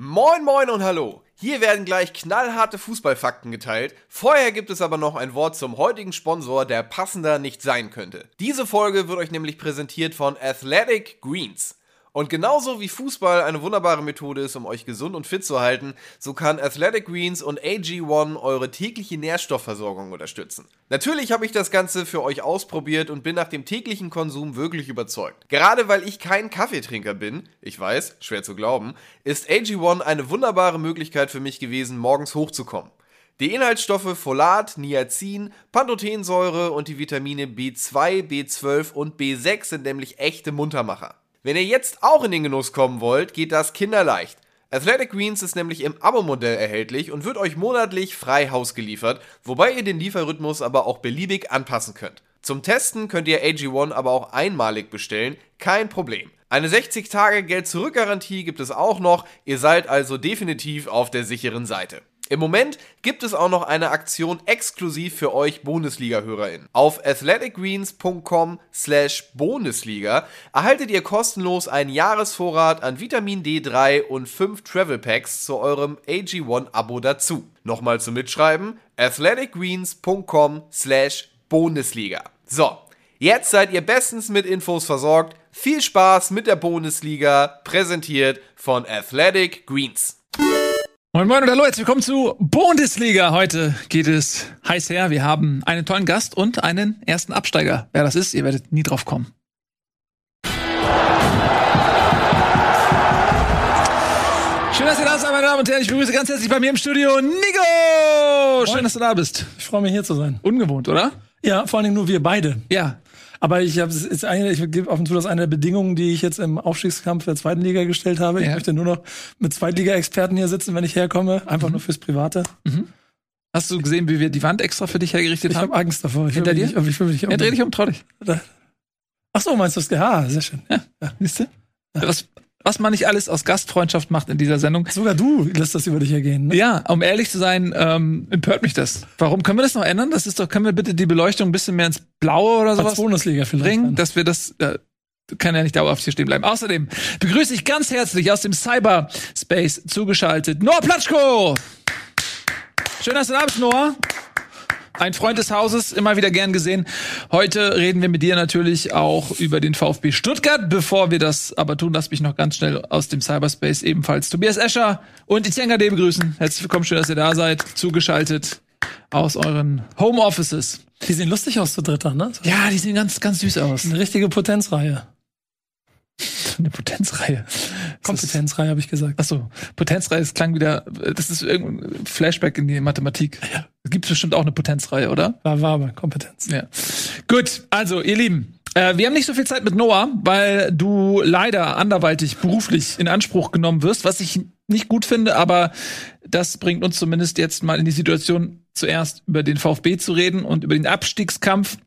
Moin moin und hallo. Hier werden gleich knallharte Fußballfakten geteilt. Vorher gibt es aber noch ein Wort zum heutigen Sponsor, der passender nicht sein könnte. Diese Folge wird euch nämlich präsentiert von Athletic Greens. Und genauso wie Fußball eine wunderbare Methode ist, um euch gesund und fit zu halten, so kann Athletic Greens und AG1 eure tägliche Nährstoffversorgung unterstützen. Natürlich habe ich das Ganze für euch ausprobiert und bin nach dem täglichen Konsum wirklich überzeugt. Gerade weil ich kein Kaffeetrinker bin, ich weiß, schwer zu glauben, ist AG1 eine wunderbare Möglichkeit für mich gewesen, morgens hochzukommen. Die Inhaltsstoffe Folat, Niacin, Pantothensäure und die Vitamine B2, B12 und B6 sind nämlich echte Muntermacher. Wenn ihr jetzt auch in den Genuss kommen wollt, geht das kinderleicht. Athletic Greens ist nämlich im Abo-Modell erhältlich und wird euch monatlich frei Haus geliefert, wobei ihr den Lieferrhythmus aber auch beliebig anpassen könnt. Zum Testen könnt ihr AG1 aber auch einmalig bestellen, kein Problem. Eine 60-Tage-Geld-Zurück-Garantie gibt es auch noch, ihr seid also definitiv auf der sicheren Seite. Im Moment gibt es auch noch eine Aktion exklusiv für euch Bundesliga-HörerInnen. Auf athleticgreens.com slash Bundesliga erhaltet ihr kostenlos einen Jahresvorrat an Vitamin D3 und 5 Travel Packs zu eurem AG1-Abo dazu. Nochmal zum Mitschreiben, athleticgreens.com slash Bundesliga. So, jetzt seid ihr bestens mit Infos versorgt. Viel Spaß mit der Bundesliga, präsentiert von Athletic Greens. Moin Moin und hallo, herzlich willkommen zu Bundesliga. Heute geht es heiß her. Wir haben einen tollen Gast und einen ersten Absteiger. Wer das ist, ihr werdet nie drauf kommen. Schön, dass ihr da seid, meine Damen und Herren. Ich begrüße ganz herzlich bei mir im Studio Nico. Schön, Moin. dass du da bist. Ich freue mich hier zu sein. Ungewohnt, oder? Ja, vor allen Dingen nur wir beide. Ja. Aber ich habe es ist eine, ich gebe auf und zu, das ist eine der Bedingungen, die ich jetzt im Aufstiegskampf der zweiten Liga gestellt habe. Ich Ja. möchte nur noch mit Zweitliga-Experten hier sitzen, wenn ich herkomme, einfach nur fürs Private. Hast du gesehen, wie wir die Wand extra für dich hergerichtet Ich haben? habe Angst davor. Ich Hinter dir? Nicht, ich will mich Ja, dreh dich um, trau dich. Ach so, meinst du das? Ja, sehr schön. Siehst du? Was, was man nicht alles aus Gastfreundschaft macht in dieser Sendung. Sogar du lässt das über dich ergehen. Ne? Ja, um ehrlich zu sein, ähm, empört mich das. Warum können wir das noch ändern? Das ist doch, können wir bitte die Beleuchtung ein bisschen mehr ins Blaue oder Als sowas Bundesliga vielleicht. bringen, dann. dass wir das, äh, kann ja nicht dauerhaft hier stehen bleiben. Außerdem begrüße ich ganz herzlich aus dem Cyberspace zugeschaltet Noah Platschko. Schön, dass du da bist, Noah. Ein Freund des Hauses, immer wieder gern gesehen. Heute reden wir mit dir natürlich auch über den VfB Stuttgart. Bevor wir das aber tun, lass mich noch ganz schnell aus dem Cyberspace ebenfalls Tobias Escher und Etienne Gade begrüßen. Herzlich willkommen, schön, dass ihr da seid. Zugeschaltet aus euren Homeoffices. Die sehen lustig aus zu dritter, ne? Ja, die sehen ganz, ganz süß aus. Eine richtige Potenzreihe. Eine Potenzreihe. Kompetenzreihe, habe ich gesagt. Achso, Potenzreihe, das klang wieder, das ist irgendein Flashback in die Mathematik. Ja. Gibt es bestimmt auch eine Potenzreihe, oder? War, war aber Kompetenz. Ja. Gut, also ihr Lieben, äh, wir haben nicht so viel Zeit mit Noah, weil du leider anderweitig beruflich in Anspruch genommen wirst, was ich nicht gut finde, aber das bringt uns zumindest jetzt mal in die Situation, zuerst über den VfB zu reden und über den Abstiegskampf.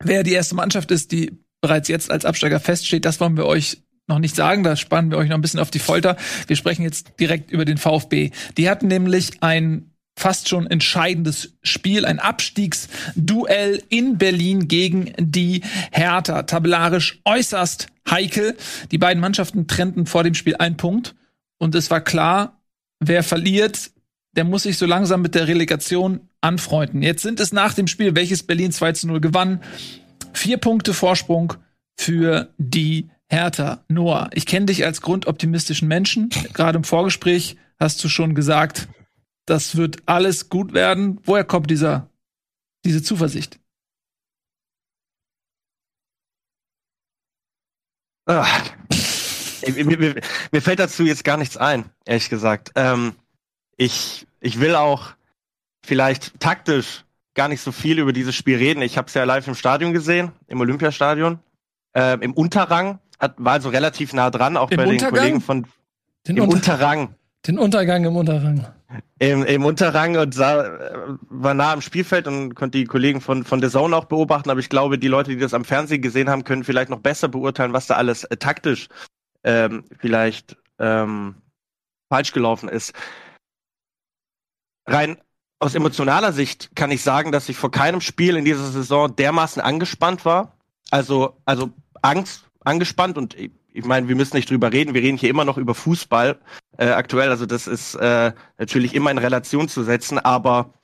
Wer die erste Mannschaft ist, die bereits jetzt als Absteiger feststeht, das wollen wir euch noch nicht sagen, da spannen wir euch noch ein bisschen auf die Folter. Wir sprechen jetzt direkt über den VfB. Die hatten nämlich ein fast schon entscheidendes Spiel, ein Abstiegsduell in Berlin gegen die Hertha. Tabellarisch äußerst heikel. Die beiden Mannschaften trennten vor dem Spiel einen Punkt und es war klar, wer verliert, der muss sich so langsam mit der Relegation anfreunden. Jetzt sind es nach dem Spiel, welches Berlin 2 zu 0 gewann, vier Punkte Vorsprung für die Hertha. Noah, ich kenne dich als grundoptimistischen Menschen. Gerade im Vorgespräch hast du schon gesagt, das wird alles gut werden. Woher kommt dieser, diese Zuversicht? Ah. mir, mir, mir fällt dazu jetzt gar nichts ein, ehrlich gesagt. Ähm, ich, ich will auch vielleicht taktisch gar nicht so viel über dieses Spiel reden. Ich habe es ja live im Stadion gesehen, im Olympiastadion. Ähm, Im Unterrang, hat, war also relativ nah dran, auch Im bei Untergang? den Kollegen von Den, im Unter Unterrang. den Untergang im Unterrang. Im, im Unterrang und sah, äh, war nah am Spielfeld und konnte die Kollegen von, von The Zone auch beobachten, aber ich glaube, die Leute, die das am Fernsehen gesehen haben, können vielleicht noch besser beurteilen, was da alles äh, taktisch ähm, vielleicht ähm, falsch gelaufen ist. Rein aus emotionaler Sicht kann ich sagen, dass ich vor keinem Spiel in dieser Saison dermaßen angespannt war. Also, also Angst, angespannt und ihr ich meine, wir müssen nicht drüber reden, wir reden hier immer noch über Fußball äh, aktuell, also das ist äh, natürlich immer in Relation zu setzen, aber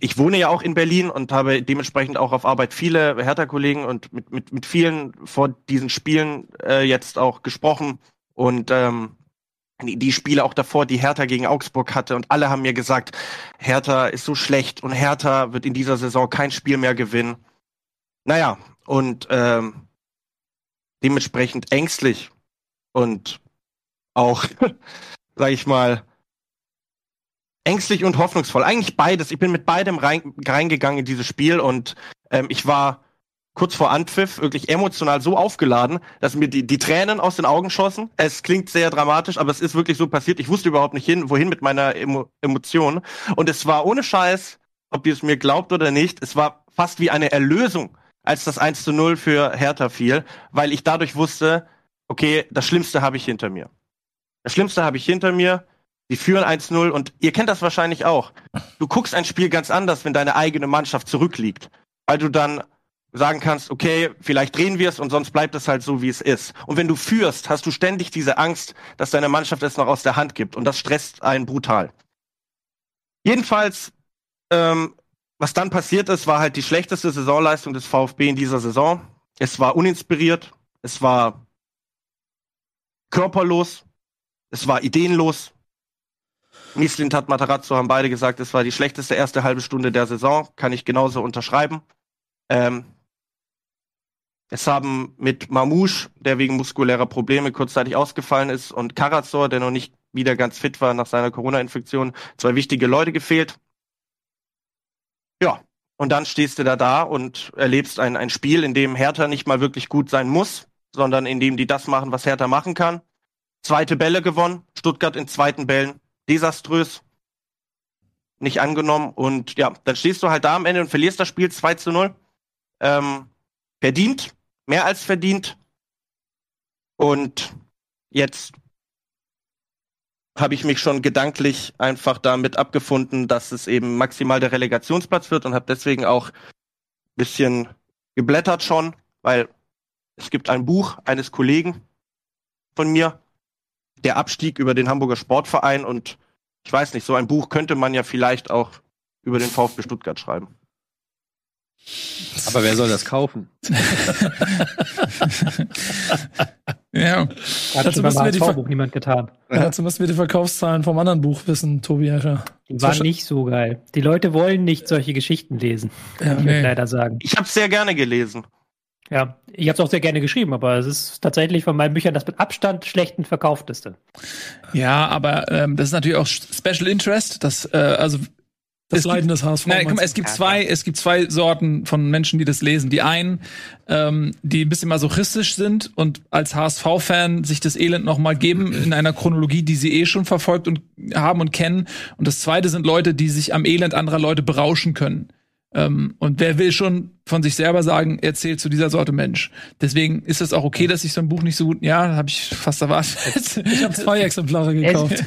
ich wohne ja auch in Berlin und habe dementsprechend auch auf Arbeit viele Hertha-Kollegen und mit, mit, mit vielen vor diesen Spielen äh, jetzt auch gesprochen. Und ähm, die, Spiele auch davor, die Hertha gegen Augsburg hatte und alle haben mir gesagt, Hertha ist so schlecht und Hertha wird in dieser Saison kein Spiel mehr gewinnen. Naja, und ähm, dementsprechend ängstlich und auch, sag ich mal, ängstlich und hoffnungsvoll. Eigentlich beides. Ich bin mit beidem rein, reingegangen in dieses Spiel und ähm, ich war kurz vor Anpfiff wirklich emotional so aufgeladen, dass mir die, die Tränen aus den Augen schossen. Es klingt sehr dramatisch, aber es ist wirklich so passiert. Ich wusste überhaupt nicht hin, wohin mit meiner Emo Emotion. Und es war ohne Scheiß, ob ihr es mir glaubt oder nicht, es war fast wie eine Erlösung, als das 1 zu 0 für Hertha fiel, weil ich dadurch wusste, okay, das Schlimmste habe ich hinter mir. Das Schlimmste habe ich hinter mir. Die führen 1-0 und ihr kennt das wahrscheinlich auch. Du guckst ein Spiel ganz anders, wenn deine eigene Mannschaft zurückliegt. Weil du dann sagen kannst, okay, vielleicht drehen wir es und sonst bleibt es halt so, wie es ist. Und wenn du führst, hast du ständig diese Angst, dass deine Mannschaft es noch aus der Hand gibt und das stresst einen brutal. Jedenfalls, ähm, was dann passiert ist, war halt die schlechteste Saisonleistung des VfB in dieser Saison. Es war uninspiriert, es war körperlos, es war ideenlos, Mieslint hat Matarazzo, haben beide gesagt, es war die schlechteste erste halbe Stunde der Saison. Kann ich genauso unterschreiben. Ähm, es haben mit Mamouche, der wegen muskulärer Probleme kurzzeitig ausgefallen ist, und Karazor, der noch nicht wieder ganz fit war nach seiner Corona-Infektion, zwei wichtige Leute gefehlt. Ja, und dann stehst du da da und erlebst ein, ein Spiel, in dem Hertha nicht mal wirklich gut sein muss, sondern in dem die das machen, was Hertha machen kann. Zweite Bälle gewonnen, Stuttgart in zweiten Bällen desaströs nicht angenommen. Und ja, dann stehst du halt da am Ende und verlierst das Spiel 2 zu 0. Ähm, verdient, mehr als verdient. Und jetzt habe ich mich schon gedanklich einfach damit abgefunden, dass es eben maximal der Relegationsplatz wird und habe deswegen auch ein bisschen geblättert schon, weil es gibt ein Buch eines Kollegen von mir, der Abstieg über den Hamburger Sportverein und ich weiß nicht, so ein Buch könnte man ja vielleicht auch über den VfB Stuttgart schreiben. Aber wer soll das kaufen? ja. Dazu müssen, wir die Buch niemand getan. dazu müssen wir die Verkaufszahlen vom anderen Buch wissen, Tobi Escher. Die waren nicht so geil. Die Leute wollen nicht solche Geschichten lesen, Ja, ich nee. leider sagen. Ich habe sehr gerne gelesen. Ja, ich habe es auch sehr gerne geschrieben, aber es ist tatsächlich von meinen Büchern das mit Abstand schlechten verkaufteste. Ja, aber ähm, das ist natürlich auch Special Interest. Das, äh, also Das es Leiden gibt, des HSV. Nein, guck mal, meinst es gibt zwei, es gibt zwei Sorten von Menschen, die das lesen. Die einen, ähm, die ein bisschen masochistisch sind und als HSV-Fan sich das Elend noch mal geben in einer Chronologie, die sie eh schon verfolgt und haben und kennen. Und das zweite sind Leute, die sich am Elend anderer Leute berauschen können. Ähm, und wer will schon von sich selber sagen, er zählt zu dieser Sorte Mensch. Deswegen ist es auch okay, dass ich so ein Buch nicht so gut, ja, habe ich fast erwartet. Ich habe zwei Exemplare gekauft.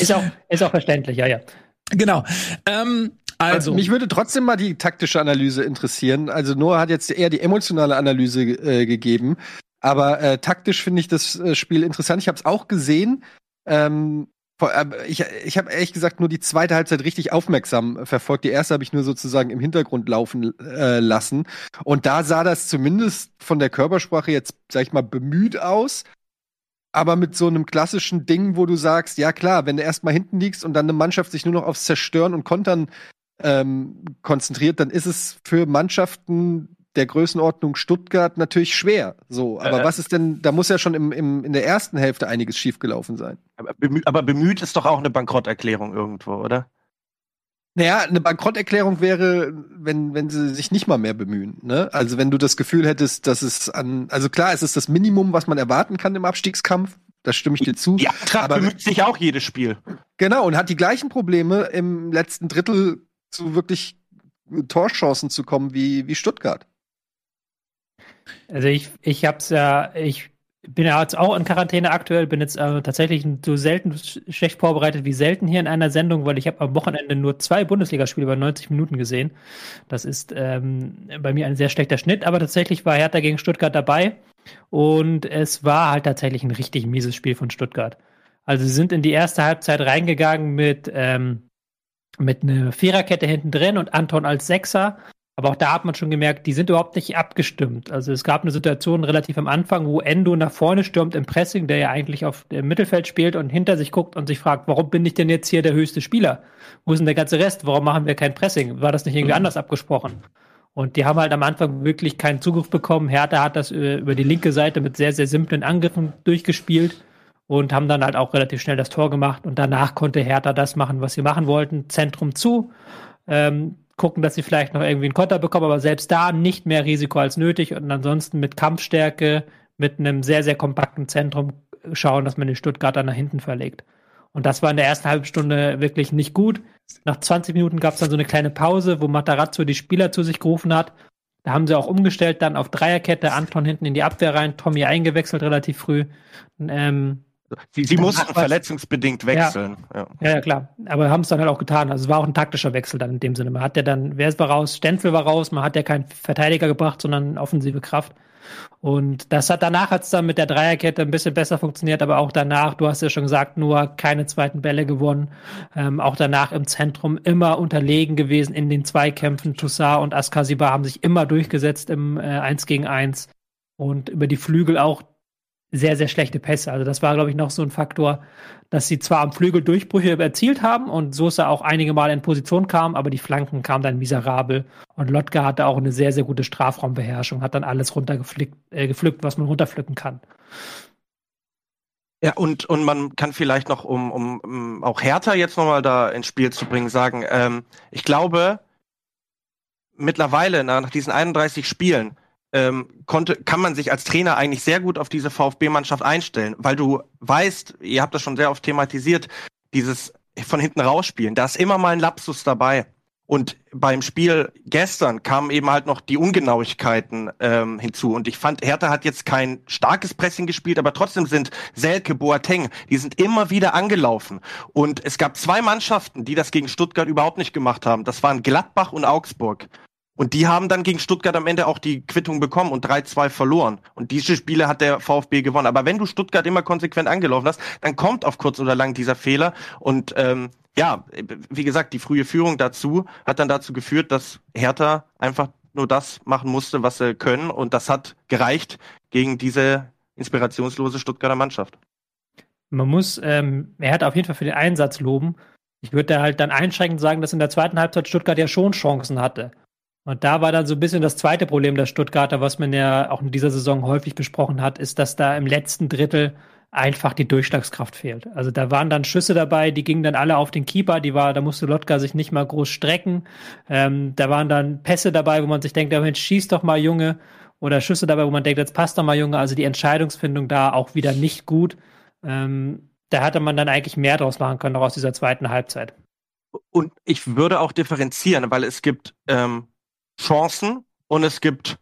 Ist auch, ist auch verständlich, ja, ja. Genau. Ähm, also, Mich würde trotzdem mal die taktische Analyse interessieren. Also Noah hat jetzt eher die emotionale Analyse äh, gegeben. Aber äh, taktisch finde ich das äh, Spiel interessant. Ich habe es auch gesehen. Ähm, äh, ich ich habe ehrlich gesagt nur die zweite Halbzeit richtig aufmerksam verfolgt. Die erste habe ich nur sozusagen im Hintergrund laufen äh, lassen. Und da sah das zumindest von der Körpersprache jetzt, sag ich mal, bemüht aus. Aber mit so einem klassischen Ding, wo du sagst, ja klar, wenn du erstmal hinten liegst und dann eine Mannschaft sich nur noch aufs Zerstören und Kontern ähm, konzentriert, dann ist es für Mannschaften der Größenordnung Stuttgart natürlich schwer. So, aber Äh. was ist denn, da muss ja schon im, im, in der ersten Hälfte einiges schiefgelaufen sein. Aber bemüht, aber bemüht ist doch auch eine Bankrotterklärung irgendwo, oder? Naja, eine Bankrotterklärung wäre, wenn, wenn sie sich nicht mal mehr bemühen. Ne? Also wenn du das Gefühl hättest, dass es an, also klar, es ist das Minimum, was man erwarten kann im Abstiegskampf. Da stimme ich dir zu. Die Eintracht Aber- bemüht sich auch jedes Spiel. Genau, und hat die gleichen Probleme im letzten Drittel zu wirklich Torchancen zu kommen wie, wie Stuttgart. Also ich, ich hab's ja, ich bin ja jetzt auch in Quarantäne aktuell, bin jetzt äh, tatsächlich so selten sch- schlecht vorbereitet wie selten hier in einer Sendung, weil ich habe am Wochenende nur zwei Bundesligaspiele über 90 Minuten gesehen. Das ist ähm, bei mir ein sehr schlechter Schnitt, aber tatsächlich war Hertha gegen Stuttgart dabei. Und es war halt tatsächlich ein richtig mieses Spiel von Stuttgart. Also sie sind in die erste Halbzeit reingegangen mit, ähm, mit einer Viererkette hinten drin und Anton als Sechser. Aber auch da hat man schon gemerkt, die sind überhaupt nicht abgestimmt. Also es gab eine Situation relativ am Anfang, wo Endo nach vorne stürmt im Pressing, der ja eigentlich auf dem Mittelfeld spielt und hinter sich guckt und sich fragt, warum bin ich denn jetzt hier der höchste Spieler? Wo ist denn der ganze Rest? Warum machen wir kein Pressing? War das nicht irgendwie mhm. anders abgesprochen? Und die haben halt am Anfang wirklich keinen Zugriff bekommen. Hertha hat das äh, über die linke Seite mit sehr, sehr simplen Angriffen durchgespielt und haben dann halt auch relativ schnell das Tor gemacht. Und danach konnte Hertha das machen, was sie machen wollten. Zentrum zu. Ähm, gucken, dass sie vielleicht noch irgendwie einen Konter bekommen, aber selbst da nicht mehr Risiko als nötig und ansonsten mit Kampfstärke, mit einem sehr, sehr kompakten Zentrum schauen, dass man den Stuttgarter nach hinten verlegt. Und das war in der ersten halben Stunde wirklich nicht gut. Nach 20 Minuten gab es dann so eine kleine Pause, wo Matarazzo die Spieler zu sich gerufen hat. Da haben sie auch umgestellt, dann auf Dreierkette, Anton hinten in die Abwehr rein, Tommy eingewechselt relativ früh. Ähm, Sie, sie mussten verletzungsbedingt wechseln. Ja, ja, ja klar. Aber haben es dann halt auch getan. Also es war auch ein taktischer Wechsel dann in dem Sinne. Man hat ja dann, wer war raus? Stenzel war raus. Man hat ja keinen Verteidiger gebracht, sondern offensive Kraft. Und das hat danach hat's dann mit der Dreierkette ein bisschen besser funktioniert, aber auch danach, du hast ja schon gesagt, nur keine zweiten Bälle gewonnen. Ähm, auch danach im Zentrum immer unterlegen gewesen in den Zweikämpfen. Toussaint und Askasiba haben sich immer durchgesetzt im äh, 1 gegen 1. Und über die Flügel auch sehr, sehr schlechte Pässe. Also das war, glaube ich, noch so ein Faktor, dass sie zwar am Flügel Durchbrüche erzielt haben und Sosa auch einige Mal in Position kam, aber die Flanken kamen dann miserabel. Und Lotka hatte auch eine sehr, sehr gute Strafraumbeherrschung, hat dann alles runtergepflückt, äh, was man runterpflücken kann. Ja, und, und man kann vielleicht noch, um, um, um auch Hertha jetzt nochmal da ins Spiel zu bringen, sagen, ähm, ich glaube, mittlerweile nach diesen 31 Spielen ähm, konnte, kann man sich als Trainer eigentlich sehr gut auf diese VfB-Mannschaft einstellen, weil du weißt, ihr habt das schon sehr oft thematisiert, dieses von hinten rausspielen, da ist immer mal ein Lapsus dabei. Und beim Spiel gestern kamen eben halt noch die Ungenauigkeiten ähm, hinzu. Und ich fand, Hertha hat jetzt kein starkes Pressing gespielt, aber trotzdem sind Selke, Boateng, die sind immer wieder angelaufen. Und es gab zwei Mannschaften, die das gegen Stuttgart überhaupt nicht gemacht haben. Das waren Gladbach und Augsburg. Und die haben dann gegen Stuttgart am Ende auch die Quittung bekommen und 3-2 verloren. Und diese Spiele hat der VfB gewonnen. Aber wenn du Stuttgart immer konsequent angelaufen hast, dann kommt auf kurz oder lang dieser Fehler. Und ähm, ja, wie gesagt, die frühe Führung dazu hat dann dazu geführt, dass Hertha einfach nur das machen musste, was sie können. Und das hat gereicht gegen diese inspirationslose Stuttgarter Mannschaft. Man muss, ähm, er hat auf jeden Fall für den Einsatz loben. Ich würde da halt dann einschränkend sagen, dass in der zweiten Halbzeit Stuttgart ja schon Chancen hatte. Und da war dann so ein bisschen das zweite Problem der Stuttgarter, was man ja auch in dieser Saison häufig besprochen hat, ist, dass da im letzten Drittel einfach die Durchschlagskraft fehlt. Also da waren dann Schüsse dabei, die gingen dann alle auf den Keeper, die war, da musste Lotka sich nicht mal groß strecken. Ähm, da waren dann Pässe dabei, wo man sich denkt, Mensch, schieß doch mal Junge. Oder Schüsse dabei, wo man denkt, jetzt passt doch mal Junge. Also die Entscheidungsfindung da auch wieder nicht gut. Ähm, da hatte man dann eigentlich mehr draus machen können, auch aus dieser zweiten Halbzeit. Und ich würde auch differenzieren, weil es gibt ähm, Chancen und es gibt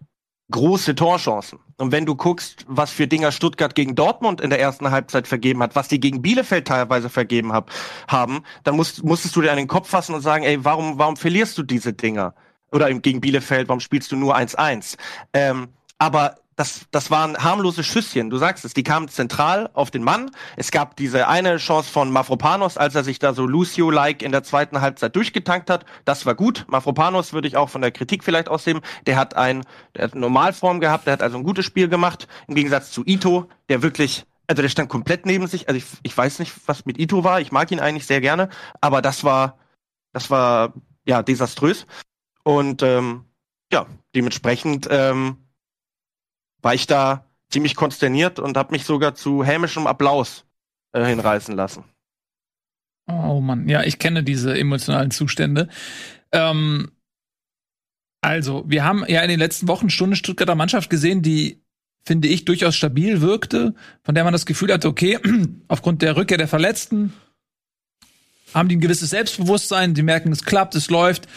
große Torchancen. Und wenn du guckst, was für Dinger Stuttgart gegen Dortmund in der ersten Halbzeit vergeben hat, was die gegen Bielefeld teilweise vergeben hab, haben, dann musst, musstest du dir an den Kopf fassen und sagen, ey, warum, warum verlierst du diese Dinger? Oder gegen Bielefeld, warum spielst du nur 1-1? Ähm, aber das, das waren harmlose Schüsschen. Du sagst es, die kamen zentral auf den Mann. Es gab diese eine Chance von Mafropanos, als er sich da so Lucio-like in der zweiten Halbzeit durchgetankt hat. Das war gut. Mafropanos würde ich auch von der Kritik vielleicht ausheben. Der hat ein, der hat Normalform gehabt, der hat also ein gutes Spiel gemacht. Im Gegensatz zu Ito, der wirklich also der stand komplett neben sich. Also ich, ich weiß nicht, was mit Ito war. Ich mag ihn eigentlich sehr gerne, aber das war, das war ja desaströs. Und ähm, ja, dementsprechend ähm, war ich da ziemlich konsterniert und habe mich sogar zu hämischem Applaus äh, hinreißen lassen. Oh Mann, ja, ich kenne diese emotionalen Zustände. Ähm, also, wir haben ja in den letzten Wochen Stunde Stuttgarter Mannschaft gesehen, die, finde ich, durchaus stabil wirkte, von der man das Gefühl hatte, okay, aufgrund der Rückkehr der Verletzten haben die ein gewisses Selbstbewusstsein, die merken, es klappt, es läuft,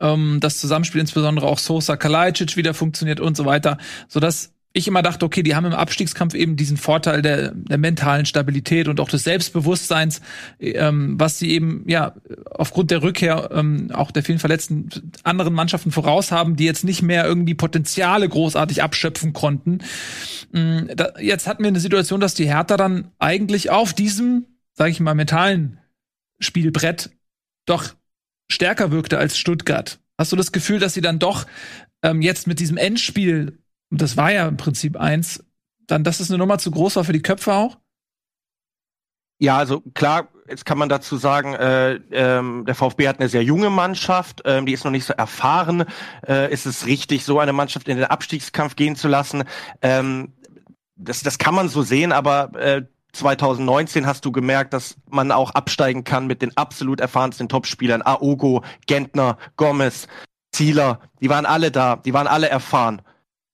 ähm, das Zusammenspiel insbesondere auch Sosa Kalajdzic wieder funktioniert und so weiter, sodass ich immer dachte, okay, die haben im Abstiegskampf eben diesen Vorteil der, der mentalen Stabilität und auch des Selbstbewusstseins, ähm, was sie eben ja aufgrund der Rückkehr ähm, auch der vielen verletzten anderen Mannschaften voraus haben, die jetzt nicht mehr irgendwie Potenziale großartig abschöpfen konnten. Ähm, da, jetzt hatten wir eine Situation, dass die Hertha dann eigentlich auf diesem, sage ich mal, mentalen Spielbrett doch stärker wirkte als Stuttgart. Hast du das Gefühl, dass sie dann doch ähm, jetzt mit diesem Endspiel und das war ja im Prinzip eins, dann, dass es eine Nummer zu groß war für die Köpfe auch? Ja, also klar, jetzt kann man dazu sagen, äh, ähm, der VfB hat eine sehr junge Mannschaft, ähm, die ist noch nicht so erfahren. Äh, ist es richtig, so eine Mannschaft in den Abstiegskampf gehen zu lassen? Ähm, das, das kann man so sehen, aber äh, 2019 hast du gemerkt, dass man auch absteigen kann mit den absolut erfahrensten Topspielern. Aogo, Gentner, Gomez, Zieler, die waren alle da, die waren alle erfahren.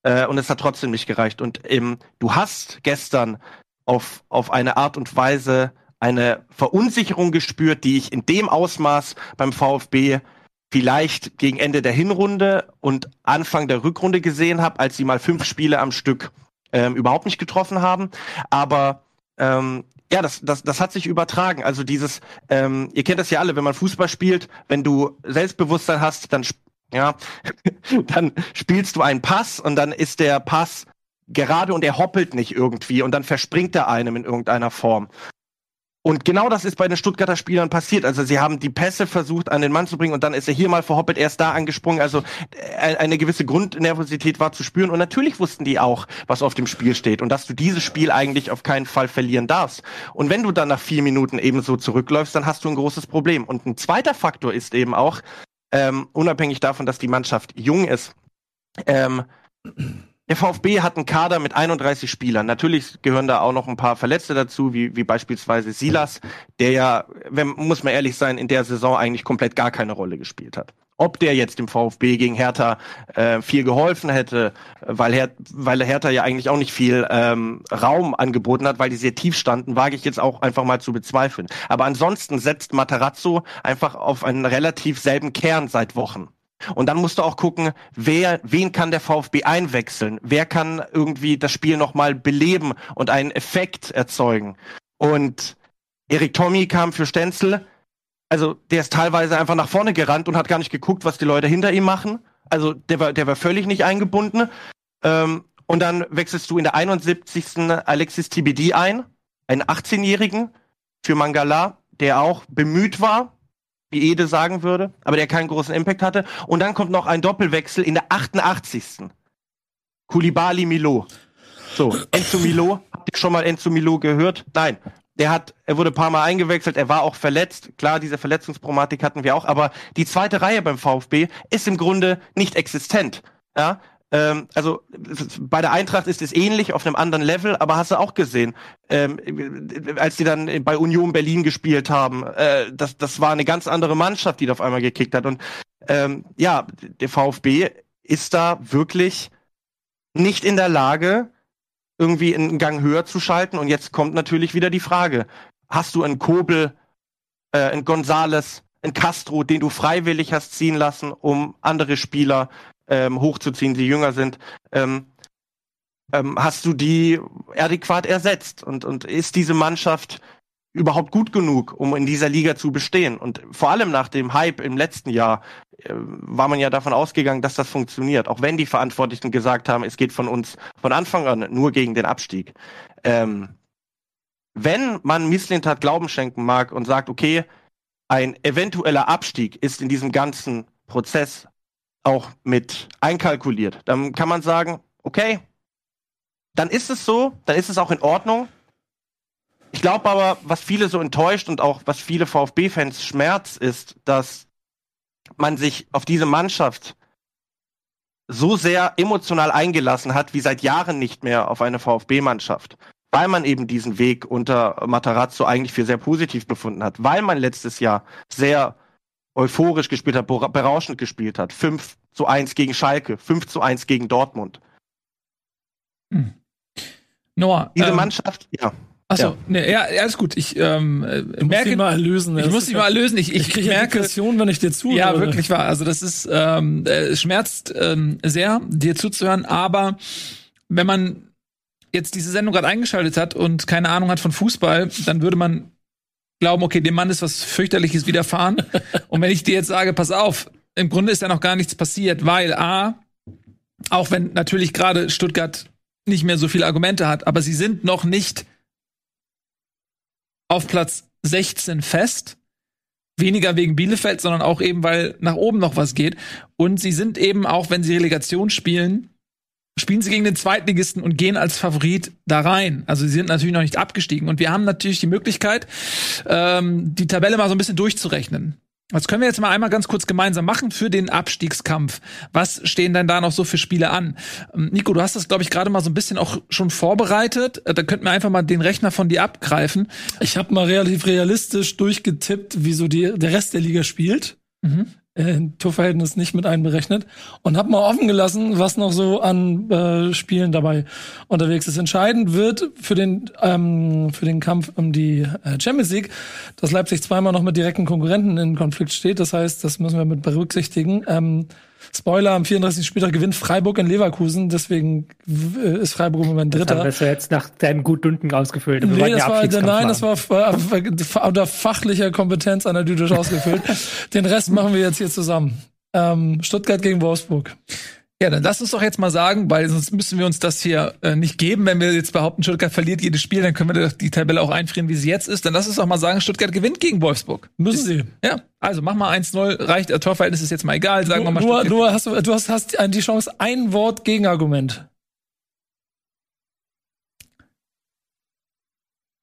Äh, und es hat trotzdem nicht gereicht. Und ähm, du hast gestern auf, auf eine Art und Weise eine Verunsicherung gespürt, die ich in dem Ausmaß beim VfB vielleicht gegen Ende der Hinrunde und Anfang der Rückrunde gesehen habe, als sie mal fünf Spiele am Stück ähm, überhaupt nicht getroffen haben. Aber ähm, ja, das, das, das hat sich übertragen. Also dieses, ähm, ihr kennt das ja alle, wenn man Fußball spielt, wenn du Selbstbewusstsein hast, dann ja, dann spielst du einen Pass und dann ist der Pass gerade und er hoppelt nicht irgendwie und dann verspringt er einem in irgendeiner Form. Und genau das ist bei den Stuttgarter Spielern passiert. Also sie haben die Pässe versucht an den Mann zu bringen und dann ist er hier mal verhoppelt, erst da angesprungen. Also äh, eine gewisse Grundnervosität war zu spüren und natürlich wussten die auch, was auf dem Spiel steht und dass du dieses Spiel eigentlich auf keinen Fall verlieren darfst. Und wenn du dann nach vier Minuten eben so zurückläufst, dann hast du ein großes Problem. Und ein zweiter Faktor ist eben auch, ähm, unabhängig davon, dass die Mannschaft jung ist. Ähm, der VfB hat einen Kader mit 31 Spielern. Natürlich gehören da auch noch ein paar Verletzte dazu, wie, wie beispielsweise Silas, der ja, wenn, muss man ehrlich sein, in der Saison eigentlich komplett gar keine Rolle gespielt hat. Ob der jetzt dem VfB gegen Hertha äh, viel geholfen hätte, weil, Her weil Hertha ja eigentlich auch nicht viel ähm, Raum angeboten hat, weil die sehr tief standen, wage ich jetzt auch einfach mal zu bezweifeln. Aber ansonsten setzt Matarazzo einfach auf einen relativ selben Kern seit Wochen. Und dann musst du auch gucken, wer, wen kann der VfB einwechseln? Wer kann irgendwie das Spiel nochmal beleben und einen Effekt erzeugen? Und Erik Tommy kam für Stenzel, also der ist teilweise einfach nach vorne gerannt und hat gar nicht geguckt, was die Leute hinter ihm machen. Also der war, der war völlig nicht eingebunden. Ähm, und dann wechselst du in der 71. Alexis TBD ein, einen 18-Jährigen für Mangala, der auch bemüht war, wie Ede sagen würde, aber der keinen großen Impact hatte. Und dann kommt noch ein Doppelwechsel in der 88. Kulibali Milo. So, Enzo Milo. Habt ihr schon mal Enzo Milo gehört? Nein der hat, er wurde ein paar Mal eingewechselt, er war auch verletzt. Klar, diese Verletzungspromatik hatten wir auch, aber die zweite Reihe beim VfB ist im Grunde nicht existent. Ja, ähm, also bei der Eintracht ist es ähnlich auf einem anderen Level, aber hast du auch gesehen, ähm, als die dann bei Union Berlin gespielt haben, äh, das, das war eine ganz andere Mannschaft, die da auf einmal gekickt hat. Und ähm, ja, der VfB ist da wirklich nicht in der Lage, irgendwie einen Gang höher zu schalten. Und jetzt kommt natürlich wieder die Frage, hast du einen Kobel, äh, einen Gonzales, einen Castro, den du freiwillig hast ziehen lassen, um andere Spieler ähm, hochzuziehen, die jünger sind? Ähm, ähm, hast du die adäquat ersetzt? Und, und ist diese Mannschaft überhaupt gut genug, um in dieser Liga zu bestehen? Und vor allem nach dem Hype im letzten Jahr äh, war man ja davon ausgegangen, dass das funktioniert. Auch wenn die Verantwortlichen gesagt haben, es geht von uns von Anfang an nur gegen den Abstieg. Ähm, wenn man Misslintat Glauben schenken mag und sagt, okay, ein eventueller Abstieg ist in diesem ganzen Prozess auch mit einkalkuliert, dann kann man sagen, okay, dann ist es so, dann ist es auch in Ordnung. Ich glaube aber, was viele so enttäuscht und auch was viele VfB-Fans schmerzt, ist, dass man sich auf diese Mannschaft so sehr emotional eingelassen hat, wie seit Jahren nicht mehr auf eine VfB-Mannschaft. Weil man eben diesen Weg unter Matarazzo eigentlich für sehr positiv befunden hat. Weil man letztes Jahr sehr euphorisch gespielt hat, berauschend gespielt hat. 5 zu 1 gegen Schalke, 5 zu 1 gegen Dortmund. Hm. Noah. Diese ähm, Mannschaft, ja. Achso, ja. Nee, ja, alles gut. Ich ähm, du merke, musst mal lösen. Ich muss dich mal lösen. Ich, ich, ich kriege merke Depression, wenn ich dir zuhöre. Ja, wirklich wahr. Also das ist ähm, äh, schmerzt ähm, sehr, dir zuzuhören. Aber wenn man jetzt diese Sendung gerade eingeschaltet hat und keine Ahnung hat von Fußball, dann würde man glauben, okay, dem Mann ist was fürchterliches widerfahren. und wenn ich dir jetzt sage, pass auf, im Grunde ist ja noch gar nichts passiert, weil A, auch wenn natürlich gerade Stuttgart nicht mehr so viele Argumente hat, aber sie sind noch nicht auf Platz 16 fest. Weniger wegen Bielefeld, sondern auch eben, weil nach oben noch was geht. Und sie sind eben auch, wenn sie Relegation spielen, spielen sie gegen den Zweitligisten und gehen als Favorit da rein. Also sie sind natürlich noch nicht abgestiegen. Und wir haben natürlich die Möglichkeit, ähm, die Tabelle mal so ein bisschen durchzurechnen. Das können wir jetzt mal einmal ganz kurz gemeinsam machen für den Abstiegskampf. Was stehen denn da noch so für Spiele an? Ähm, Nico, du hast das, glaube ich, gerade mal so ein bisschen auch schon vorbereitet. Äh, Da könnten wir einfach mal den Rechner von dir abgreifen. Ich habe mal relativ realistisch durchgetippt, wie so die, der Rest der Liga spielt. Mhm. Äh, Torverhältnis nicht mit einberechnet. Und habe mal offen gelassen, was noch so an äh, Spielen dabei unterwegs ist. Entscheidend wird für den, ähm, für den Kampf um die äh, Champions League, dass Leipzig zweimal noch mit direkten Konkurrenten in Konflikt steht. Das heißt, das müssen wir mit berücksichtigen. Ähm, Spoiler, am 34. Spieltag gewinnt Freiburg in Leverkusen, deswegen äh, ist Freiburg im Moment Das haben Dritter. wir jetzt nach deinem Gutdünken ausgefüllt. Nee, das war, nein, das war äh, unter fachlicher Kompetenz analytisch ausgefüllt. Den Rest machen wir jetzt hier zusammen. Ähm, Stuttgart gegen Wolfsburg. Ja, dann lass uns doch jetzt mal sagen, weil sonst müssen wir uns das hier äh, nicht geben, wenn wir jetzt behaupten, Stuttgart verliert jedes Spiel, dann können wir doch die Tabelle auch einfrieren, wie sie jetzt ist. Dann lass uns doch mal sagen, Stuttgart gewinnt gegen Wolfsburg. Müssen sie. Ja, also mach mal 1-0, reicht, äh, Torverhältnis ist jetzt mal egal, sagen wir mal Nur, Stuttgart- nur hast du, du hast, hast die Chance, ein Wort Gegenargument.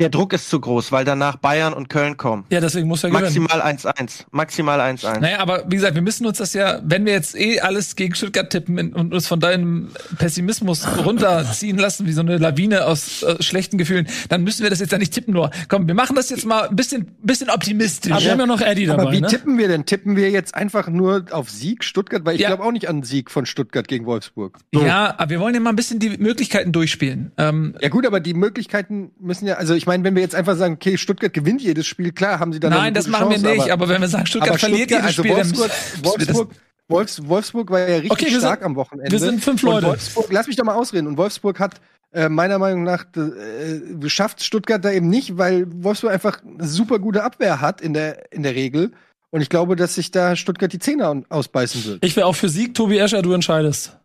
Der Druck ist zu groß, weil danach Bayern und Köln kommen. Ja, deswegen muss er. Maximal 1-1. Maximal 1-1. Naja, aber wie gesagt, wir müssen uns das ja, wenn wir jetzt eh alles gegen Stuttgart tippen und uns von deinem Pessimismus runterziehen lassen, wie so eine Lawine aus äh, schlechten Gefühlen, dann müssen wir das jetzt ja nicht tippen nur. Komm, wir machen das jetzt mal ein bisschen, bisschen optimistisch. Aber wir haben ja noch Eddie dabei. Aber wie ne? tippen wir denn? Tippen wir jetzt einfach nur auf Sieg Stuttgart? Weil ich Ja. glaube auch nicht an Sieg von Stuttgart gegen Wolfsburg. Ja, aber wir wollen ja mal ein bisschen die Möglichkeiten durchspielen. Ähm, Ja gut, aber die Möglichkeiten müssen ja, also ich meine, wenn wir jetzt einfach sagen, okay, Stuttgart gewinnt jedes Spiel, klar haben sie dann nein, das machen Chance, wir nicht, aber, aber, wenn wir sagen, Stuttgart verliert Stuttgart, jedes also Spiel, dann Wolfsburg, das- Wolfsburg, Wolfs, Wolfsburg war ja richtig Okay, stark sind- am Wochenende. wir sind fünf Leute. Wolfsburg, lass mich doch mal ausreden. Und Wolfsburg hat äh, meiner Meinung nach äh, schafft Stuttgart da eben nicht, weil Wolfsburg einfach eine super gute Abwehr hat in der in der Regel. Und ich glaube, dass sich da Stuttgart die Zähne ausbeißen wird. Ich wäre auch für Sieg, Tobi Escher, du entscheidest.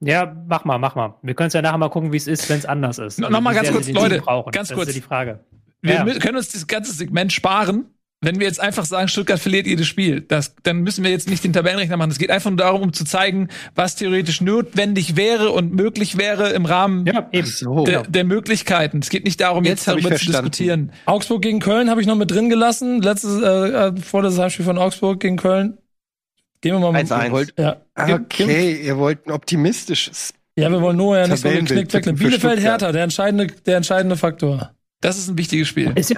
Ja, mach mal, mach mal. Wir können es ja nachher mal gucken, wie es ist, wenn es anders ist. No- noch mal wie ganz kurz, Leute, brauchen. ganz das kurz. die Frage. Wir Ja. können uns das ganze Segment sparen, wenn wir jetzt einfach sagen, Stuttgart verliert jedes Spiel. Das, dann müssen wir jetzt nicht den Tabellenrechner machen. Es geht einfach nur darum, um zu zeigen, was theoretisch notwendig wäre und möglich wäre im Rahmen Ja, eben. So. der, der Möglichkeiten. Es geht nicht darum, Jetzt jetzt, darüber zu diskutieren. Augsburg gegen Köln habe ich noch mit drin gelassen. Letztes, äh, äh, vorletztes Heimspiel von Augsburg gegen Köln. Gehen wir mal mit. 1-1. Wollt- Ja. Okay, ihr wollt ein optimistisches. ja, wir wollen nur ja nicht so den Tabellenbild Knick wegnehmen. für Bielefeld. Hertha, der entscheidende, der entscheidende Faktor. Das ist ein wichtiges Spiel. Ist ja,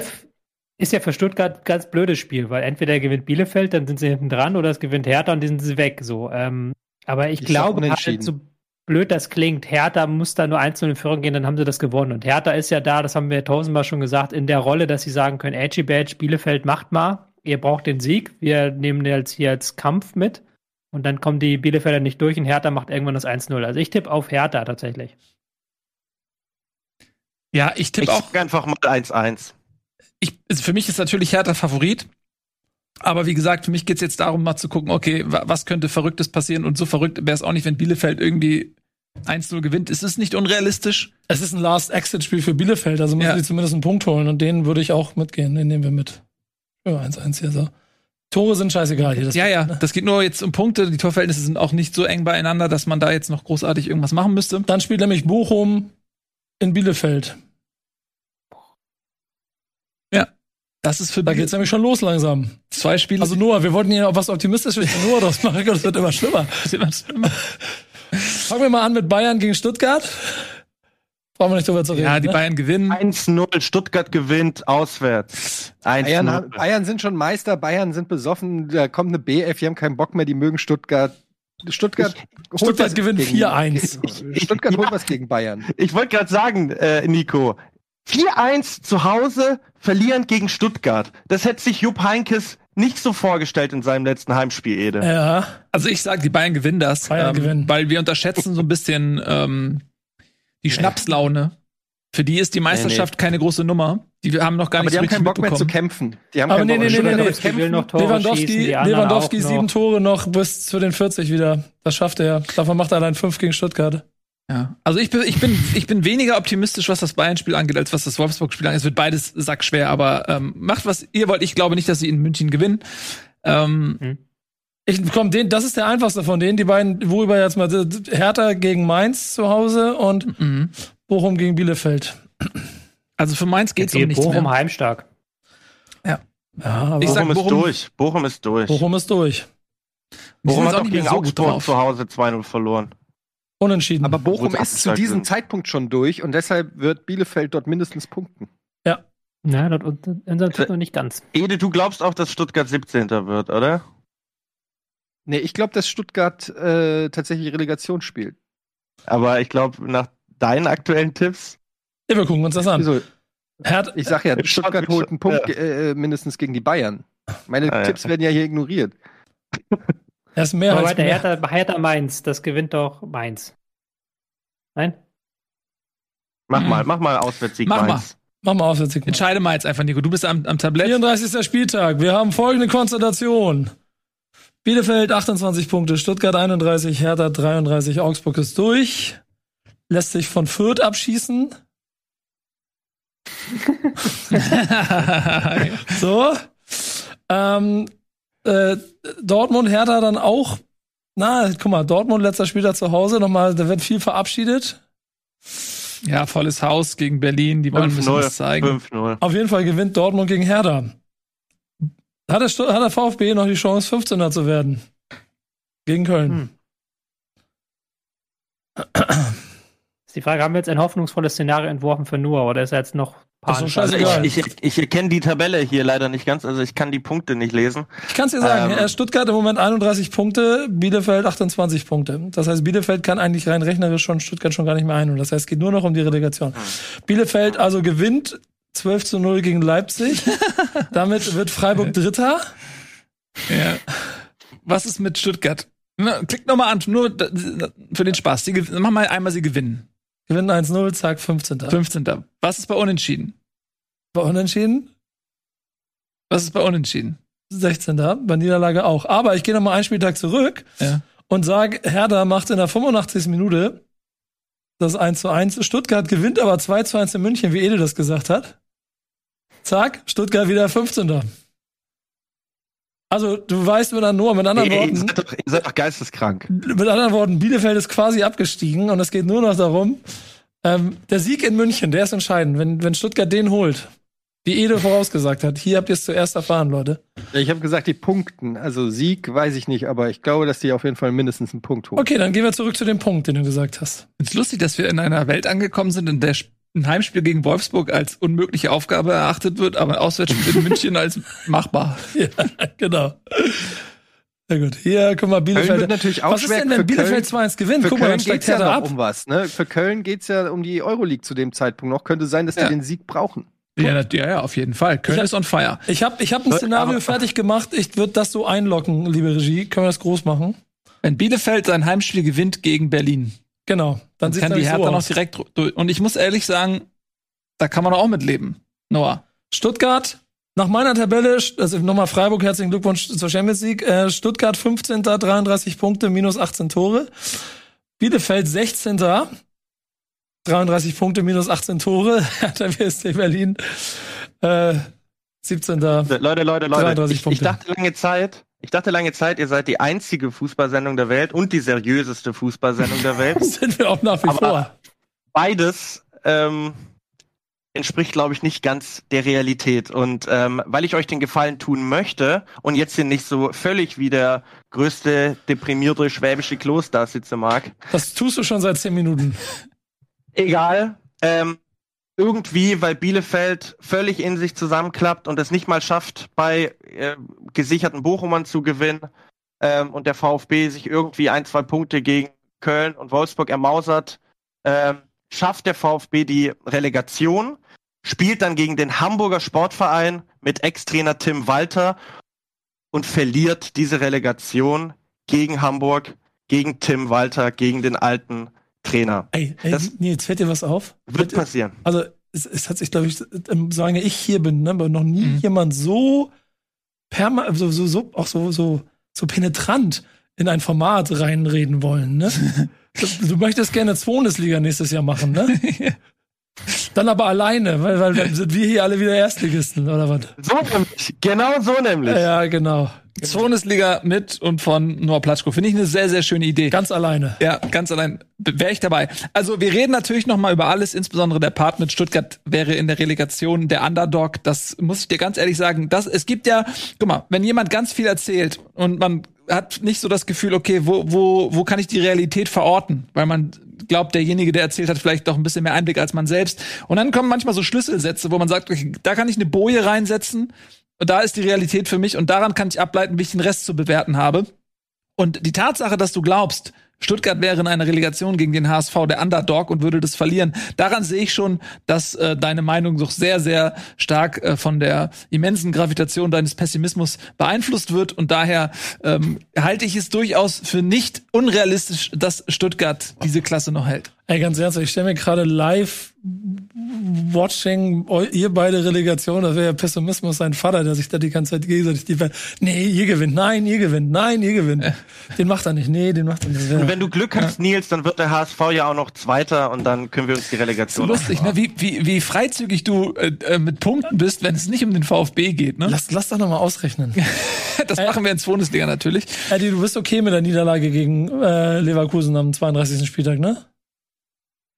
ist ja für Stuttgart ein ganz blödes Spiel, weil entweder gewinnt Bielefeld, dann sind sie hinten dran, oder es gewinnt Hertha und dann sind sie weg. So, ähm, aber ich, Ich glaube, halt, so blöd das klingt, Hertha muss da nur einzeln in Führung gehen, dann haben sie das gewonnen. Und Hertha ist ja da, das haben wir tausendmal schon gesagt, in der Rolle, dass sie sagen können, Edgy Badge, Bielefeld macht mal, ihr braucht den Sieg, wir nehmen den jetzt hier als Kampf mit. Und dann kommen die Bielefelder nicht durch und Hertha macht irgendwann das 1-0. Also ich tippe auf Hertha tatsächlich. Ja, ich Ich tippe auch. einfach mal 1-1. Ich, also für mich ist natürlich Hertha Favorit. Aber wie gesagt, für mich geht's jetzt darum, mal zu gucken, okay, wa- was könnte Verrücktes passieren? Und so verrückt wäre es auch nicht, wenn Bielefeld irgendwie 1-0 gewinnt. Es ist nicht unrealistisch. Es ist ein Last-Exit-Spiel für Bielefeld, also müssen Ja. sie zumindest einen Punkt holen und den würde ich auch mitgehen, den nehmen wir mit. Ja, 1-1 hier so. Tore sind scheißegal hier. Das Ja, ja, das geht nur jetzt um Punkte. Die Torverhältnisse sind auch nicht so eng beieinander, dass man da jetzt noch großartig irgendwas machen müsste. Dann spielt nämlich Bochum in Bielefeld. Das ist für Da geht's nämlich schon los langsam. zwei Spiele. Also Noah, wir wollten hier auch was Optimistisches für Noah draus machen, das wird immer schlimmer. Fangen wir mal an mit Bayern gegen Stuttgart. Brauchen wir nicht drüber zu reden. ja, die ne? Bayern gewinnen. 1-0, Stuttgart gewinnt auswärts. 1-0. Bayern, haben- Bayern sind schon Meister, Bayern sind besoffen, da kommt eine BF, die haben keinen Bock mehr, die mögen Stuttgart. Stuttgart, holt Stuttgart gewinnt gegen- 4-1. Stuttgart holt Ja. was gegen Bayern. Ich wollte gerade sagen, äh, Nico, 4-1 zu Hause, verlieren gegen Stuttgart. Das hätte sich Jupp Heinkes nicht so vorgestellt in seinem letzten Heimspiel, Ede. Ja, Also ich sage, die Bayern gewinnen das, Bayern gewinnen. weil wir unterschätzen so ein bisschen ähm, die Schnapslaune. Für die ist die Meisterschaft keine große Nummer. Die haben noch gar Aber nicht die so haben richtig keinen Bock mehr zu mitbekommen. kämpfen. Die haben Aber keinen nee, Bock nee, mehr nee, nee, nee. Will noch Tore Lewandowski, schießen, die Lewandowski sieben Tore noch bis zu den 40 wieder. Das schafft er. Davon macht er allein fünf gegen Stuttgart. Ja. Also ich bin, ich bin, ich bin weniger optimistisch, was das Bayern-Spiel angeht, als was das Wolfsburg-Spiel angeht. Es wird beides sackschwer, aber ähm, macht was ihr wollt. Ich glaube nicht, dass sie in München gewinnen. Ähm, Ich komm, den, das ist der einfachste von denen. Die beiden, worüber jetzt mal Hertha gegen Mainz zu Hause und mhm. Bochum gegen Bielefeld. Also für Mainz geht's Die um nichts Bochum mehr. heimstark. Ja, aber Ich sag, Bochum ist Bochum- durch. Bochum ist durch. Bochum ist durch. Bochum hat auch gegen so Augsburg zu Hause 2-0 verloren. Unentschieden. Aber Bochum ist zu diesem sind. Zeitpunkt schon durch und deshalb wird Bielefeld dort mindestens punkten. Na, das unser tut noch nicht ganz. Ede, du glaubst auch, dass Stuttgart 17. wird, oder? Nee, ich glaube, dass Stuttgart äh, tatsächlich Relegation spielt. Aber ich glaube, nach deinen aktuellen Tipps. ja, wir gucken uns das an. Wieso? Hertha, Ich sag ja, Ich Stuttgart holt einen Punkt ja. äh, mindestens gegen die Bayern. Meine Ah, ja. Tipps werden ja hier ignoriert. er ist mehr Aber als weiter, mehr. Hertha, Hertha Mainz, das gewinnt doch Mainz. Nein? Mach Mhm. mal, mach mal Auswärtssieg Mach mal. Mainz. Mach mal aus, jetzt Sigmar. Entscheide mal jetzt einfach, Nico. Du bist am, am Tablett. 34. Spieltag. Wir haben folgende Konstellation. Bielefeld 28 Punkte, Stuttgart 31, Hertha 33, Augsburg ist durch. Lässt sich von Fürth abschießen. So. Ähm, äh, Dortmund, Hertha dann auch. Na, guck mal, Dortmund letzter Spieler zu Hause. Nochmal, da wird viel verabschiedet. ja, volles Haus gegen Berlin. Die wollen ein bisschen was 5-0. zeigen. 5-0. Auf jeden Fall gewinnt Dortmund gegen Hertha. Hat der, hat der VfB noch die Chance, 15er zu werden? Gegen Köln. Hm. Ist die Frage, haben wir jetzt ein hoffnungsvolles Szenario entworfen für Noah oder ist er jetzt noch doch panisch? Also ich, ich, ich erkenne die Tabelle hier leider nicht ganz, also ich kann die Punkte nicht lesen. Ich kann es dir sagen, Ähm. äh, Stuttgart im Moment 31 Punkte, Bielefeld 28 Punkte. Das heißt, Bielefeld kann eigentlich rein rechnerisch schon Stuttgart schon gar nicht mehr einholen. Das heißt, es geht nur noch um die Relegation. Bielefeld also gewinnt 12 zu 0 gegen Leipzig. Damit wird Freiburg Dritter. Ja. Was ist mit Stuttgart? Na, Klick noch mal an, nur für den Spaß. Die, mach mal einmal, sie gewinnen. Gewinnen 1-0, zack, 15. 15. Was ist bei Unentschieden? Bei Unentschieden Was ist bei Unentschieden? 16. Bei Niederlage auch. Aber ich gehe noch mal einen Spieltag zurück Ja. und sage, Hertha macht in der 85. Minute das 1 zu 1. Stuttgart gewinnt aber 2 zu 1 in München, wie Ede das gesagt hat. Zack, Stuttgart wieder 15. Also, du weißt mit, nur, mit anderen Ey, ey, ihr, Worten, seid doch, ihr seid doch geisteskrank. mit anderen Worten, Bielefeld ist quasi abgestiegen und es geht nur noch darum, ähm, der Sieg in München, der ist entscheidend. Wenn, wenn Stuttgart den holt, wie Ede vorausgesagt hat, hier habt ihr es zuerst erfahren, Leute. Ich habe gesagt, die Punkten. Also Sieg weiß ich nicht, aber ich glaube, dass die auf jeden Fall mindestens einen Punkt holen. Okay, dann gehen wir zurück zu dem Punkt, den du gesagt hast. Es ist lustig, dass wir in einer Welt angekommen sind, in der ein Heimspiel gegen Wolfsburg als unmögliche Aufgabe erachtet wird, aber ein Auswärtsspiel in München als machbar. Ja, genau. Sehr gut. Hier, guck mal, Köln Bielefeld. wird natürlich auch Was ist denn, wenn Bielefeld Köln. 2-1 gewinnt? Für Guck mal, Köln dann steigt geht's ja Hertha noch ab. um was. Ne? Für Köln geht's ja um die Euroleague zu dem Zeitpunkt noch. Könnte sein, dass die Ja. den Sieg brauchen. Ja, na- ja, ja, auf jeden Fall. Köln Ich hab- ist on fire. Ich habe ich hab ein Szenario aber- fertig gemacht. Ich würde das so einlocken, liebe Regie. Können wir das groß machen? Wenn Bielefeld sein Heimspiel gewinnt gegen Berlin, Genau. Dann dann sieht kann die Hertha so noch aus. direkt durch. Und ich muss ehrlich sagen, da kann man auch mitleben. Noah. Stuttgart, nach meiner Tabelle, also nochmal Freiburg, herzlichen Glückwunsch zur Champions League. Äh, Stuttgart 15. 33 Punkte, minus 18 Tore. Bielefeld 16. 33 Punkte, minus 18 Tore. Hertha BSC Berlin äh, 17. Leute, Leute, Leute, 33 ich, ich dachte lange Zeit, ich dachte lange Zeit, ihr seid die einzige Fußballsendung der Welt und die seriöseste Fußballsendung der Welt. Sind wir auch nach wie Aber- vor. Beides ähm, entspricht, glaube ich, nicht ganz der Realität. Und ähm, weil ich euch den Gefallen tun möchte und jetzt hier nicht so völlig wie der größte deprimierte schwäbische da sitzen mag, Das tust du schon seit 10 Minuten. egal. Ähm, irgendwie, weil Bielefeld völlig in sich zusammenklappt und es nicht mal schafft, bei äh, gesicherten Bochumern zu gewinnen ähm, und der VfB sich irgendwie ein, zwei Punkte gegen Köln und Wolfsburg ermausert, ähm, schafft der VfB die Relegation, spielt dann gegen den Hamburger Sportverein mit Ex-Trainer Tim Walter und verliert diese Relegation gegen Hamburg, gegen Tim Walter, gegen den alten Trainer. Ey, ey Das- nee, jetzt fällt dir was auf. Wird passieren. Also, es, es hat sich, glaube ich, ähm, solange ich hier bin, ne, aber noch nie Mhm. jemand so perma so, so, so, auch so, so, so penetrant in ein Format reinreden wollen, ne? du, du möchtest gerne Bundesliga nächstes Jahr machen, ne? Dann aber alleine, weil, weil dann sind wir hier alle wieder Erstligisten, oder was? So nämlich. Genau so nämlich. Ja, genau. Bundesliga mit und von Noah Platschko. Finde ich eine sehr, sehr schöne Idee. Ganz alleine. Ja, ganz allein wäre ich dabei. Also wir reden natürlich noch mal über alles, insbesondere der Part mit Stuttgart wäre in der Relegation der Underdog. Das muss ich dir ganz ehrlich sagen. Das, es gibt ja, guck mal, wenn jemand ganz viel erzählt und man hat nicht so das Gefühl, okay, wo, wo, wo kann ich die Realität verorten? Weil man glaubt, derjenige, der erzählt hat, vielleicht doch ein bisschen mehr Einblick als man selbst. Und dann kommen manchmal so Schlüsselsätze, wo man sagt, okay, da kann ich eine Boje reinsetzen. Und da ist die Realität für mich und daran kann ich ableiten, wie ich den Rest zu bewerten habe. Und die Tatsache, dass du glaubst, Stuttgart wäre in einer Relegation gegen den HSV der Underdog und würde das verlieren, daran sehe ich schon, dass äh, deine Meinung doch sehr, sehr stark äh, von der immensen Gravitation deines Pessimismus beeinflusst wird. Und daher ähm, halte ich es durchaus für nicht unrealistisch, dass Stuttgart diese Klasse noch hält. Ey, ganz ernsthaft, ich stelle mir gerade live watching ihr beide Relegation, das wäre ja Pessimismus sein Vater, der sich da die ganze Zeit gegenseitig die Nee, ihr gewinnt, nein, ihr gewinnt, nein, ihr gewinnt. Den macht er nicht, nee, den macht er nicht. Ja. Und wenn du Glück hast, Nils, dann wird der HSV ja auch noch Zweiter und dann können wir uns die Relegation lustig, ne? wie, wie, wie freizügig du äh, äh, mit Punkten bist, wenn es nicht um den VfB geht. Ne? Lass, lass doch noch mal ausrechnen. Das machen wir in Bundesliga natürlich. Eddie, du bist okay mit der Niederlage gegen äh, Leverkusen am 32. Spieltag, ne?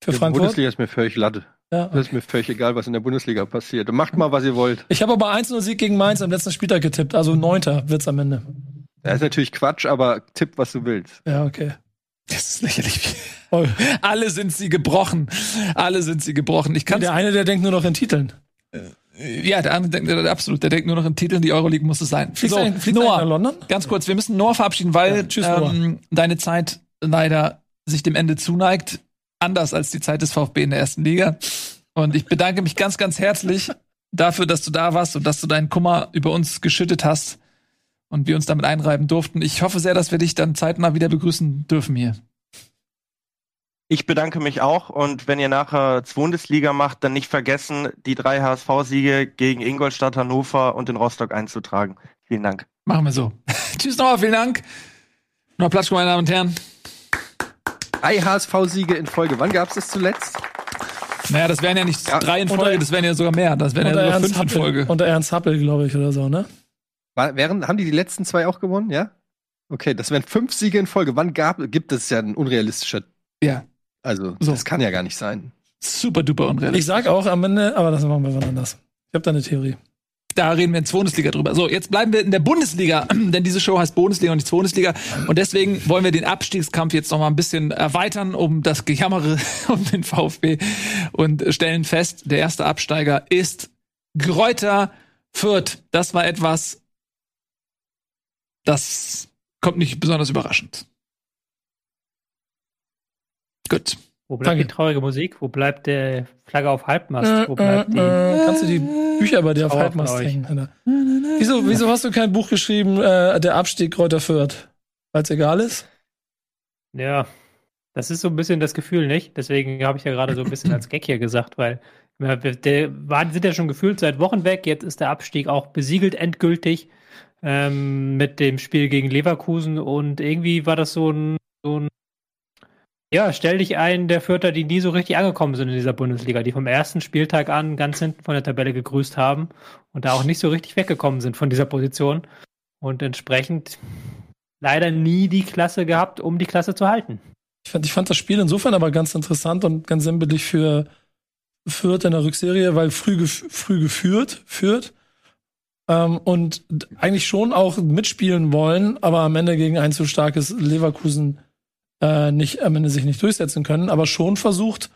Für Die Frankfurt? Bundesliga ist mir völlig Latte. Ja. Das ist mir völlig egal, was in der Bundesliga passiert. Macht mal, was ihr wollt. Ich habe aber 1-0 Sieg gegen Mainz am letzten Spieltag getippt, also Neunter wird's am Ende. Das ist natürlich Quatsch, aber tipp, was du willst. Ja, okay. Das ist lächerlich. Oh. Alle sind sie gebrochen. Alle sind sie gebrochen. Ich kann Der eine, der denkt nur noch in Titeln. ja, der andere denkt der, absolut. Der denkt nur noch in Titeln. Die Euroleague muss es sein. Fliegst du eigentlich- fliegst eigentlich nach London? ganz kurz. Wir müssen Noah verabschieden, weil Ja, tschüss, Noah. ähm, deine Zeit leider sich dem Ende zuneigt. Anders als die Zeit des VfB in der ersten Liga. Und ich bedanke mich ganz, ganz herzlich dafür, dass du da warst und dass du deinen Kummer über uns geschüttet hast und wir uns damit einreiben durften. Ich hoffe sehr, dass wir dich dann zeitnah wieder begrüßen dürfen hier. Ich bedanke mich auch und wenn ihr nachher Bundesliga macht, dann nicht vergessen, die drei HSV-Siege gegen Ingolstadt, Hannover und den Rostock einzutragen. Vielen Dank. Machen wir so. Tschüss Noah, vielen Dank. Noah Platschko, meine Damen und Herren. Drei HSV-Siege in Folge. Wann gab's das zuletzt? Naja, das wären ja nicht Ja, drei in unter- Folge, das wären ja sogar mehr. Das wären ja sogar Ernst, fünf in Folge. unter Ernst Happel, glaube ich, oder so, ne? War, wären, haben die die letzten zwei auch gewonnen? Ja? Okay, das wären fünf Siege in Folge. Wann gab, gibt es ja ein unrealistischer. Ja, Also, So. das kann ja gar nicht sein. super duper unrealistisch. Ich sag auch am Ende, aber das machen wir wann anders. Ich habe da eine Theorie. Da reden wir in Bundesliga drüber. So, jetzt bleiben wir in der Bundesliga, denn diese Show heißt Bundesliga und nicht Bundesliga. Und deswegen wollen wir den Abstiegskampf jetzt noch mal ein bisschen erweitern um das Gejammere um den VfB und stellen fest, der erste Absteiger ist Gräuter Fürth. Das war etwas, das kommt nicht besonders überraschend. Gut. Wo bleibt Danke. die traurige Musik? Wo bleibt der Flagge auf Halbmast? Äh, Wo bleibt die? äh, kannst du die Bücher bei dir auf Halbmast hängen? Alter? Wieso, wieso hast du kein Buch geschrieben, äh, der Abstieg Kräuter Fürth? Weil es egal ist? Ja, das ist so ein bisschen das Gefühl, nicht? Deswegen habe ich ja gerade so ein bisschen als Gag hier gesagt, weil ja, wir- waren, sind ja schon gefühlt seit Wochen weg. Jetzt ist der Abstieg auch besiegelt endgültig ähm, mit dem Spiel gegen Leverkusen und irgendwie war das so ein ja, stell dich ein der Vierter, die nie so richtig angekommen sind in dieser Bundesliga, die vom ersten Spieltag an ganz hinten von der Tabelle gegrüßt haben und da auch nicht so richtig weggekommen sind von dieser Position und entsprechend leider nie die Klasse gehabt, um die Klasse zu halten. Ich fand, ich fand das Spiel insofern aber ganz interessant und ganz sinnbildlich für Fürth in der Rückserie, weil früh, gef früh geführt, führt. Ähm, und eigentlich schon auch mitspielen wollen, aber am Ende gegen ein zu starkes Leverkusen äh, nicht, am Ende sich nicht durchsetzen können, aber schon versucht,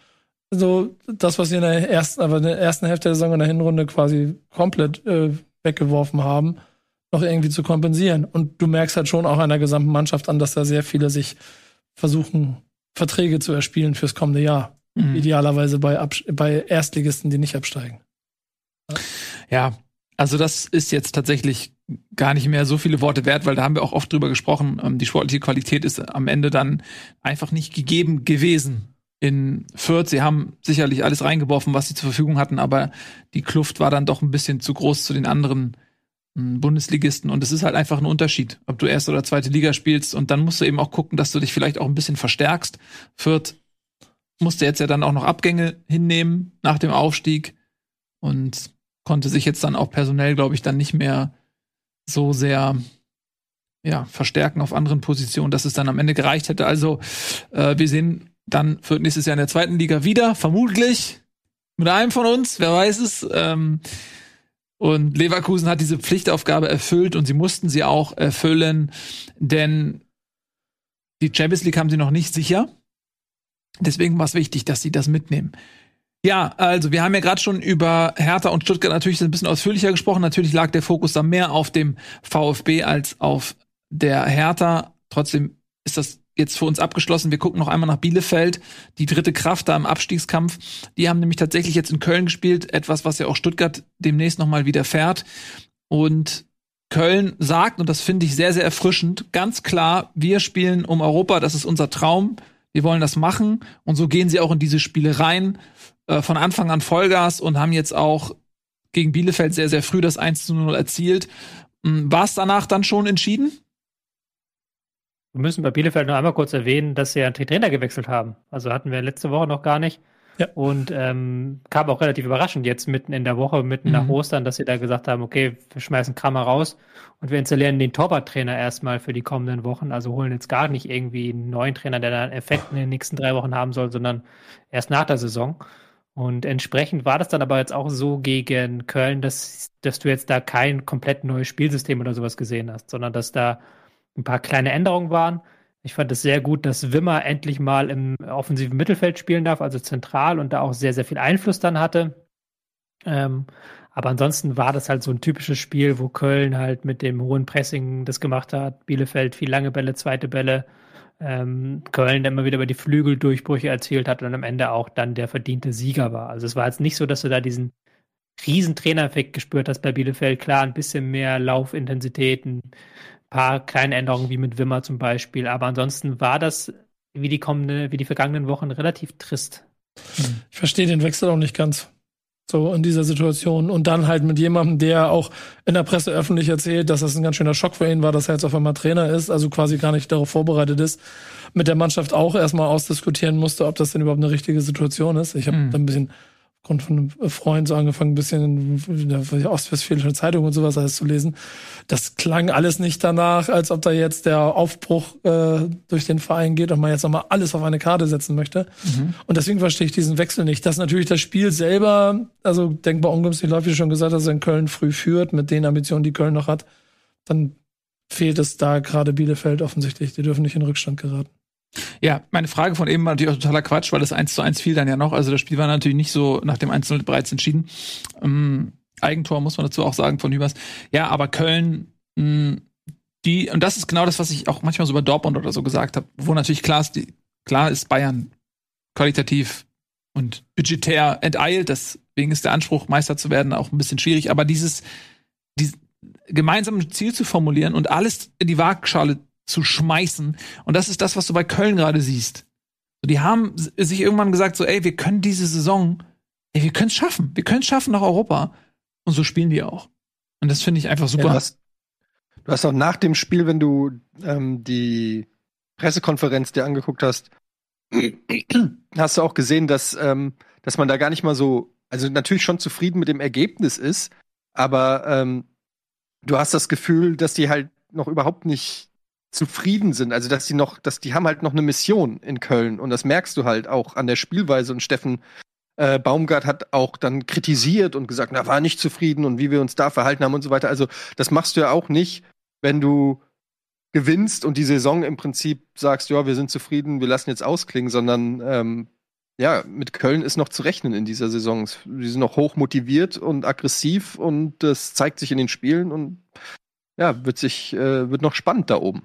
so das, was sie in der ersten, aber in der ersten Hälfte der Saison in der Hinrunde quasi komplett äh, weggeworfen haben, noch irgendwie zu kompensieren. Und du merkst halt schon auch an der gesamten Mannschaft an, dass da sehr viele sich versuchen, Verträge zu erspielen fürs kommende Jahr. Mhm. Idealerweise bei, bei Erstligisten, die nicht absteigen. Ja, also das ist jetzt tatsächlich gar nicht mehr so viele Worte wert, weil da haben wir auch oft drüber gesprochen. Ähm, die sportliche Qualität ist am Ende dann einfach nicht gegeben gewesen. in Fürth. Sie haben sicherlich alles reingeworfen, was sie zur Verfügung hatten, aber die Kluft war dann doch ein bisschen zu groß zu den anderen hm, Bundesligisten und es ist halt einfach ein Unterschied, ob du erste oder zweite Liga spielst und dann musst du eben auch gucken, dass du dich vielleicht auch ein bisschen verstärkst. Fürth musste jetzt ja dann auch noch Abgänge hinnehmen nach dem Aufstieg und konnte sich jetzt dann auch personell, glaube ich, dann nicht mehr so sehr ja, verstärken auf anderen Positionen, dass es dann am Ende gereicht hätte. Also äh, wir sehen dann für nächstes Jahr in der zweiten Liga wieder, vermutlich mit einem von uns, wer weiß es. Ähm, und Leverkusen hat diese Pflichtaufgabe erfüllt und sie mussten sie auch erfüllen, denn die Champions League haben sie noch nicht sicher. Deswegen war es wichtig, dass sie das mitnehmen. Ja, also wir haben ja gerade schon über Hertha und Stuttgart natürlich ein bisschen ausführlicher gesprochen. Natürlich lag der Fokus da mehr auf dem VfB als auf der Hertha. Trotzdem ist das jetzt für uns abgeschlossen. Wir gucken noch einmal nach Bielefeld, die dritte Kraft da im Abstiegskampf. Die haben nämlich tatsächlich jetzt in Köln gespielt, etwas, was ja auch Stuttgart demnächst noch mal wieder fährt. Und Köln sagt, und das finde ich sehr, sehr erfrischend, ganz klar, wir spielen um Europa, das ist unser Traum. Wir wollen das machen. Und so gehen sie auch in diese Spiele rein. Äh, von Anfang an Vollgas und haben jetzt auch gegen Bielefeld sehr, sehr früh das 1 zu 0 erzielt. Hm, War es danach dann schon entschieden? Wir müssen bei Bielefeld noch einmal kurz erwähnen, dass sie ja einen Trainer gewechselt haben. Also hatten wir letzte Woche noch gar nicht. Ja. Und ähm, kam auch relativ überraschend jetzt mitten in der Woche, mitten mhm. nach Ostern, dass sie da gesagt haben, okay, wir schmeißen Kramer raus und wir installieren den Torwarttrainer erstmal für die kommenden Wochen. Also holen jetzt gar nicht irgendwie einen neuen Trainer, der dann Effekt in den nächsten drei Wochen haben soll, sondern erst nach der Saison. Und entsprechend war das dann aber jetzt auch so gegen Köln, dass, dass du jetzt da kein komplett neues Spielsystem oder sowas gesehen hast, sondern dass da ein paar kleine Änderungen waren. Ich fand es sehr gut, dass Wimmer endlich mal im offensiven Mittelfeld spielen darf, also zentral und da auch sehr, sehr viel Einfluss dann hatte. Ähm, aber ansonsten war das halt so ein typisches Spiel, wo Köln halt mit dem hohen Pressing das gemacht hat. Bielefeld viel lange Bälle, zweite Bälle. Ähm, Köln der immer wieder über die Flügeldurchbrüche erzielt hat und am Ende auch dann der verdiente Sieger war. Also es war jetzt nicht so, dass du da diesen riesen Trainereffekt gespürt hast bei Bielefeld. Klar, ein bisschen mehr Laufintensität, ein paar kleine Änderungen wie mit Wimmer zum Beispiel. Aber ansonsten war das wie die kommende, wie die vergangenen Wochen relativ trist. Ich verstehe den Wechsel auch nicht ganz. So in dieser Situation. Und dann halt mit jemandem, der auch in der Presse öffentlich erzählt, dass das ein ganz schöner Schock für ihn war, dass er jetzt auf einmal Trainer ist, also quasi gar nicht darauf vorbereitet ist, mit der Mannschaft auch erstmal ausdiskutieren musste, ob das denn überhaupt eine richtige Situation ist. Ich habe mhm. da ein bisschen aufgrund von einem Freund so angefangen, ein bisschen in der Ostwestfälischen Zeitung und sowas alles zu lesen. Das klang alles nicht danach, als ob da jetzt der Aufbruch äh, durch den Verein geht und man jetzt nochmal alles auf eine Karte setzen möchte. Mhm. Und deswegen verstehe ich diesen Wechsel nicht. Dass natürlich das Spiel selber, also denkbar ungünstig läuft, wie du schon gesagt hast, in Köln früh führt, mit den Ambitionen, die Köln noch hat, dann fehlt es da gerade Bielefeld offensichtlich. Die dürfen nicht in Rückstand geraten. Ja, meine Frage von eben war natürlich auch totaler Quatsch, weil das 1 zu 1 fiel dann ja noch. Also das Spiel war natürlich nicht so nach dem 1 0 bereits entschieden. Ähm, Eigentor muss man dazu auch sagen von Hübers. Ja, aber Köln, mh, hm, die, und das ist genau das, was ich auch manchmal so über Dortmund oder so gesagt habe, wo natürlich klar ist, die, klar ist Bayern qualitativ und budgetär enteilt, deswegen ist der Anspruch, Meister zu werden, auch ein bisschen schwierig, aber dieses, dieses gemeinsame Ziel zu formulieren und alles in die Waagschale zu schmeißen. Und das ist das, was du bei Köln gerade siehst. Die haben sich irgendwann gesagt, so, ey, wir können diese Saison, ey, wir können es schaffen. Wir können es schaffen nach Europa. Und so spielen die auch. Und das finde ich einfach super. Ja, du, hast, du hast auch nach dem Spiel, wenn du ähm, die Pressekonferenz dir angeguckt hast, hast du auch gesehen, dass, ähm, dass man da gar nicht mal so, also natürlich schon zufrieden mit dem Ergebnis ist, aber ähm, du hast das Gefühl, dass die halt noch überhaupt nicht zufrieden sind. Also, dass die noch, dass die haben halt noch eine Mission in Köln und das merkst du halt auch an der Spielweise und Steffen äh, Baumgart hat auch dann kritisiert und gesagt, na, war nicht zufrieden und wie wir uns da verhalten haben und so weiter. Also, das machst du ja auch nicht, wenn du gewinnst und die Saison im Prinzip sagst, ja, wir sind zufrieden, wir lassen jetzt ausklingen, sondern ähm, ja, mit Köln ist noch zu rechnen in dieser Saison. Sie sind noch hoch motiviert und aggressiv und das zeigt sich in den Spielen und ja, wird sich, äh, wird noch spannend da oben.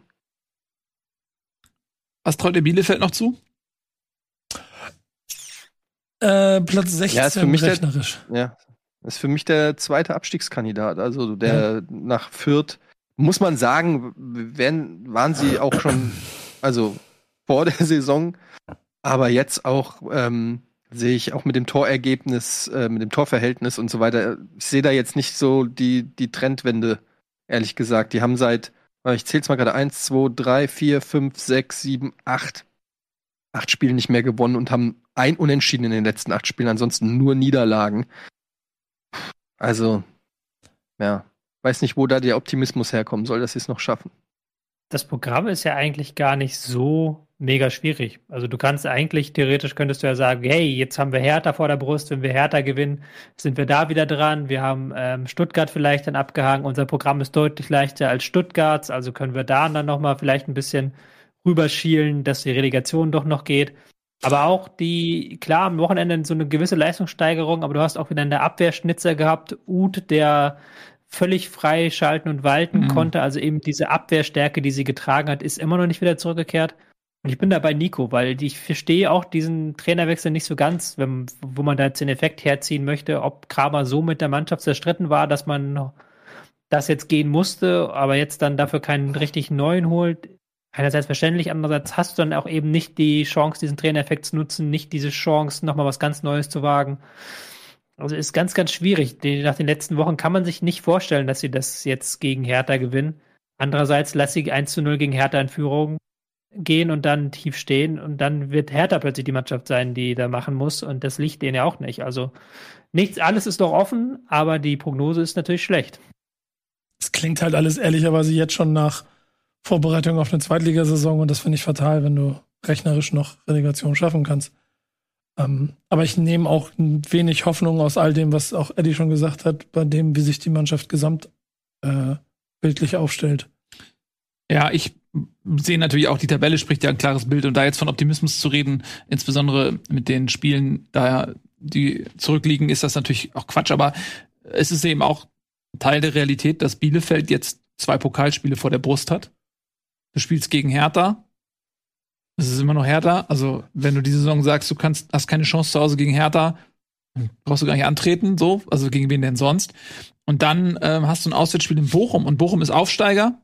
Was traut ihr Bielefeld noch zu? Äh, Platz 16 ja, ist für mich rechnerisch. Der, ja, ist für mich der zweite Abstiegskandidat. Also der ja. nach Fürth, muss man sagen, werden, waren sie auch schon, also vor der Saison Aber jetzt auch ähm, sehe ich auch mit dem Torergebnis, äh, mit dem Torverhältnis und so weiter, ich sehe da jetzt nicht so die, die Trendwende, ehrlich gesagt. Die haben seit, ich zähle es mal gerade, eins, zwei, drei, vier, fünf, sechs, sieben, acht, acht Spiele nicht mehr gewonnen und haben ein Unentschieden in den letzten acht Spielen, ansonsten nur Niederlagen. Also, ja, weiß nicht, wo da der Optimismus herkommen soll, dass sie es noch schaffen. Das Programm ist ja eigentlich gar nicht so mega schwierig. Also du kannst eigentlich, theoretisch könntest du ja sagen, hey, jetzt haben wir Hertha vor der Brust, wenn wir Hertha gewinnen, sind wir da wieder dran. Wir haben ähm, Stuttgart vielleicht dann abgehangen. Unser Programm ist deutlich leichter als Stuttgarts, also können wir da dann nochmal vielleicht ein bisschen rüberschielen, dass die Relegation doch noch geht. Aber auch die, klar, am Wochenende so eine gewisse Leistungssteigerung, aber du hast auch wieder eine Abwehrschnitzer gehabt. Uth, der völlig frei schalten und walten mhm. konnte. Also eben diese Abwehrstärke, die sie getragen hat, ist immer noch nicht wieder zurückgekehrt. Und ich bin da bei Nico, weil ich verstehe auch diesen Trainerwechsel nicht so ganz, wenn, wo man da jetzt den Effekt herziehen möchte, ob Kramer so mit der Mannschaft zerstritten war, dass man das jetzt gehen musste, aber jetzt dann dafür keinen richtig neuen holt. Einerseits verständlich, andererseits hast du dann auch eben nicht die Chance, diesen Trainereffekt zu nutzen, nicht diese Chance, nochmal was ganz Neues zu wagen. Also ist ganz, ganz schwierig. nach den letzten Wochen kann man sich nicht vorstellen, dass sie das jetzt gegen Hertha gewinnen. Andererseits lass sie 1 zu 0 gegen Hertha in Führung gehen und dann tief stehen und dann wird Hertha plötzlich die Mannschaft sein, die da machen muss und das liegt denen ja auch nicht. Also nichts, alles ist doch offen, aber die Prognose ist natürlich schlecht. Es klingt halt alles ehrlicherweise jetzt schon nach Vorbereitung auf eine Zweitligasaison und das finde ich fatal, wenn du rechnerisch noch Relegation schaffen kannst. Ähm, aber ich nehme auch wenig Hoffnung aus all dem, was auch Eddie schon gesagt hat, bei dem, wie sich die Mannschaft gesamt äh, bildlich aufstellt. Ja, ich sehe natürlich auch, die Tabelle spricht ja ein klares Bild und da jetzt von Optimismus zu reden, insbesondere mit den Spielen, da die zurückliegen, ist das natürlich auch Quatsch, aber es ist eben auch Teil der Realität, dass Bielefeld jetzt zwei Pokalspiele vor der Brust hat. Du spielst gegen Hertha. Es ist immer noch Hertha. Also, wenn du diese Saison sagst, du kannst, hast keine Chance zu Hause gegen Hertha, brauchst du gar nicht antreten, so. Also, gegen wen denn sonst? Und dann ähm, hast du ein Auswärtsspiel in Bochum und Bochum ist Aufsteiger.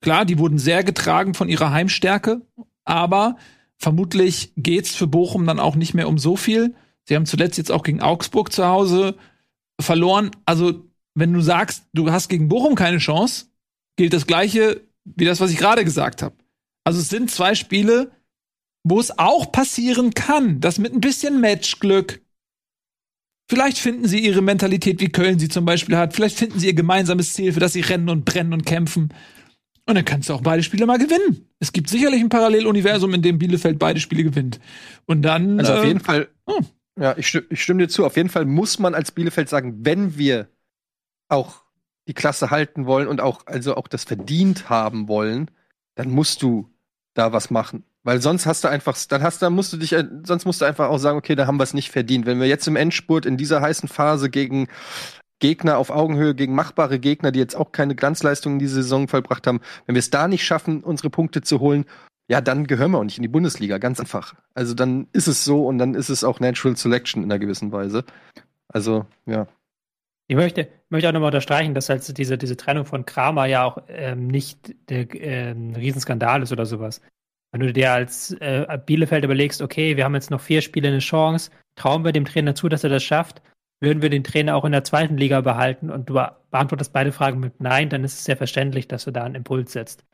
Klar, die wurden sehr getragen von ihrer Heimstärke, aber vermutlich geht's für Bochum dann auch nicht mehr um so viel. Sie haben zuletzt jetzt auch gegen Augsburg zu Hause verloren. Also, wenn du sagst, du hast gegen Bochum keine Chance, gilt das Gleiche wie das, was ich gerade gesagt habe. Also, es sind zwei Spiele, wo es auch passieren kann, dass mit ein bisschen Matchglück Vielleicht finden sie ihre Mentalität, wie Köln sie zum Beispiel hat. Vielleicht finden sie ihr gemeinsames Ziel, für das sie rennen und brennen und kämpfen. Und dann kannst du auch beide Spiele mal gewinnen. Es gibt sicherlich ein Paralleluniversum, in dem Bielefeld beide Spiele gewinnt. Und dann. Also auf äh, jeden Fall. Oh. Ja, ich, stimme, ich stimme dir zu. Auf jeden Fall muss man als Bielefeld sagen, wenn wir auch die Klasse halten wollen und auch, also auch das verdient haben wollen, dann musst du da was machen. Weil sonst hast du einfach, dann hast du, musst du dich, sonst musst du einfach auch sagen, okay, da haben wir es nicht verdient. Wenn wir jetzt im Endspurt in dieser heißen Phase gegen Gegner auf Augenhöhe gegen machbare Gegner, die jetzt auch keine Glanzleistungen in dieser Saison vollbracht haben, wenn wir es da nicht schaffen, unsere Punkte zu holen, ja, dann gehören wir auch nicht in die Bundesliga, ganz einfach. Also dann ist es so und dann ist es auch Natural Selection in einer gewissen Weise. Also, ja. Ich möchte, möchte auch nochmal unterstreichen, dass halt diese, diese Trennung von Kramer ja auch ähm, nicht der äh, Riesenskandal ist oder sowas. Wenn du dir als äh, Bielefeld überlegst, okay, wir haben jetzt noch vier Spiele eine Chance, trauen wir dem Trainer zu, dass er das schafft, würden wir den Trainer auch in der zweiten Liga behalten und du beantwortest beide Fragen mit Nein, dann ist es sehr verständlich, dass du da einen Impuls setzt.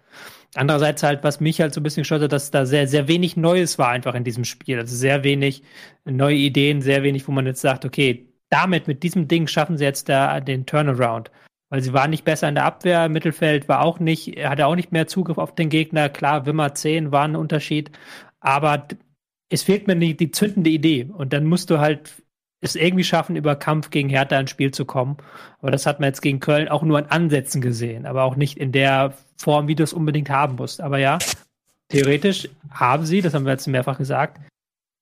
Andererseits halt, was mich halt so ein bisschen gestört hat, dass da sehr, sehr wenig Neues war einfach in diesem Spiel. Also sehr wenig neue Ideen, sehr wenig, wo man jetzt sagt, okay, damit, mit diesem Ding schaffen sie jetzt da den Turnaround. Weil sie waren nicht besser in der Abwehr, Mittelfeld war auch nicht, hatte auch nicht mehr Zugriff auf den Gegner. Klar, Wimmer 10 war ein Unterschied, aber es fehlt mir die, die zündende Idee. Und dann musst du halt es irgendwie schaffen, über Kampf gegen Hertha ins Spiel zu kommen. Aber das hat man jetzt gegen Köln auch nur an Ansätzen gesehen, aber auch nicht in der Form, wie du es unbedingt haben musst. Aber ja, theoretisch haben sie, das haben wir jetzt mehrfach gesagt,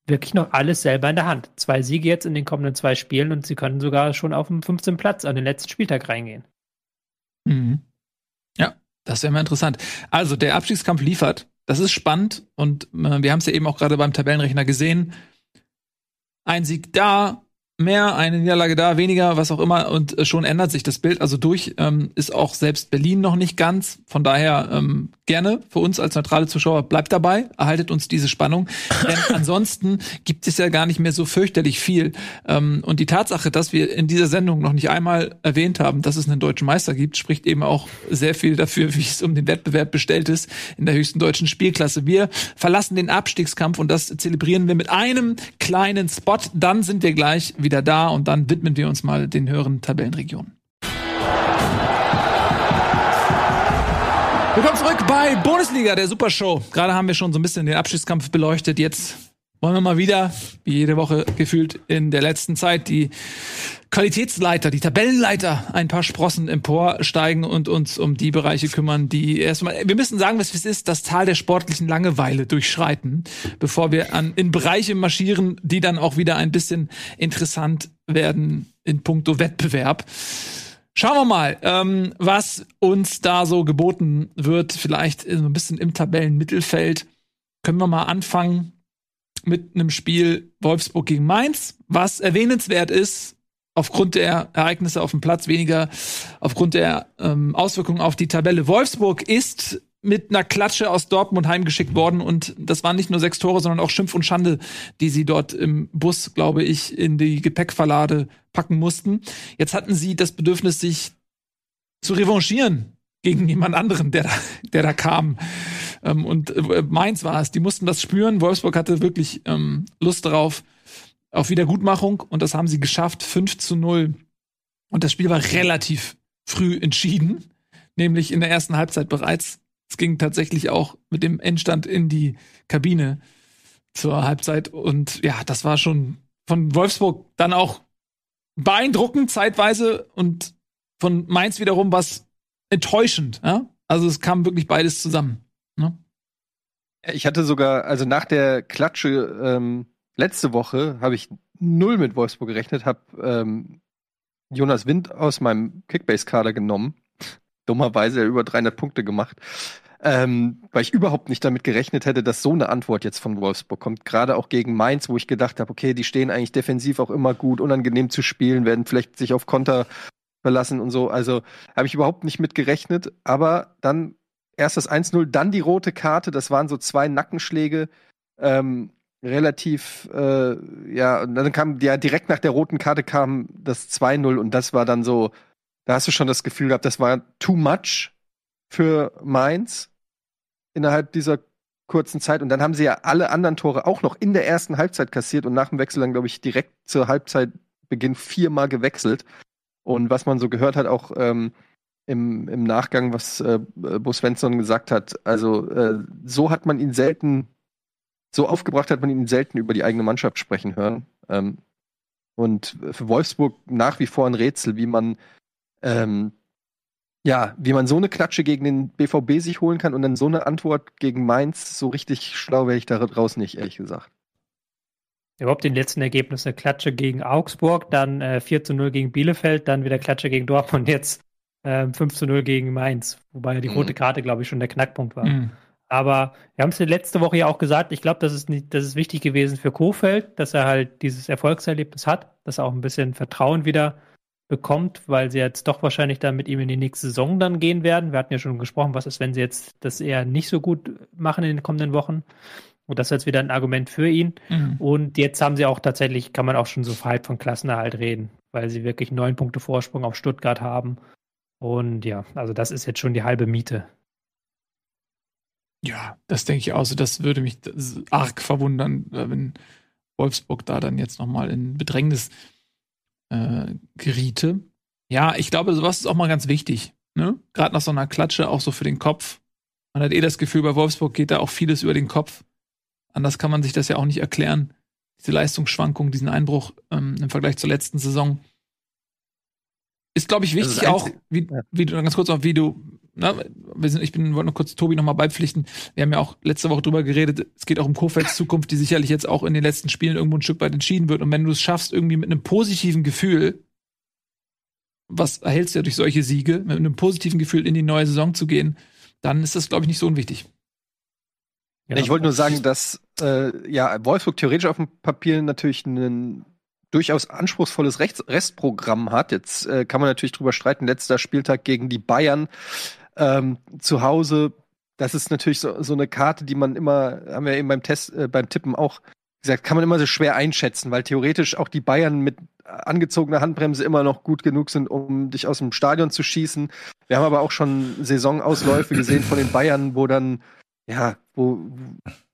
wirklich noch alles selber in der Hand. Zwei Siege jetzt in den kommenden zwei Spielen und sie können sogar schon auf dem 15. Platz an den letzten Spieltag reingehen. Mhm. Ja, das wäre mal interessant. Also, der Abstiegskampf liefert. Das ist spannend und äh, wir haben es ja eben auch gerade beim Tabellenrechner gesehen. Ein Sieg da, mehr, eine Niederlage da, weniger, was auch immer. Und äh, schon ändert sich das Bild. Also durch ähm, ist auch selbst Berlin noch nicht ganz. Von daher ähm, gerne für uns als neutrale Zuschauer, bleibt dabei, erhaltet uns diese Spannung. Denn ansonsten gibt es ja gar nicht mehr so fürchterlich viel. Ähm, und die Tatsache, dass wir in dieser Sendung noch nicht einmal erwähnt haben, dass es einen deutschen Meister gibt, spricht eben auch sehr viel dafür, wie es um den Wettbewerb bestellt ist in der höchsten deutschen Spielklasse. Wir verlassen den Abstiegskampf und das zelebrieren wir mit einem kleinen Spot. Dann sind wir gleich wieder da und dann widmen wir uns mal den höheren Tabellenregionen. Willkommen zurück bei Bundesliga, der Supershow. Gerade haben wir schon so ein bisschen den Abschiedskampf beleuchtet. Jetzt wollen wir mal wieder, wie jede Woche gefühlt in der letzten Zeit, die Qualitätsleiter, die Tabellenleiter ein paar Sprossen emporsteigen und uns um die Bereiche kümmern, die erstmal, wir müssen sagen, was es ist, das Tal der sportlichen Langeweile durchschreiten, bevor wir an, in Bereiche marschieren, die dann auch wieder ein bisschen interessant werden in puncto Wettbewerb. Schauen wir mal, ähm, was uns da so geboten wird. Vielleicht so ein bisschen im Tabellenmittelfeld. Können wir mal anfangen mit einem Spiel Wolfsburg gegen Mainz, was erwähnenswert ist, aufgrund der Ereignisse auf dem Platz, weniger aufgrund der ähm, Auswirkungen auf die Tabelle. Wolfsburg ist mit einer Klatsche aus Dortmund heimgeschickt worden und das waren nicht nur sechs Tore, sondern auch Schimpf und Schande, die sie dort im Bus, glaube ich, in die Gepäckverlade packen mussten. Jetzt hatten sie das Bedürfnis, sich zu revanchieren gegen jemand anderen, der da, der da kam. Ähm, und äh, Mainz war es. Die mussten das spüren. Wolfsburg hatte wirklich ähm, Lust darauf, auf Wiedergutmachung und das haben sie geschafft. 5 zu 0. Und das Spiel war relativ früh entschieden, nämlich in der ersten Halbzeit bereits. Es ging tatsächlich auch mit dem Endstand in die Kabine zur Halbzeit. Und ja, das war schon von Wolfsburg dann auch beeindruckend zeitweise und von Mainz wiederum was enttäuschend. Ja? Also es kam wirklich beides zusammen. Ne? Ich hatte sogar, also nach der Klatsche ähm, letzte Woche habe ich null mit Wolfsburg gerechnet, habe ähm, Jonas Wind aus meinem Kickbase-Kader genommen. Dummerweise über 300 Punkte gemacht ähm, weil ich überhaupt nicht damit gerechnet hätte, dass so eine Antwort jetzt von Wolfsburg kommt. Gerade auch gegen Mainz, wo ich gedacht habe, okay, die stehen eigentlich defensiv auch immer gut, unangenehm zu spielen, werden vielleicht sich auf Konter verlassen und so. Also habe ich überhaupt nicht mit gerechnet. Aber dann erst das 1-0, dann die rote Karte. Das waren so zwei Nackenschläge. Ähm, relativ, äh, ja, und dann kam, ja, direkt nach der roten Karte kam das 2-0 und das war dann so, da hast du schon das Gefühl gehabt, das war too much für Mainz innerhalb dieser kurzen Zeit. Und dann haben sie ja alle anderen Tore auch noch in der ersten Halbzeit kassiert und nach dem Wechsel dann, glaube ich, direkt zur Halbzeitbeginn viermal gewechselt. Und was man so gehört hat, auch ähm, im, im Nachgang, was äh, Bo Svensson gesagt hat, also äh, so hat man ihn selten, so aufgebracht hat man ihn selten über die eigene Mannschaft sprechen hören. Ähm, und für Wolfsburg nach wie vor ein Rätsel, wie man ähm, ja, wie man so eine Klatsche gegen den BVB sich holen kann und dann so eine Antwort gegen Mainz, so richtig schlau wäre ich da raus nicht, ehrlich gesagt. Überhaupt den letzten Ergebnis, eine Klatsche gegen Augsburg, dann äh, 4 zu 0 gegen Bielefeld, dann wieder Klatsche gegen Dortmund, jetzt äh, 5 zu 0 gegen Mainz, wobei die mhm. rote Karte, glaube ich, schon der Knackpunkt war. Mhm. Aber wir haben es letzte Woche ja auch gesagt, ich glaube, das ist nicht, das ist wichtig gewesen für Kofeld, dass er halt dieses Erfolgserlebnis hat, dass er auch ein bisschen Vertrauen wieder bekommt, weil sie jetzt doch wahrscheinlich dann mit ihm in die nächste Saison dann gehen werden. Wir hatten ja schon gesprochen, was ist, wenn sie jetzt das eher nicht so gut machen in den kommenden Wochen. Und das ist jetzt wieder ein Argument für ihn. Mhm. Und jetzt haben sie auch tatsächlich, kann man auch schon so halb von Klassenerhalt reden, weil sie wirklich neun Punkte Vorsprung auf Stuttgart haben. Und ja, also das ist jetzt schon die halbe Miete. Ja, das denke ich auch so. Das würde mich arg verwundern, wenn Wolfsburg da dann jetzt nochmal in Bedrängnis äh, geriete. Ja, ich glaube, sowas ist auch mal ganz wichtig. Ne? Gerade nach so einer Klatsche, auch so für den Kopf. Man hat eh das Gefühl, bei Wolfsburg geht da auch vieles über den Kopf. Anders kann man sich das ja auch nicht erklären. Diese Leistungsschwankung, diesen Einbruch ähm, im Vergleich zur letzten Saison. Ist, glaube ich, wichtig auch, wie, wie du ganz kurz auch, wie du na, wir sind, ich bin, wollte nur kurz Tobi nochmal beipflichten. Wir haben ja auch letzte Woche drüber geredet. Es geht auch um Kofelds Zukunft, die sicherlich jetzt auch in den letzten Spielen irgendwo ein Stück weit entschieden wird. Und wenn du es schaffst, irgendwie mit einem positiven Gefühl, was erhältst du ja durch solche Siege, mit einem positiven Gefühl in die neue Saison zu gehen, dann ist das, glaube ich, nicht so unwichtig. Ja, ich wollte nur sagen, dass äh, ja Wolfsburg theoretisch auf dem Papier natürlich ein durchaus anspruchsvolles Rechts Restprogramm hat. Jetzt äh, kann man natürlich drüber streiten. Letzter Spieltag gegen die Bayern ähm, zu Hause das ist natürlich so, so eine Karte, die man immer, haben wir eben beim Test, äh, beim Tippen auch gesagt, kann man immer so schwer einschätzen, weil theoretisch auch die Bayern mit angezogener Handbremse immer noch gut genug sind, um dich aus dem Stadion zu schießen. Wir haben aber auch schon Saisonausläufe gesehen von den Bayern, wo dann, ja, wo,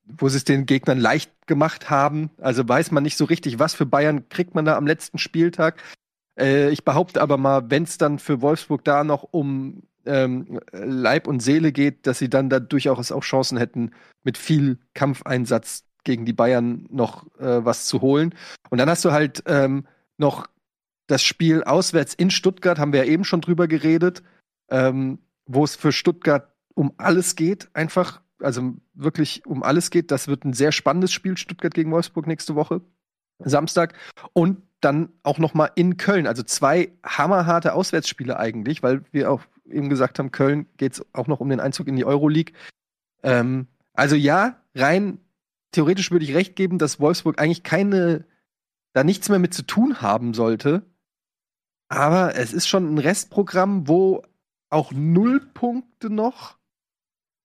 wo sie es den Gegnern leicht gemacht haben. Also weiß man nicht so richtig, was für Bayern kriegt man da am letzten Spieltag. Äh, ich behaupte aber mal, wenn es dann für Wolfsburg da noch um ähm, Leib und Seele geht, dass sie dann da durchaus auch Chancen hätten, mit viel Kampfeinsatz gegen die Bayern noch äh, was zu holen. Und dann hast du halt ähm, noch das Spiel auswärts in Stuttgart, haben wir ja eben schon drüber geredet, ähm, wo es für Stuttgart um alles geht, einfach, also wirklich um alles geht. Das wird ein sehr spannendes Spiel, Stuttgart gegen Wolfsburg nächste Woche, Samstag. Und dann auch noch mal in Köln, also zwei hammerharte Auswärtsspiele eigentlich, weil wir auch eben gesagt haben, Köln geht es auch noch um den Einzug in die Euroleague. Ähm, also ja, rein theoretisch würde ich recht geben, dass Wolfsburg eigentlich keine, da nichts mehr mit zu tun haben sollte. Aber es ist schon ein Restprogramm, wo auch null Punkte noch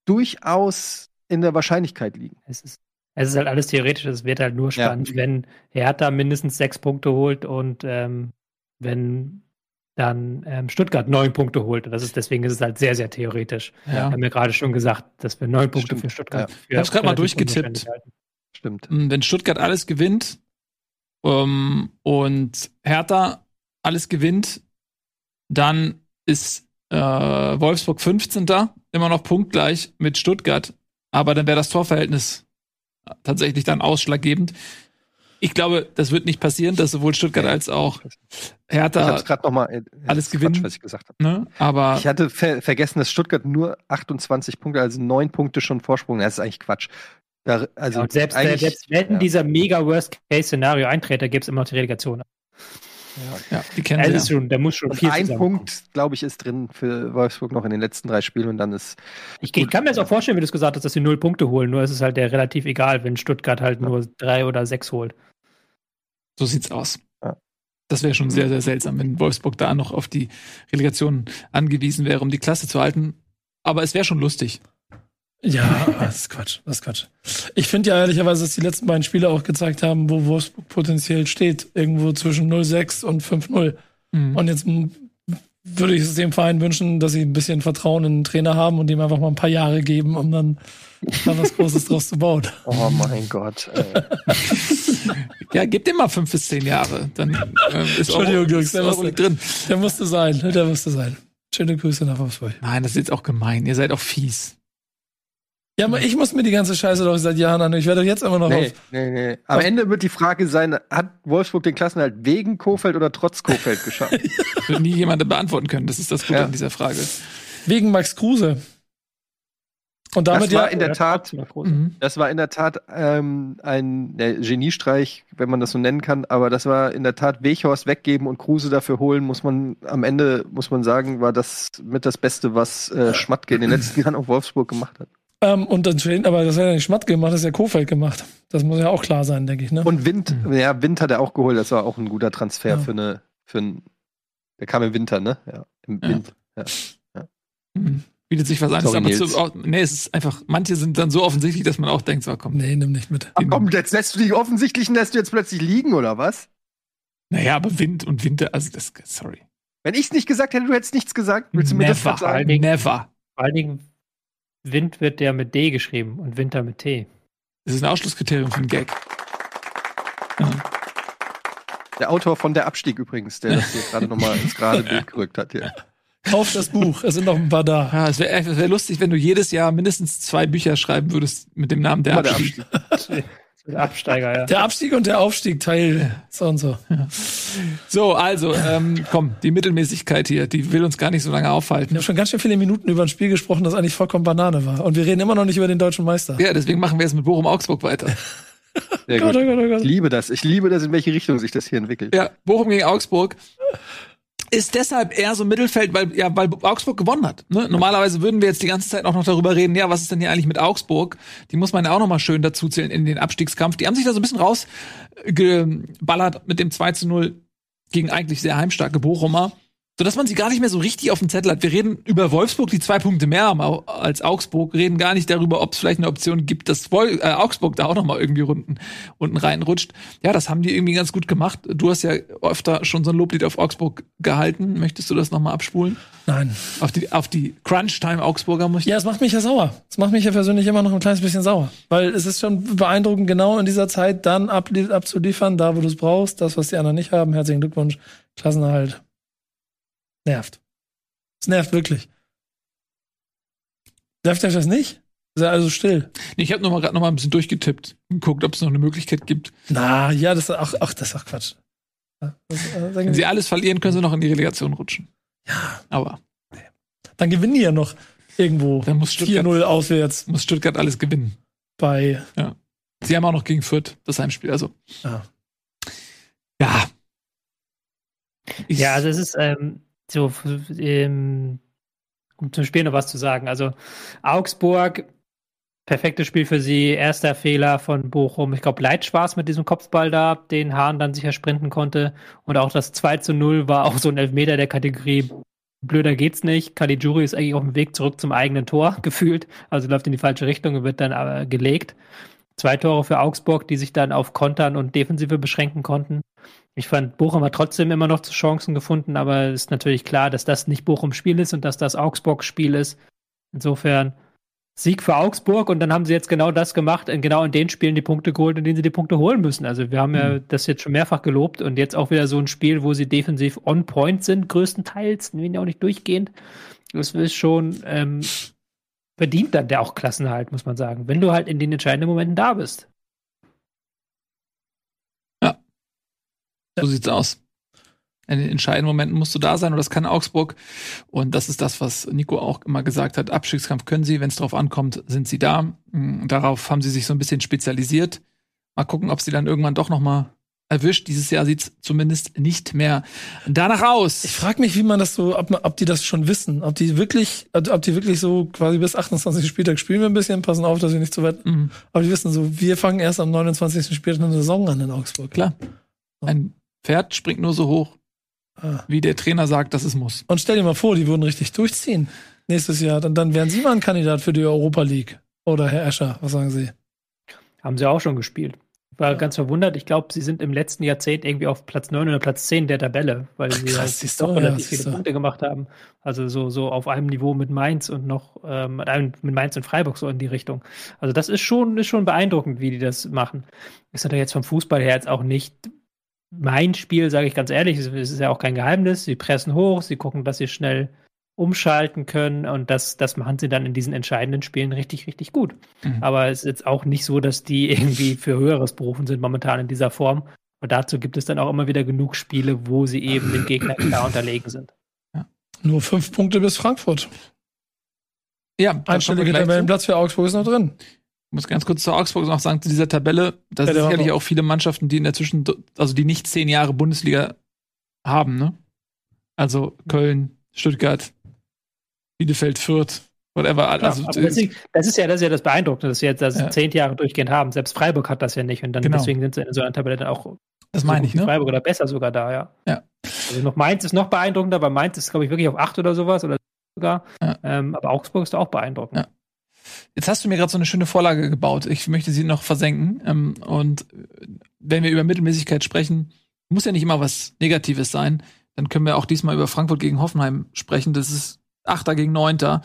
durchaus in der Wahrscheinlichkeit liegen. Es ist, es ist halt alles theoretisch, es wird halt nur spannend, ja. wenn Hertha mindestens sechs Punkte holt und ähm, wenn dann ähm, Stuttgart neun Punkte holt. Und das ist deswegen ist es halt sehr, sehr theoretisch. Ja. Wir haben ja gerade schon gesagt, dass wir neun Punkte Stimmt. für Stuttgart. Ja. Ich habe es gerade mal durchgetippt. Stimmt. Wenn Stuttgart alles gewinnt um, und Hertha alles gewinnt, dann ist äh, Wolfsburg 15. immer noch punktgleich mit Stuttgart. Aber dann wäre das Torverhältnis tatsächlich dann ausschlaggebend. Ich glaube, das wird nicht passieren, dass sowohl Stuttgart als auch Hertha ich hab's grad noch mal, äh, alles gewinnen. Quatsch, was ich gesagt habe. Ne? Aber ich hatte ver vergessen, dass Stuttgart nur 28 Punkte, also neun Punkte schon Vorsprung. Das ist eigentlich Quatsch. Da, also ja, selbst, äh, selbst wenn ja. dieser mega Worst-Case-Szenario eintritt, da gibt es immer noch die Relegation. Ja, ja die kennen ja. ist schon, da muss schon und viel ein Punkt, glaube ich, ist drin für Wolfsburg noch in den letzten drei Spielen und dann ist. Ich, ich kann mir das auch vorstellen, wie du es gesagt hast, dass sie null Punkte holen. Nur ist es halt ja relativ egal, wenn Stuttgart halt nur drei oder sechs holt. So sieht's aus. Das wäre schon sehr, sehr seltsam, wenn Wolfsburg da noch auf die Relegation angewiesen wäre, um die Klasse zu halten. Aber es wäre schon lustig. Ja, das ist Quatsch, das ist Quatsch. Ich finde ja ehrlicherweise, dass die letzten beiden Spiele auch gezeigt haben, wo Wolfsburg potenziell steht. Irgendwo zwischen 0-6 und 5-0. Mhm. Und jetzt würde ich es dem Verein wünschen, dass sie ein bisschen Vertrauen in den Trainer haben und ihm einfach mal ein paar Jahre geben, um dann da was Großes draus zu bauen. Oh mein Gott. Ja, gib dem mal fünf bis zehn Jahre. Dann äh, ist Entschuldigung, Glücks, der, Euro musste, drin. der musste sein. Der musste sein. Schöne Grüße nach Wolfsburg. Nein, das ist jetzt auch gemein. Ihr seid auch fies. Ja, aber ich muss mir die ganze Scheiße doch seit Jahren an. Ich werde doch jetzt immer noch Nee, auf. nee, nee. Am Ende wird die Frage sein, hat Wolfsburg den Klassenhalt wegen Kofeld oder trotz Kofeld geschafft? Wird nie jemand beantworten können. Das ist das Gute Ja. an dieser Frage. Wegen Max Kruse. Und damit das war ja. in der Tat, Mhm. das war in der Tat ähm, ein der Geniestreich, wenn man das so nennen kann, aber das war in der Tat Weghorst weggeben und Kruse dafür holen, muss man am Ende, muss man sagen, war das mit das Beste, was äh, Schmatke in den letzten Jahren auf Wolfsburg gemacht hat. Ähm, und dann aber das hat ja nicht Schmatt gemacht, das ist ja Kofeld gemacht. Das muss ja auch klar sein, denke ich, ne? Und Wind, ja, Wind hat er auch geholt, das war auch ein guter Transfer Ja. für eine, für ein, der kam im Winter, ne? Ja, im Ja. Wind. Mhm. Bietet sich was an. Sorry, aber Nils. zu, auch, nee, es ist einfach, manche sind dann so offensichtlich, dass man auch denkt, so komm. nee, nimm nicht mit. Ach komm, jetzt lässt du die offensichtlichen lässt du jetzt plötzlich liegen, oder was? Naja, aber Wind und Winter, also das, sorry. Wenn ich es nicht gesagt hätte, du hättest nichts gesagt. Willst du mir das Never, jetzt sagen? never. Vor allen Dingen, Wind wird der mit D geschrieben und Winter mit T. Das ist ein Ausschlusskriterium für einen Gag. Ja. Der Autor von Der Abstieg übrigens, der das hier gerade nochmal ins gerade Bild gerückt hat hier. Kauf das Buch, es sind noch ein paar da. Ja, es wäre wär lustig, wenn du jedes Jahr mindestens zwei Bücher schreiben würdest mit dem Namen der Immer der Abstieg. Der Absteiger, ja. Der Abstieg und der Aufstieg, Teil so und so. So, also, ähm, komm, die Mittelmäßigkeit hier, die will uns gar nicht so lange Wir aufhalten. haben schon ganz schön viele Minuten über ein Spiel gesprochen, das eigentlich vollkommen Banane war. Und wir reden immer noch nicht über den deutschen Meister. Ja, deswegen machen wir jetzt mit Bochum Augsburg weiter. Sehr Gott, gut. oh Gott, oh Gott. Ich liebe das. Ich liebe das, in welche Richtung sich das hier entwickelt. Ja, Bochum gegen Augsburg ist deshalb eher so Mittelfeld, weil ja, weil Augsburg gewonnen hat. Ne? Normalerweise würden wir jetzt die ganze Zeit auch noch darüber reden, ja, was ist denn hier eigentlich mit Augsburg? Die muss man ja auch noch mal schön dazu zählen in den Abstiegskampf. Die haben sich da so ein bisschen rausgeballert mit dem 2 zu 0 gegen eigentlich sehr heimstarke Bochumer. Sodass man sie gar nicht mehr so richtig auf dem Zettel hat. Wir reden über Wolfsburg, die zwei Punkte mehr haben als Augsburg, reden gar nicht darüber, ob es vielleicht eine Option gibt, dass Wol äh, Augsburg da auch noch mal irgendwie unten, unten reinrutscht. Ja, das haben die irgendwie ganz gut gemacht. Du hast ja öfter schon so ein Loblied auf Augsburg gehalten. Möchtest du das noch mal abspulen? Nein. Auf die, auf die Crunch-Time Augsburger muss ich Ja, es macht mich ja sauer. Es macht mich ja persönlich immer noch ein kleines bisschen sauer. Weil es ist schon beeindruckend, genau in dieser Zeit dann ablie- abzuliefern, da wo du es brauchst, das, was die anderen nicht haben. Herzlichen Glückwunsch. Klassenerhalt. Nervt. Es nervt wirklich. Nervt euch das nicht? Ist ja also still. Nee, ich habe noch mal gerade noch mal ein bisschen durchgetippt und geguckt, ob es noch eine Möglichkeit gibt. Na, ja, das ist ach, ach, das ist auch Quatsch. Ja, das, äh, Wenn sie alles verlieren, können sie noch in die Relegation rutschen. ja, Aber dann gewinnen die ja noch irgendwo dann muss Stuttgart, 4-0 auswärts muss Stuttgart alles gewinnen. bei. Sie haben auch noch gegen Fürth das Heimspiel. Also Ah. ja. Ich- Ja, also es ist ähm, so, ähm, um zum Spiel noch was zu sagen. Also Augsburg, perfektes Spiel für sie. Erster Fehler von Bochum. Ich glaube, Leitsch war es mit diesem Kopfball da, den Hahn dann sicher sprinten konnte. Und auch das 2 zu 0 war auch so ein Elfmeter der Kategorie. Blöder geht's nicht. Caligiuri ist eigentlich auf dem Weg zurück zum eigenen Tor gefühlt. Also läuft in die falsche Richtung und wird dann aber gelegt. Zwei Tore für Augsburg, die sich dann auf Kontern und Defensive beschränken konnten. Ich fand, Bochum hat trotzdem immer noch Chancen gefunden, aber es ist natürlich klar, dass das nicht Bochums Spiel ist und dass das Augsburg Spiel ist. Insofern Sieg für Augsburg und dann haben sie jetzt genau das gemacht, in genau in den Spielen die Punkte geholt, in denen sie die Punkte holen müssen. Also wir haben ja das jetzt schon mehrfach gelobt und jetzt auch wieder so ein Spiel, wo sie defensiv on point sind, größtenteils, wenn auch nicht durchgehend. Das ist schon ähm, verdient dann der auch Klassenhalt, muss man sagen, wenn du halt in den entscheidenden Momenten da bist. So sieht's aus. In den entscheidenden Momenten musst du da sein und das kann Augsburg. Und das ist das, was Nico auch immer gesagt hat. Abstiegskampf können sie, wenn es drauf ankommt, sind sie da. Mm, Darauf haben sie sich so ein bisschen spezialisiert. Mal gucken, ob sie dann irgendwann doch noch mal erwischt. Dieses Jahr sieht's zumindest nicht mehr danach aus. Ich frage mich, wie man das so, ob, ob die das schon wissen, ob die wirklich, ob die wirklich so quasi bis 28. Spieltag spielen wir ein bisschen, passen auf, dass wir nicht zu weit. Mhm, Aber die wissen so, wir fangen erst am 29. Spieltag eine Saison an in Augsburg. klar. Ein Pferd springt nur so hoch, Ah. wie der Trainer sagt, dass es muss. Und stell dir mal vor, die würden richtig durchziehen nächstes Jahr. Dann, dann wären sie mal ein Kandidat für die Europa League. Oder Herr Escher, was sagen Sie? Haben sie auch schon gespielt. War ganz verwundert. Ich glaube, sie sind im letzten Jahrzehnt irgendwie auf Platz 9 oder Platz 10 der Tabelle, weil sie krass, halt doch ja, relativ siehst viele. Punkte gemacht haben. Also so, so auf einem Niveau mit Mainz und noch ähm, mit Mainz und Freiburg so in die Richtung. Also das ist schon, ist schon beeindruckend, wie die das machen. Ist natürlich jetzt vom Fußball her jetzt auch nicht mein Spiel, sage ich ganz ehrlich. Es ist ja auch kein Geheimnis. Sie pressen hoch, sie gucken, dass sie schnell umschalten können und das, das machen sie dann in diesen entscheidenden Spielen richtig, richtig gut. Mhm. Aber es ist jetzt auch nicht so, dass die irgendwie für Höheres berufen sind momentan in dieser Form. Und dazu gibt es dann auch immer wieder genug Spiele, wo sie eben dem Gegner klar unterlegen sind. Nur fünf Punkte bis Frankfurt. Ja, Einstellige. Tabellenplatz für Augsburg ist noch drin. Ich muss ganz kurz zu Augsburg noch sagen, zu dieser Tabelle, da Ja, sind sicherlich auch viele Mannschaften, die in der Zwischen, also die nicht zehn Jahre Bundesliga haben, ne? Also Köln, Stuttgart, Bielefeld, Fürth, whatever. Also, Aber deswegen, das ist ja das, ist ja das Beeindruckende, dass sie jetzt das Ja. zehn Jahre durchgehend haben. Selbst Freiburg hat das ja nicht. Und dann Genau. deswegen sind sie in so einer Tabelle dann auch das so meine ich, ne? Freiburg oder besser sogar da, ja. Ja. Also noch Mainz ist noch beeindruckender, weil Mainz ist, glaube ich, wirklich auf acht oder sowas oder sogar. Ja. Ähm, aber Augsburg ist auch beeindruckend. Ja. Jetzt hast du mir gerade so eine schöne Vorlage gebaut. Ich möchte sie noch versenken. Ähm, und wenn wir über Mittelmäßigkeit sprechen, muss ja nicht immer was Negatives sein. Dann können wir auch diesmal über Frankfurt gegen Hoffenheim sprechen. Das ist Achter gegen Neunter.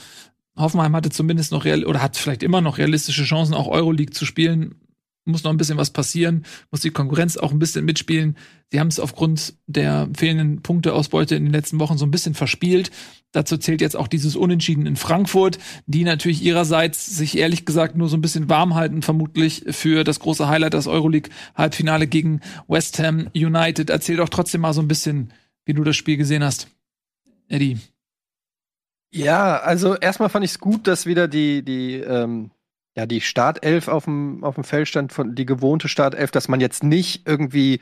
Hoffenheim hatte zumindest noch real oder hat vielleicht immer noch realistische Chancen, auch Euroleague zu spielen. Muss noch ein bisschen was passieren, muss die Konkurrenz auch ein bisschen mitspielen. Sie haben es aufgrund der fehlenden Punkteausbeute in den letzten Wochen so ein bisschen verspielt. Dazu zählt jetzt auch dieses Unentschieden in Frankfurt, die natürlich ihrerseits sich ehrlich gesagt nur so ein bisschen warm halten, vermutlich für das große Highlight, das Euroleague-Halbfinale gegen West Ham United. Erzähl doch trotzdem mal so ein bisschen, wie du das Spiel gesehen hast. Eddie. Ja, also erstmal fand ich es gut, dass wieder die, die, ähm, ja, die Startelf auf dem, auf dem Feld stand, von, die gewohnte Startelf, dass man jetzt nicht irgendwie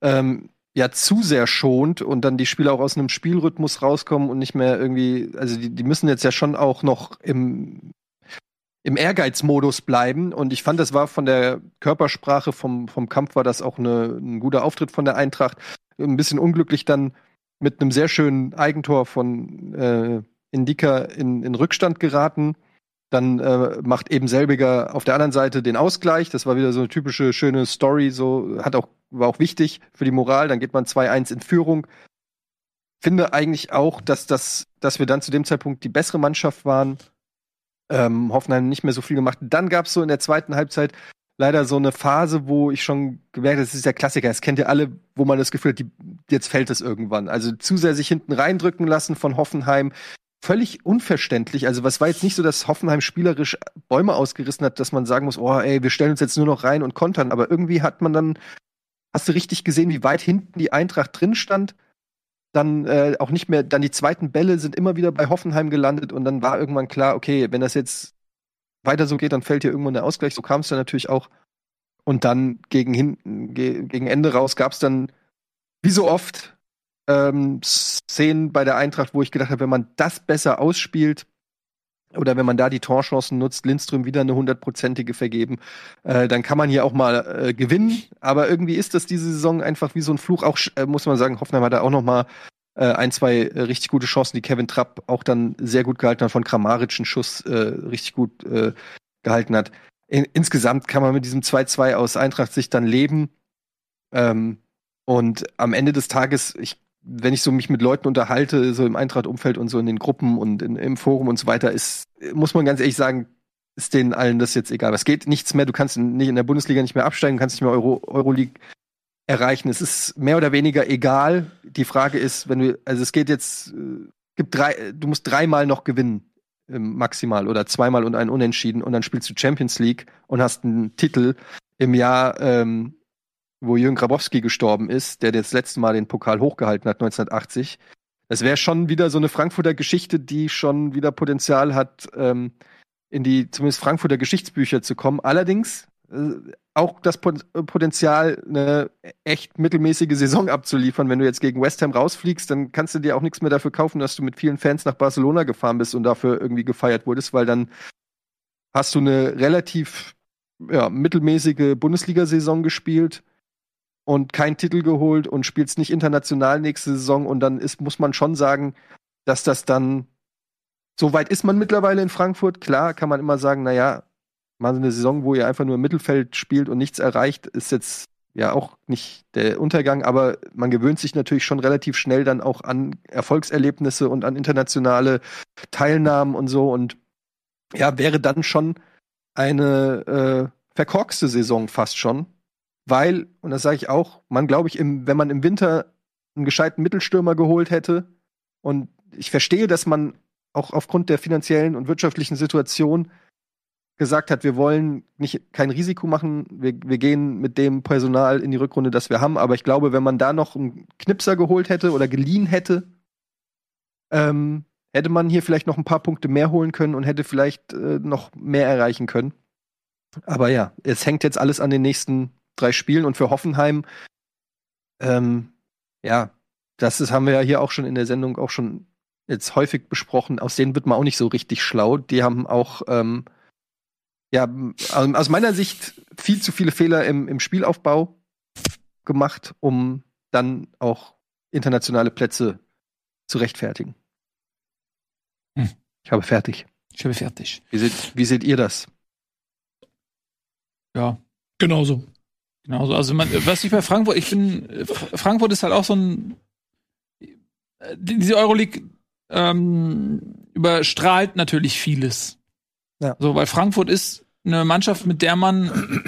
ähm, ja zu sehr schont und dann die Spieler auch aus einem Spielrhythmus rauskommen und nicht mehr irgendwie, also die, die müssen jetzt ja schon auch noch im, im Ehrgeizmodus bleiben. Und ich fand, das war von der Körpersprache vom, vom Kampf war das auch eine, ein guter Auftritt von der Eintracht. Ein bisschen unglücklich dann mit einem sehr schönen Eigentor von äh, Indika in, in Rückstand geraten. Dann äh, macht eben selbiger auf der anderen Seite den Ausgleich. Das war wieder so eine typische schöne Story, so hat auch war auch wichtig für die Moral. Dann geht man 2-1 in Führung. Finde eigentlich auch, dass das, dass wir dann zu dem Zeitpunkt die bessere Mannschaft waren. Ähm, Hoffenheim nicht mehr so viel gemacht. Dann gab es so in der zweiten Halbzeit leider so eine Phase, wo ich schon gemerkt das ist der Klassiker, das kennt ihr alle, wo man das Gefühl hat, die, jetzt fällt es irgendwann. Also zu sehr sich hinten reindrücken lassen von Hoffenheim. Völlig unverständlich. Also, was war jetzt nicht so, dass Hoffenheim spielerisch Bäume ausgerissen hat, dass man sagen muss, oh, ey, wir stellen uns jetzt nur noch rein und kontern. Aber irgendwie hat man dann, hast du richtig gesehen, wie weit hinten die Eintracht drin stand. Dann äh, auch nicht mehr, dann die zweiten Bälle sind immer wieder bei Hoffenheim gelandet und dann war irgendwann klar, okay, wenn das jetzt weiter so geht, dann fällt hier irgendwann der Ausgleich. So kam es dann natürlich auch. Und dann gegen hinten, ge gegen Ende raus gab es dann, wie so oft, ähm, Szenen bei der Eintracht, wo ich gedacht habe, wenn man das besser ausspielt, oder wenn man da die Torchancen nutzt, Lindström wieder eine hundertprozentige vergeben, äh, dann kann man hier auch mal äh, gewinnen. Aber irgendwie ist das diese Saison einfach wie so ein Fluch. Auch äh, muss man sagen, Hoffenheim hat da auch noch mal äh, ein, zwei äh, richtig gute Chancen, die Kevin Trapp auch dann sehr gut gehalten hat, von Kramaric einen Schuss äh, richtig gut gehalten hat. In, insgesamt kann man mit diesem 2-2 aus Eintracht sich dann leben. Ähm, und am Ende des Tages, ich, wenn ich so mich mit Leuten unterhalte, so im Eintracht-Umfeld und so in den Gruppen und in, im Forum und so weiter, ist, muss man ganz ehrlich sagen, ist denen allen das jetzt egal. Es geht nichts mehr, du kannst nicht in der Bundesliga nicht mehr absteigen, kannst nicht mehr Euro, Euroleague erreichen. Es ist mehr oder weniger egal. Die Frage ist, wenn du, also es geht jetzt, äh, gibt drei, du musst dreimal noch gewinnen, ähm, maximal, oder zweimal und einen Unentschieden und dann spielst du Champions League und hast einen Titel im Jahr, ähm, wo Jürgen Grabowski gestorben ist, der das letzte Mal den Pokal hochgehalten hat, 1980. Das wäre schon wieder so eine Frankfurter Geschichte, die schon wieder Potenzial hat, ähm, in die zumindest Frankfurter Geschichtsbücher zu kommen. Allerdings äh, auch das Potenzial, eine echt mittelmäßige Saison abzuliefern. Wenn du jetzt gegen West Ham rausfliegst, dann kannst du dir auch nichts mehr dafür kaufen, dass du mit vielen Fans nach Barcelona gefahren bist und dafür irgendwie gefeiert wurdest, weil dann hast du eine relativ ja, mittelmäßige Bundesliga-Saison gespielt und keinen Titel geholt und spielst nicht international nächste Saison. Und dann ist, muss man schon sagen, dass das dann so weit ist man mittlerweile in Frankfurt. Klar kann man immer sagen, naja, mal eine Saison, wo ihr einfach nur im Mittelfeld spielt und nichts erreicht, ist jetzt ja auch nicht der Untergang, aber man gewöhnt sich natürlich schon relativ schnell dann auch an Erfolgserlebnisse und an internationale Teilnahmen und so. Und ja, wäre dann schon eine äh, verkorkste Saison fast schon, weil, und das sage ich auch, man glaube ich, im, wenn man im Winter einen gescheiten Mittelstürmer geholt hätte und ich verstehe, dass man auch aufgrund der finanziellen und wirtschaftlichen Situation gesagt hat, wir wollen nicht kein Risiko machen, wir, wir gehen mit dem Personal in die Rückrunde, das wir haben. Aber ich glaube, wenn man da noch einen Knipser geholt hätte oder geliehen hätte, ähm, hätte man hier vielleicht noch ein paar Punkte mehr holen können und hätte vielleicht äh, noch mehr erreichen können. Aber ja, es hängt jetzt alles an den nächsten drei Spielen und für Hoffenheim, ähm, ja, das ist, haben wir ja hier auch schon in der Sendung auch schon jetzt häufig besprochen. Aus denen wird man auch nicht so richtig schlau. Die haben auch ähm, ja, aus meiner Sicht viel zu viele Fehler im, im Spielaufbau gemacht, um dann auch internationale Plätze zu rechtfertigen. Hm. Ich habe fertig. Ich habe fertig. Wie seht, wie seht ihr das? Ja. Genauso. Genauso. Also man, was ich bei Frankfurt, ich bin, Frankfurt ist halt auch so ein, diese Euroleague ähm, überstrahlt natürlich vieles. Ja. So, weil Frankfurt ist eine Mannschaft, mit der man,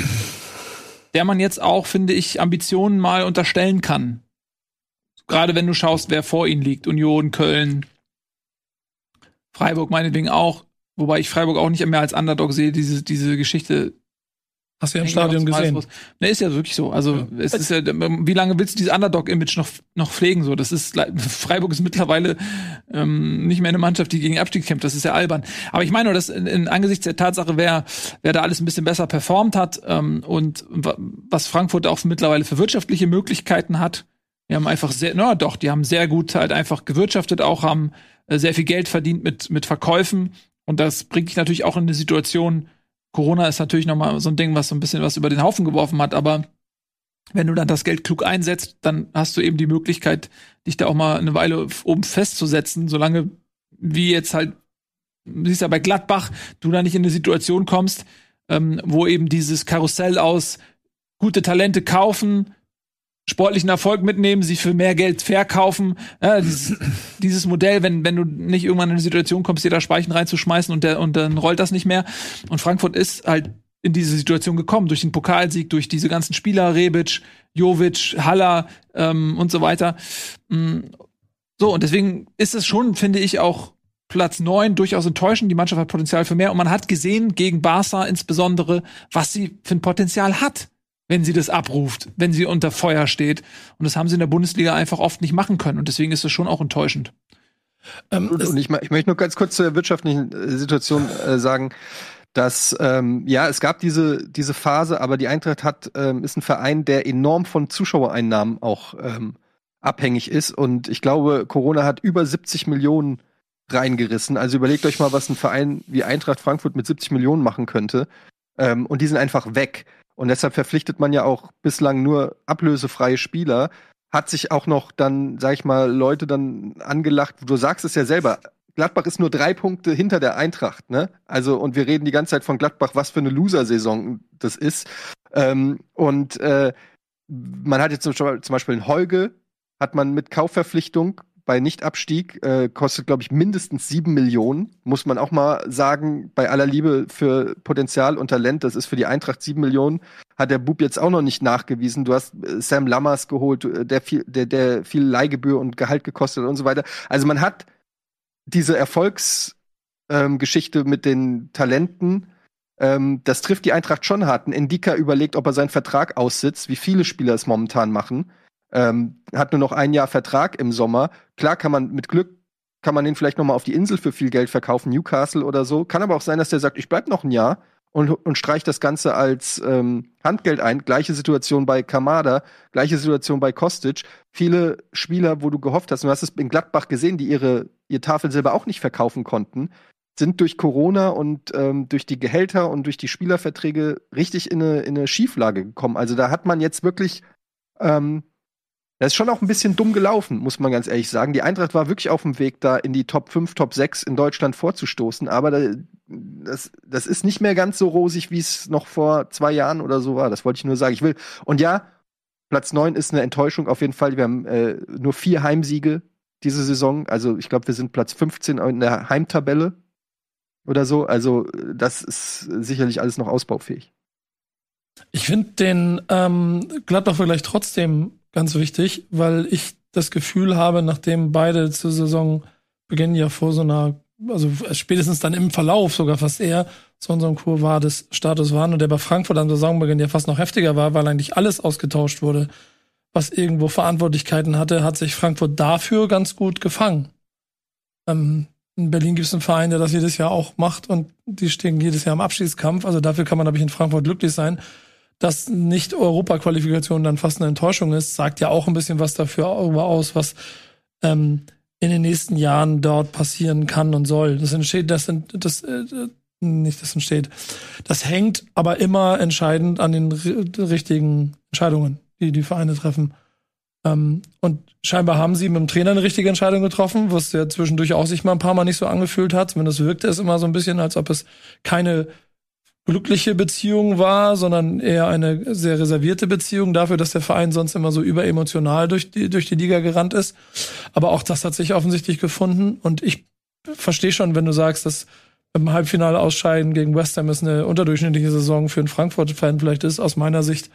der man jetzt auch, finde ich, Ambitionen mal unterstellen kann. Gerade wenn du schaust, wer vor ihnen liegt. Union, Köln, Freiburg meinetwegen auch. Wobei ich Freiburg auch nicht mehr als Underdog sehe, diese, diese Geschichte Hast du ja im Stadion gesehen. Ne, ist ja wirklich so. Also, ja. es ist ja, wie lange willst du dieses Underdog-Image noch, noch pflegen? So, das ist, Freiburg ist mittlerweile ähm, nicht mehr eine Mannschaft, die gegen Abstieg kämpft. Das ist ja albern. Aber ich meine nur, dass in, in angesichts der Tatsache, wer, wer da alles ein bisschen besser performt hat ähm, und was Frankfurt auch mittlerweile für wirtschaftliche Möglichkeiten hat, die haben einfach sehr, na doch, die haben sehr gut halt einfach gewirtschaftet, auch haben äh, sehr viel Geld verdient mit, mit Verkäufen. Und das bringt dich natürlich auch in eine Situation, Corona ist natürlich noch mal so ein Ding, was so ein bisschen was über den Haufen geworfen hat, aber wenn du dann das Geld klug einsetzt, dann hast du eben die Möglichkeit, dich da auch mal eine Weile oben festzusetzen, solange wie jetzt halt, siehst ja bei Gladbach, du da nicht in eine Situation kommst, ähm, wo eben dieses Karussell aus gute Talente kaufen, sportlichen Erfolg mitnehmen, sie für mehr Geld verkaufen. Ja, dieses, dieses Modell, wenn, wenn du nicht irgendwann in eine Situation kommst, dir da Speichen reinzuschmeißen und, der, und dann rollt das nicht mehr. Und Frankfurt ist halt in diese Situation gekommen, durch den Pokalsieg, durch diese ganzen Spieler, Rebic, Jovic, Haller ähm, und so weiter. Mm, so, und deswegen ist es schon, finde ich, auch Platz neun durchaus enttäuschend. Die Mannschaft hat Potenzial für mehr. Und man hat gesehen, gegen Barca insbesondere, was sie für ein Potenzial hat wenn sie das abruft, wenn sie unter Feuer steht. Und das haben sie in der Bundesliga einfach oft nicht machen können. Und deswegen ist es schon auch enttäuschend. Ähm, und ich, ich, möchte nur ganz kurz zur wirtschaftlichen äh, Situation äh, sagen, dass ähm, ja, es gab diese diese Phase, aber die Eintracht hat ähm, ist ein Verein, der enorm von Zuschauereinnahmen auch ähm, abhängig ist und ich glaube, Corona hat über 70 Millionen reingerissen. Also überlegt euch mal, was ein Verein wie Eintracht Frankfurt mit 70 Millionen machen könnte. Ähm, und die sind einfach weg. Und deshalb verpflichtet man ja auch bislang nur ablösefreie Spieler. Hat sich auch noch dann, sag ich mal, Leute dann angelacht. Du sagst es ja selber. Gladbach ist nur drei Punkte hinter der Eintracht, ne? Also, und wir reden die ganze Zeit von Gladbach, was für eine Loser-Saison das ist. Ähm, und äh, man hat jetzt zum Beispiel einen Holge, hat man mit Kaufverpflichtung bei Nichtabstieg äh, kostet, glaube ich, mindestens sieben Millionen. Muss man auch mal sagen, bei aller Liebe für Potenzial und Talent, das ist für die Eintracht sieben Millionen, hat der Bub jetzt auch noch nicht nachgewiesen. Du hast äh, Sam Lammers geholt, äh, der viel, der, der viel Leihgebühr und Gehalt gekostet und so weiter. Also man hat diese Erfolgsgeschichte ähm, mit den Talenten. Ähm, das trifft die Eintracht schon hart. Ein Endika überlegt, ob er seinen Vertrag aussitzt, wie viele Spieler es momentan machen ähm, hat nur noch ein Jahr Vertrag im Sommer. Klar kann man mit Glück kann man den vielleicht noch mal auf die Insel für viel Geld verkaufen, Newcastle oder so. Kann aber auch sein, dass der sagt, ich bleib noch ein Jahr und, und streicht das Ganze als ähm, Handgeld ein. Gleiche Situation bei Kamada, gleiche Situation bei Kostic. Viele Spieler, wo du gehofft hast, du hast es in Gladbach gesehen, die ihre ihr Tafelsilber auch nicht verkaufen konnten, sind durch Corona und ähm, durch die Gehälter und durch die Spielerverträge richtig in eine, in eine Schieflage gekommen. Also da hat man jetzt wirklich ähm, das ist schon auch ein bisschen dumm gelaufen, muss man ganz ehrlich sagen. Die Eintracht war wirklich auf dem Weg, da in die Top 5, Top 6 in Deutschland vorzustoßen, aber das, das ist nicht mehr ganz so rosig, wie es noch vor zwei Jahren oder so war. Das wollte ich nur sagen. Ich will, und ja, Platz 9 ist eine Enttäuschung auf jeden Fall. Wir haben äh, nur vier Heimsiege diese Saison. Also ich glaube, wir sind Platz 15 in der Heimtabelle oder so. Also das ist sicherlich alles noch ausbaufähig. Ich finde den ähm, Gladbach-Vergleich trotzdem ganz wichtig, weil ich das Gefühl habe, nachdem beide zur Saisonbeginn ja vor so einer, also spätestens dann im Verlauf sogar fast eher zu unserem Kur des Status waren und der bei Frankfurt am Saisonbeginn ja fast noch heftiger war, weil eigentlich alles ausgetauscht wurde, was irgendwo Verantwortlichkeiten hatte, hat sich Frankfurt dafür ganz gut gefangen. Ähm, in Berlin gibt es einen Verein, der das jedes Jahr auch macht und die stehen jedes Jahr im Abschiedskampf. Also dafür kann man, glaube ich, in Frankfurt glücklich sein dass nicht Europaqualifikation dann fast eine Enttäuschung ist, sagt ja auch ein bisschen was dafür aus, was ähm, in den nächsten Jahren dort passieren kann und soll. Das entsteht, das, das äh, nicht das entsteht. Das hängt aber immer entscheidend an den richtigen Entscheidungen, die die Vereine treffen. Ähm, und scheinbar haben sie mit dem Trainer eine richtige Entscheidung getroffen, was ja zwischendurch auch sich mal ein paar Mal nicht so angefühlt hat. Zumindest wirkte es immer so ein bisschen, als ob es keine glückliche Beziehung war, sondern eher eine sehr reservierte Beziehung dafür, dass der Verein sonst immer so überemotional durch die, durch die Liga gerannt ist. Aber auch das hat sich offensichtlich gefunden und ich verstehe schon, wenn du sagst, dass im Halbfinale ausscheiden gegen West Ham ist eine unterdurchschnittliche Saison für einen Frankfurt-Fan vielleicht ist. Aus meiner Sicht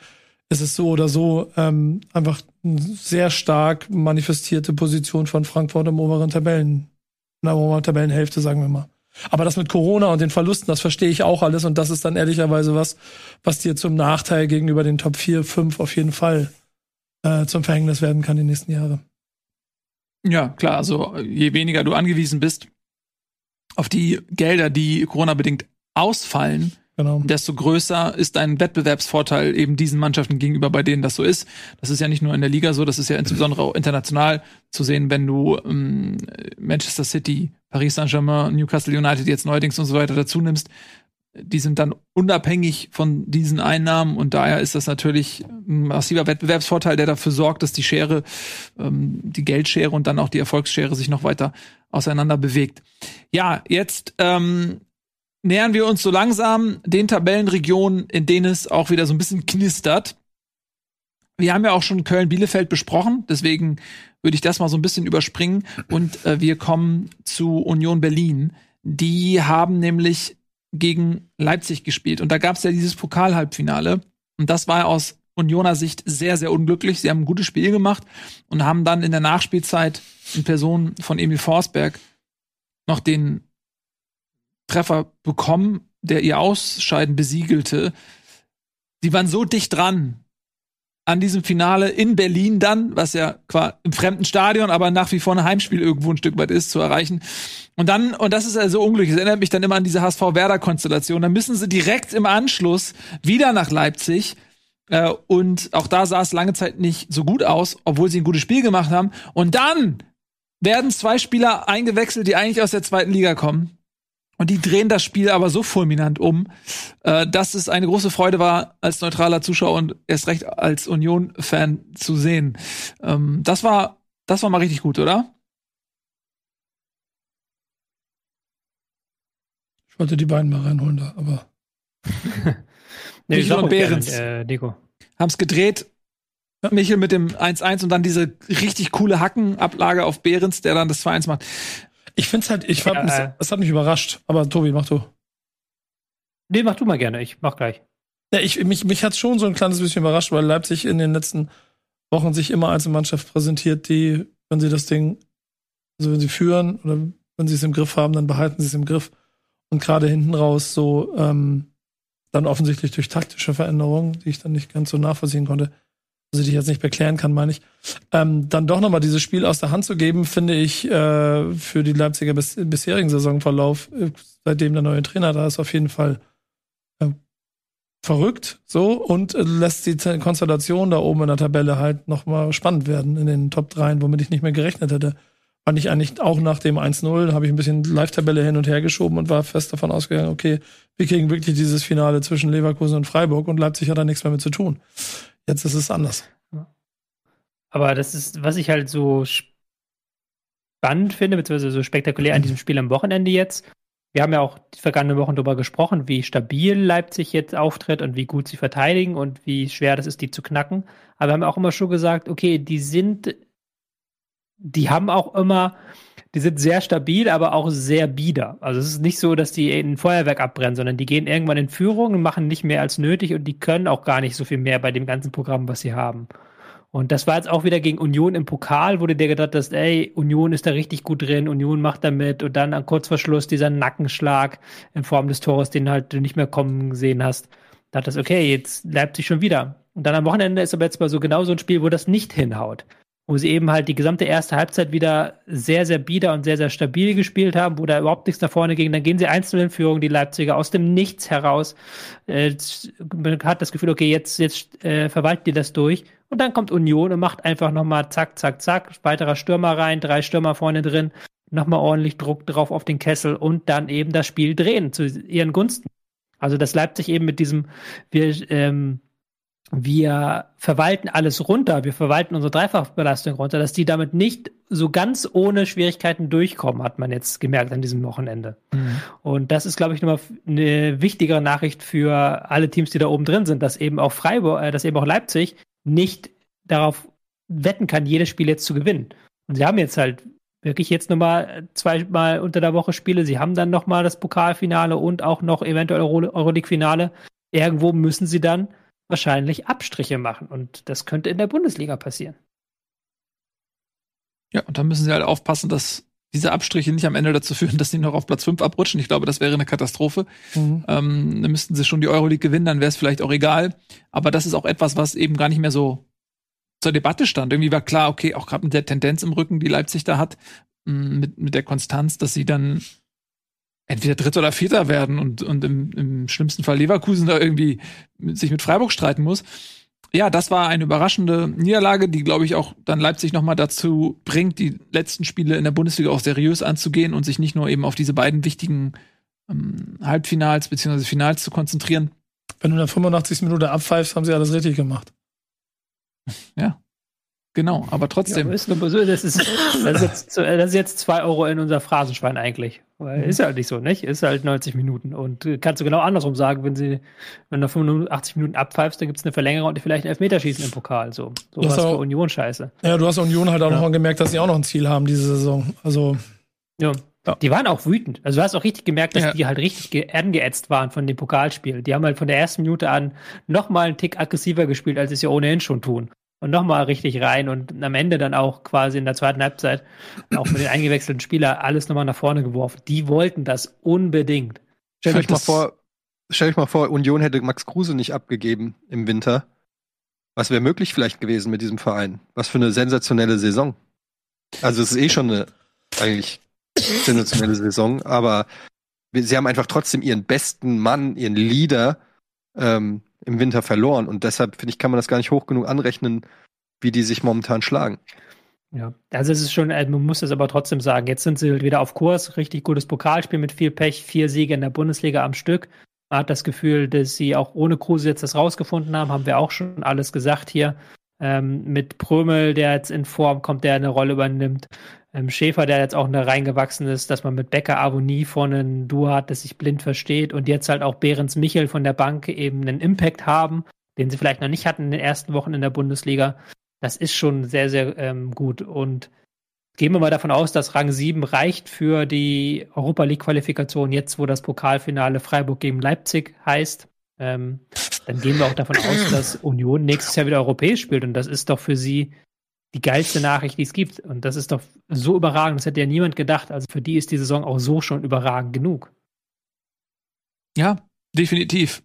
ist es so oder so ähm, einfach eine sehr stark manifestierte Position von Frankfurt im oberen Tabellen, in der oberen Tabellenhälfte, sagen wir mal. Aber das mit Corona und den Verlusten, das verstehe ich auch alles und das ist dann ehrlicherweise was, was dir zum Nachteil gegenüber den Top 4, 5 auf jeden Fall äh, zum Verhängnis werden kann die nächsten Jahre. Ja, klar, also je weniger du angewiesen bist auf die Gelder, die Corona-bedingt ausfallen, Genau. Desto größer ist dein Wettbewerbsvorteil eben diesen Mannschaften gegenüber, bei denen das so ist. Das ist ja nicht nur in der Liga so, das ist ja insbesondere auch international zu sehen, wenn du ähm, Manchester City, Paris Saint-Germain, Newcastle United jetzt neuerdings und so weiter dazu nimmst. die sind dann unabhängig von diesen Einnahmen und daher ist das natürlich ein massiver Wettbewerbsvorteil, der dafür sorgt, dass die Schere, ähm, die Geldschere und dann auch die Erfolgsschere sich noch weiter auseinander bewegt. Ja, jetzt ähm, nähern wir uns so langsam den Tabellenregionen, in denen es auch wieder so ein bisschen knistert. Wir haben ja auch schon Köln-Bielefeld besprochen, deswegen würde ich das mal so ein bisschen überspringen und äh, wir kommen zu Union Berlin. Die haben nämlich gegen Leipzig gespielt. Und da gab es ja dieses Pokalhalbfinale. Und das war aus Unioner Sicht sehr, sehr unglücklich. Sie haben ein gutes Spiel gemacht und haben dann in der Nachspielzeit in Person von Emil Forsberg noch den Treffer bekommen, der ihr Ausscheiden besiegelte. Die waren so dicht dran, an diesem Finale in Berlin dann, was ja quasi im fremden Stadion, aber nach wie vor ein Heimspiel irgendwo ein Stück weit ist, zu erreichen. Und dann, und das ist also unglücklich, es erinnert mich dann immer an diese HSV-Werder-Konstellation, dann müssen sie direkt im Anschluss wieder nach Leipzig. Äh, und auch da sah es lange Zeit nicht so gut aus, obwohl sie ein gutes Spiel gemacht haben. Und dann werden zwei Spieler eingewechselt, die eigentlich aus der zweiten Liga kommen. Und die drehen das Spiel aber so fulminant um, äh, dass es eine große Freude war, als neutraler Zuschauer und erst recht als Union-Fan zu sehen. Ähm, das war, das war mal richtig gut, oder? Ich wollte die beiden mal reinholen da, aber. nee, Michel und Behrens äh, Deko. haben's gedreht. Michel mit dem 1-1 und dann diese richtig coole Hackenablage auf Behrens, der dann das 2-1 macht. Ich find's halt, ich fand, Ja, es, äh. es hat mich überrascht. Aber Tobi, mach du. Nee, mach du mal gerne, ich mach gleich. Ja, ich, mich, mich hat's schon so ein kleines bisschen überrascht, weil Leipzig in den letzten Wochen sich immer als eine Mannschaft präsentiert, die, wenn sie das Ding, also wenn sie führen oder wenn sie es im Griff haben, dann behalten sie es im Griff. Und gerade hinten raus so, ähm, dann offensichtlich durch taktische Veränderungen, die ich dann nicht ganz so nachvollziehen konnte, die ich jetzt nicht erklären kann, meine ich, ähm, dann doch nochmal dieses Spiel aus der Hand zu geben, finde ich äh, für die Leipziger bis, bisherigen Saisonverlauf, äh, seitdem der neue Trainer da ist, auf jeden Fall äh, verrückt so und äh, lässt die Konstellation da oben in der Tabelle halt nochmal spannend werden in den Top 3, womit ich nicht mehr gerechnet hätte. Fand ich eigentlich auch nach dem 1-0, habe ich ein bisschen Live-Tabelle hin und her geschoben und war fest davon ausgegangen, okay, wir kriegen wirklich dieses Finale zwischen Leverkusen und Freiburg und Leipzig hat da nichts mehr mit zu tun. Jetzt ist es anders. Aber das ist, was ich halt so spannend finde, beziehungsweise so spektakulär an diesem Spiel am Wochenende jetzt. Wir haben ja auch die vergangenen Wochen darüber gesprochen, wie stabil Leipzig jetzt auftritt und wie gut sie verteidigen und wie schwer das ist, die zu knacken. Aber wir haben auch immer schon gesagt, okay, die sind, die haben auch immer, die sind sehr stabil, aber auch sehr bieder. Also es ist nicht so, dass die ein Feuerwerk abbrennen, sondern die gehen irgendwann in Führung und machen nicht mehr als nötig und die können auch gar nicht so viel mehr bei dem ganzen Programm, was sie haben. Und das war jetzt auch wieder gegen Union im Pokal, wo du dir gedacht hast, ey, Union ist da richtig gut drin, Union macht da mit und dann kurz vor Schluss dieser Nackenschlag in Form des Tores, den halt du nicht mehr kommen gesehen hast. Da dachtest okay, jetzt Leipzig schon wieder. Und dann am Wochenende ist aber jetzt mal so genau so ein Spiel, wo das nicht hinhaut. Wo sie eben halt die gesamte erste Halbzeit wieder sehr, sehr bieder und sehr, sehr stabil gespielt haben, wo da überhaupt nichts nach vorne ging. Dann gehen sie einzeln in Führung, die Leipziger, aus dem Nichts heraus. Äh, man hat das Gefühl, okay, jetzt, jetzt äh, verwaltet die das durch. Und dann kommt Union und macht einfach nochmal zack, zack, zack, weiterer Stürmer rein, drei Stürmer vorne drin, nochmal ordentlich Druck drauf auf den Kessel und dann eben das Spiel drehen zu ihren Gunsten. Also dass Leipzig eben mit diesem, wir, ähm, wir verwalten alles runter, wir verwalten unsere Dreifachbelastung runter, dass die damit nicht so ganz ohne Schwierigkeiten durchkommen, hat man jetzt gemerkt an diesem Wochenende. Und das ist, glaube ich, nochmal eine wichtigere Nachricht für alle Teams, die da oben drin sind, dass eben auch Freiburg, äh, dass eben auch Leipzig nicht darauf wetten kann, jedes Spiel jetzt zu gewinnen. Und sie haben jetzt halt wirklich jetzt nochmal zweimal unter der Woche Spiele. Sie haben dann nochmal das Pokalfinale und auch noch eventuell Euro Euroleague-Finale. Irgendwo müssen sie dann wahrscheinlich Abstriche machen. Und das könnte in der Bundesliga passieren. Ja, und da müssen sie halt aufpassen, dass diese Abstriche nicht am Ende dazu führen, dass sie noch auf Platz 5 abrutschen. Ich glaube, das wäre eine Katastrophe. Mhm. Ähm, dann müssten sie schon die Euroleague gewinnen, dann wäre es vielleicht auch egal. Aber das ist auch etwas, was eben gar nicht mehr so zur Debatte stand. Irgendwie war klar, okay, auch gerade mit der Tendenz im Rücken, die Leipzig da hat, mh, mit, mit der Konstanz, dass sie dann entweder Dritter oder Vierter werden und, und im, im schlimmsten Fall Leverkusen da irgendwie mit, sich mit Freiburg streiten muss. Ja, das war eine überraschende Niederlage, die, glaube ich, auch dann Leipzig noch mal dazu bringt, die letzten Spiele in der Bundesliga auch seriös anzugehen und sich nicht nur eben auf diese beiden wichtigen ähm, Halbfinals bzw. Finals zu konzentrieren. Wenn du in der 85. Minute abpfeifst, haben sie alles richtig gemacht. Ja. Genau, aber trotzdem. Ja, ist nur so, das, ist, das, ist jetzt, das ist jetzt zwei Euro in unser Phrasenschwein eigentlich. Weil ist ja halt nicht so, nicht? Ist halt 90 Minuten. Und äh, kannst du genau andersrum sagen, wenn sie, wenn du 85 Minuten abpfeifst, dann gibt es eine Verlängerung und vielleicht ein Elfmeterschießen im Pokal. So, so Das was auch- für Union scheiße. Ja, du hast Union halt auch Ja. noch gemerkt, dass sie auch noch ein Ziel haben diese Saison. Also, Ja. Ja. Die waren auch wütend. Also du hast auch richtig gemerkt, dass Ja. die halt richtig ge- angeätzt waren von dem Pokalspiel. Die haben halt von der ersten Minute an noch mal einen Tick aggressiver gespielt, als sie es ja ohnehin schon tun. Und noch mal richtig rein und am Ende dann auch quasi in der zweiten Halbzeit auch mit den eingewechselten Spieler alles nochmal nach vorne geworfen. Die wollten das unbedingt. Stellt euch mal vor, stellt euch mal vor, Union hätte Max Kruse nicht abgegeben im Winter. Was wäre möglich vielleicht gewesen mit diesem Verein? Was für eine sensationelle Saison. Also es ist eh schon eine eigentlich sensationelle Saison, aber sie haben einfach trotzdem ihren besten Mann, ihren Leader ähm, im Winter verloren und deshalb finde ich, kann man das gar nicht hoch genug anrechnen, wie die sich momentan schlagen. Ja, also es ist schon, äh, man muss es aber trotzdem sagen, jetzt sind sie wieder auf Kurs, richtig gutes Pokalspiel mit viel Pech, vier Siege in der Bundesliga am Stück. Man hat das Gefühl, dass sie auch ohne Kruse jetzt das rausgefunden haben, haben wir auch schon alles gesagt hier. Ähm, mit Prömel, der jetzt in Form kommt, der eine Rolle übernimmt. Ähm, Schäfer, der jetzt auch da reingewachsen ist, dass man mit Becker Avonie vorne ein Duo hat, das sich blind versteht und jetzt halt auch Behrens Michel von der Bank eben einen Impact haben, den sie vielleicht noch nicht hatten in den ersten Wochen in der Bundesliga. Das ist schon sehr, sehr ähm, gut. Und gehen wir mal davon aus, dass Rang 7 reicht für die Europa League-Qualifikation, jetzt wo das Pokalfinale Freiburg gegen Leipzig heißt. Ähm, dann gehen wir auch davon aus, dass Union nächstes Jahr wieder europäisch spielt. Und das ist doch für sie die geilste Nachricht, die es gibt. Und das ist doch so überragend. Das hätte ja niemand gedacht. Also für die ist die Saison auch so schon überragend genug. Ja, definitiv.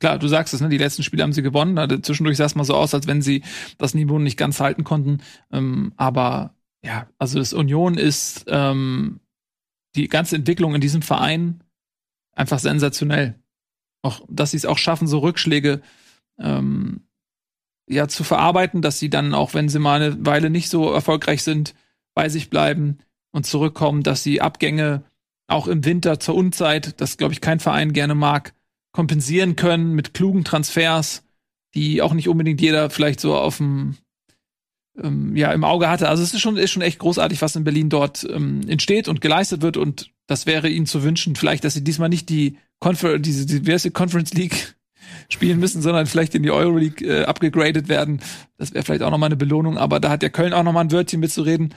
Klar, du sagst es, ne? Die letzten Spiele haben sie gewonnen. Also zwischendurch sah es mal so aus, als wenn sie das Niveau nicht ganz halten konnten. Ähm, aber ja, also das Union ist ähm, die ganze Entwicklung in diesem Verein einfach sensationell. Auch, dass sie es auch schaffen, so Rückschläge ähm, ja zu verarbeiten, dass sie dann, auch wenn sie mal eine Weile nicht so erfolgreich sind, bei sich bleiben und zurückkommen, dass sie Abgänge auch im Winter zur Unzeit, das glaube ich kein Verein gerne mag, kompensieren können mit klugen Transfers, die auch nicht unbedingt jeder vielleicht so auf dem ähm, ja im Auge hatte. Also es ist schon ist schon echt großartig, was in Berlin dort ähm, entsteht und geleistet wird und das wäre ihnen zu wünschen, vielleicht, dass sie diesmal nicht die Confer diese diverse Conference League spielen müssen, sondern vielleicht in die Euroleague äh, abgegradet werden. Das wäre vielleicht auch noch mal eine Belohnung, aber da hat ja Köln auch noch mal ein Wörtchen mitzureden.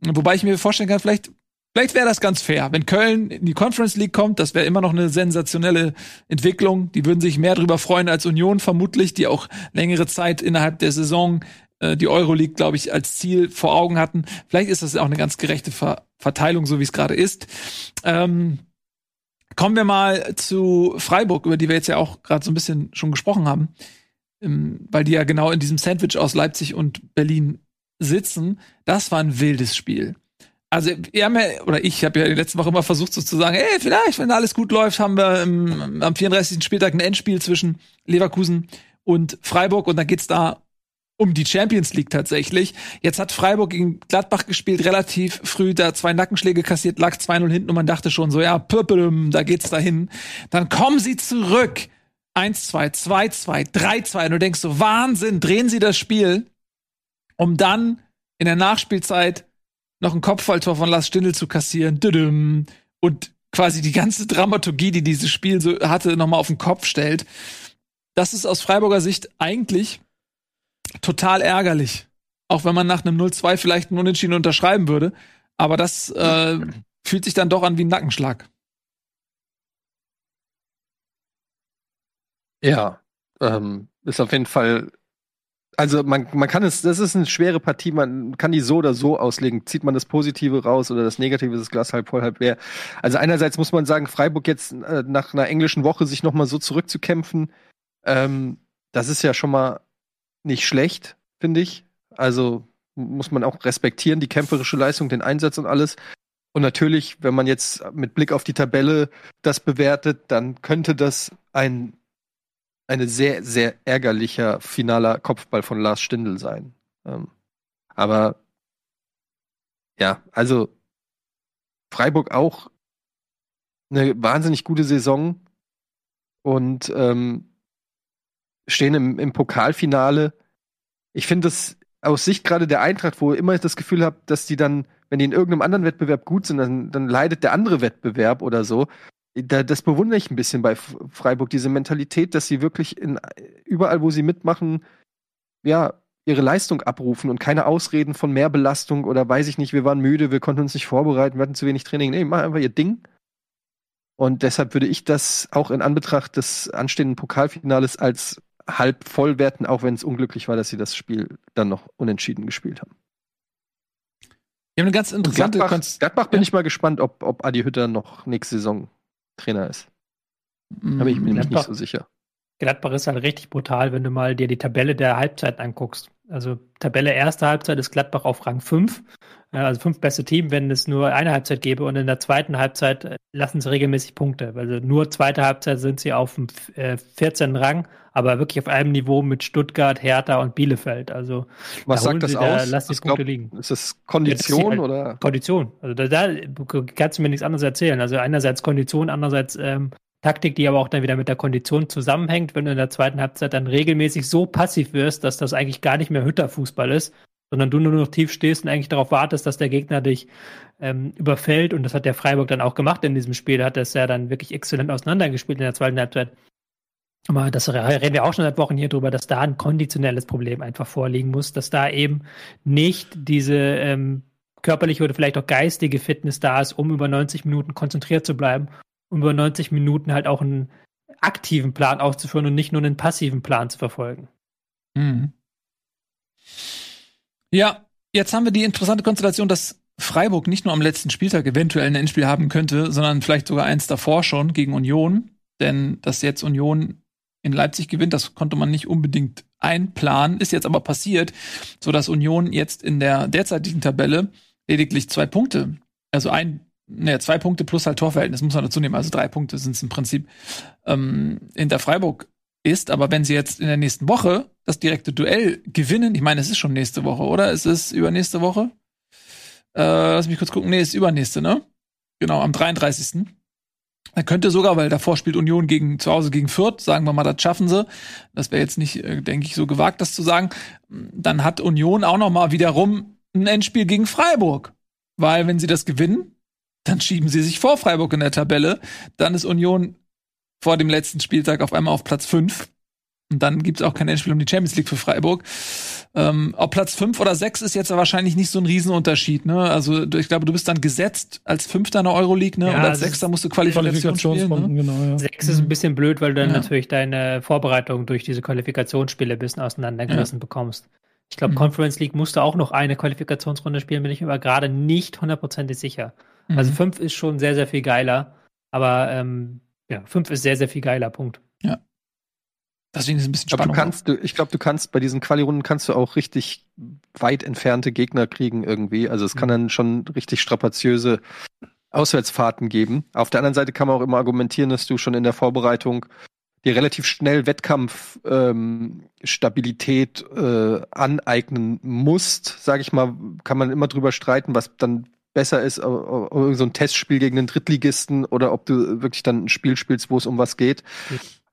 Wobei ich mir vorstellen kann, vielleicht Vielleicht wäre das ganz fair, wenn Köln in die Conference League kommt, das wäre immer noch eine sensationelle Entwicklung. Die würden sich mehr darüber freuen als Union vermutlich, die auch längere Zeit innerhalb der Saison äh, die Euroleague, glaube ich, als Ziel vor Augen hatten. Vielleicht ist das auch eine ganz gerechte Ver Verteilung, so wie es gerade ist. Ähm, kommen wir mal zu Freiburg, über die wir jetzt ja auch gerade so ein bisschen schon gesprochen haben, ähm, weil die ja genau in diesem Sandwich aus Leipzig und Berlin sitzen. Das war ein wildes Spiel also wir haben ja, oder ich habe ja die letzte Woche immer versucht so zu sagen, ey, vielleicht, wenn alles gut läuft, haben wir im, am 34. Spieltag ein Endspiel zwischen Leverkusen und Freiburg und dann geht's da um die Champions League tatsächlich. Jetzt hat Freiburg gegen Gladbach gespielt, relativ früh da zwei Nackenschläge kassiert, lag 2-0 hinten und man dachte schon so, ja, pöppelum, da geht's dahin. Dann kommen sie zurück. 1-2, 2-2, 3-2 und du denkst so, Wahnsinn, drehen sie das Spiel, um dann in der Nachspielzeit noch ein Kopfballtor von Lars Stindl zu kassieren. Und quasi die ganze Dramaturgie, die dieses Spiel so hatte, nochmal auf den Kopf stellt. Das ist aus Freiburger Sicht eigentlich total ärgerlich. Auch wenn man nach einem 0-2 vielleicht einen Unentschieden unterschreiben würde. Aber das äh, fühlt sich dann doch an wie ein Nackenschlag. Ja, ähm, ist auf jeden Fall. Also man, man kann es, das ist eine schwere Partie, man kann die so oder so auslegen. Zieht man das Positive raus oder das Negative, ist das Glas halb voll, halb leer. Also einerseits muss man sagen, Freiburg jetzt äh, nach einer englischen Woche sich nochmal so zurückzukämpfen, ähm, das ist ja schon mal nicht schlecht, finde ich. Also muss man auch respektieren, die kämpferische Leistung, den Einsatz und alles. Und natürlich, wenn man jetzt mit Blick auf die Tabelle das bewertet, dann könnte das ein eine sehr, sehr ärgerlicher finaler Kopfball von Lars Stindl sein. Ähm, aber ja, also Freiburg auch eine wahnsinnig gute Saison und ähm, stehen im, im Pokalfinale. Ich finde das aus Sicht gerade der Eintracht, wo immer das Gefühl habe, dass die dann, wenn die in irgendeinem anderen Wettbewerb gut sind, dann, dann leidet der andere Wettbewerb oder so. Da, das bewundere ich ein bisschen bei Freiburg, diese Mentalität, dass sie wirklich in, überall, wo sie mitmachen, ja, ihre Leistung abrufen und keine Ausreden von Mehrbelastung oder weiß ich nicht, wir waren müde, wir konnten uns nicht vorbereiten, wir hatten zu wenig Training. Nee, mach einfach ihr Ding. Und deshalb würde ich das auch in Anbetracht des anstehenden Pokalfinales als halb voll werten, auch wenn es unglücklich war, dass sie das Spiel dann noch unentschieden gespielt haben. Wir haben eine ganz interessante Gladbach, Konst Gladbach bin Ja. ich mal gespannt, ob, ob Adi Hütter noch nächste Saison Trainer ist. Da bin ich mir nämlich nicht so sicher. Gladbach ist halt richtig brutal, wenn du mal dir die Tabelle der Halbzeit anguckst. Also Tabelle erste Halbzeit ist Gladbach auf Rang 5. Äh, Also fünf beste Team, wenn es nur eine Halbzeit gäbe. Und in der zweiten Halbzeit äh, lassen sie regelmäßig Punkte. Also nur zweite Halbzeit sind sie auf dem äh, 14. Rang, aber wirklich auf einem Niveau mit Stuttgart, Hertha und Bielefeld. Also Was da sagt das sie, da aus? lass die Was Punkte glaub- liegen. Ist das Kondition halt- oder? Kondition. Also da, da kannst du mir nichts anderes erzählen. Also einerseits Kondition, andererseits ähm, Taktik, die aber auch dann wieder mit der Kondition zusammenhängt, wenn du in der zweiten Halbzeit dann regelmäßig so passiv wirst, dass das eigentlich gar nicht mehr Hütterfußball ist, sondern du nur noch tief stehst und eigentlich darauf wartest, dass der Gegner dich ähm, überfällt. Und das hat der Freiburg dann auch gemacht in diesem Spiel. Hat das ja dann wirklich exzellent auseinandergespielt in der zweiten Halbzeit. Aber das reden wir auch schon seit Wochen hier drüber, dass da ein konditionelles Problem einfach vorliegen muss, dass da eben nicht diese ähm, körperliche oder vielleicht auch geistige Fitness da ist, um über 90 Minuten konzentriert zu bleiben, um über 90 Minuten halt auch einen aktiven Plan auszuführen und nicht nur einen passiven Plan zu verfolgen. Mhm. Ja, jetzt haben wir die interessante Konstellation, dass Freiburg nicht nur am letzten Spieltag eventuell ein Endspiel haben könnte, sondern vielleicht sogar eins davor schon gegen Union. Denn dass jetzt Union in Leipzig gewinnt, das konnte man nicht unbedingt einplanen, ist jetzt aber passiert, so dass Union jetzt in der derzeitigen Tabelle lediglich zwei Punkte, also ein, ne, zwei Punkte plus halt Torverhältnis muss man dazu nehmen, also drei Punkte sind es im Prinzip ähm, hinter Freiburg ist. Aber wenn sie jetzt in der nächsten Woche das direkte Duell gewinnen, ich meine, es ist schon nächste Woche, oder? Es ist übernächste Woche. Äh, lass mich kurz gucken. Nee, es ist übernächste, ne? Genau, am 33. Er könnte sogar, weil davor spielt Union gegen zu Hause gegen Fürth, sagen wir mal, das schaffen sie. Das wäre jetzt nicht, äh, denke ich, so gewagt, das zu sagen. Dann hat Union auch noch mal wiederum ein Endspiel gegen Freiburg, weil wenn sie das gewinnen, dann schieben sie sich vor Freiburg in der Tabelle. Dann ist Union vor dem letzten Spieltag auf einmal auf Platz 5. Und dann gibt's auch kein Endspiel um die Champions League für Freiburg. Ähm, ob Platz 5 oder 6 ist jetzt wahrscheinlich nicht so ein Riesenunterschied. Ne? Also ich glaube, du bist dann gesetzt als Fünfter in der Euroleague, ne? Ja, und als Sechster musst du Qualifikation spielen. Qualifikationsrunden, Ne? genau, ja. Sechs ist ein bisschen blöd, weil du dann Ja. natürlich deine Vorbereitung durch diese Qualifikationsspiele ein bisschen auseinandergerissen bekommst. Ich glaube, Mhm. Conference League musste auch noch eine Qualifikationsrunde spielen, bin ich mir aber gerade nicht hundertprozentig sicher. Mhm. Also fünf ist schon sehr, sehr viel geiler. Aber ähm, ja, fünf ist sehr, sehr viel geiler, Punkt. Deswegen ist es ein bisschen Ich glaube, du Spannung. kannst, du, ich glaube, du kannst bei diesen Quali-Runden kannst du auch richtig weit entfernte Gegner kriegen irgendwie. Also es kann dann schon richtig strapaziöse Auswärtsfahrten geben. Auf der anderen Seite kann man auch immer argumentieren, dass du schon in der Vorbereitung dir relativ schnell Wettkampfstabilität ähm, äh, aneignen musst, sage ich mal, kann man immer drüber streiten, was dann besser ist, ob, ob so ein Testspiel gegen einen Drittligisten oder ob du wirklich dann ein Spiel spielst, wo es um was geht.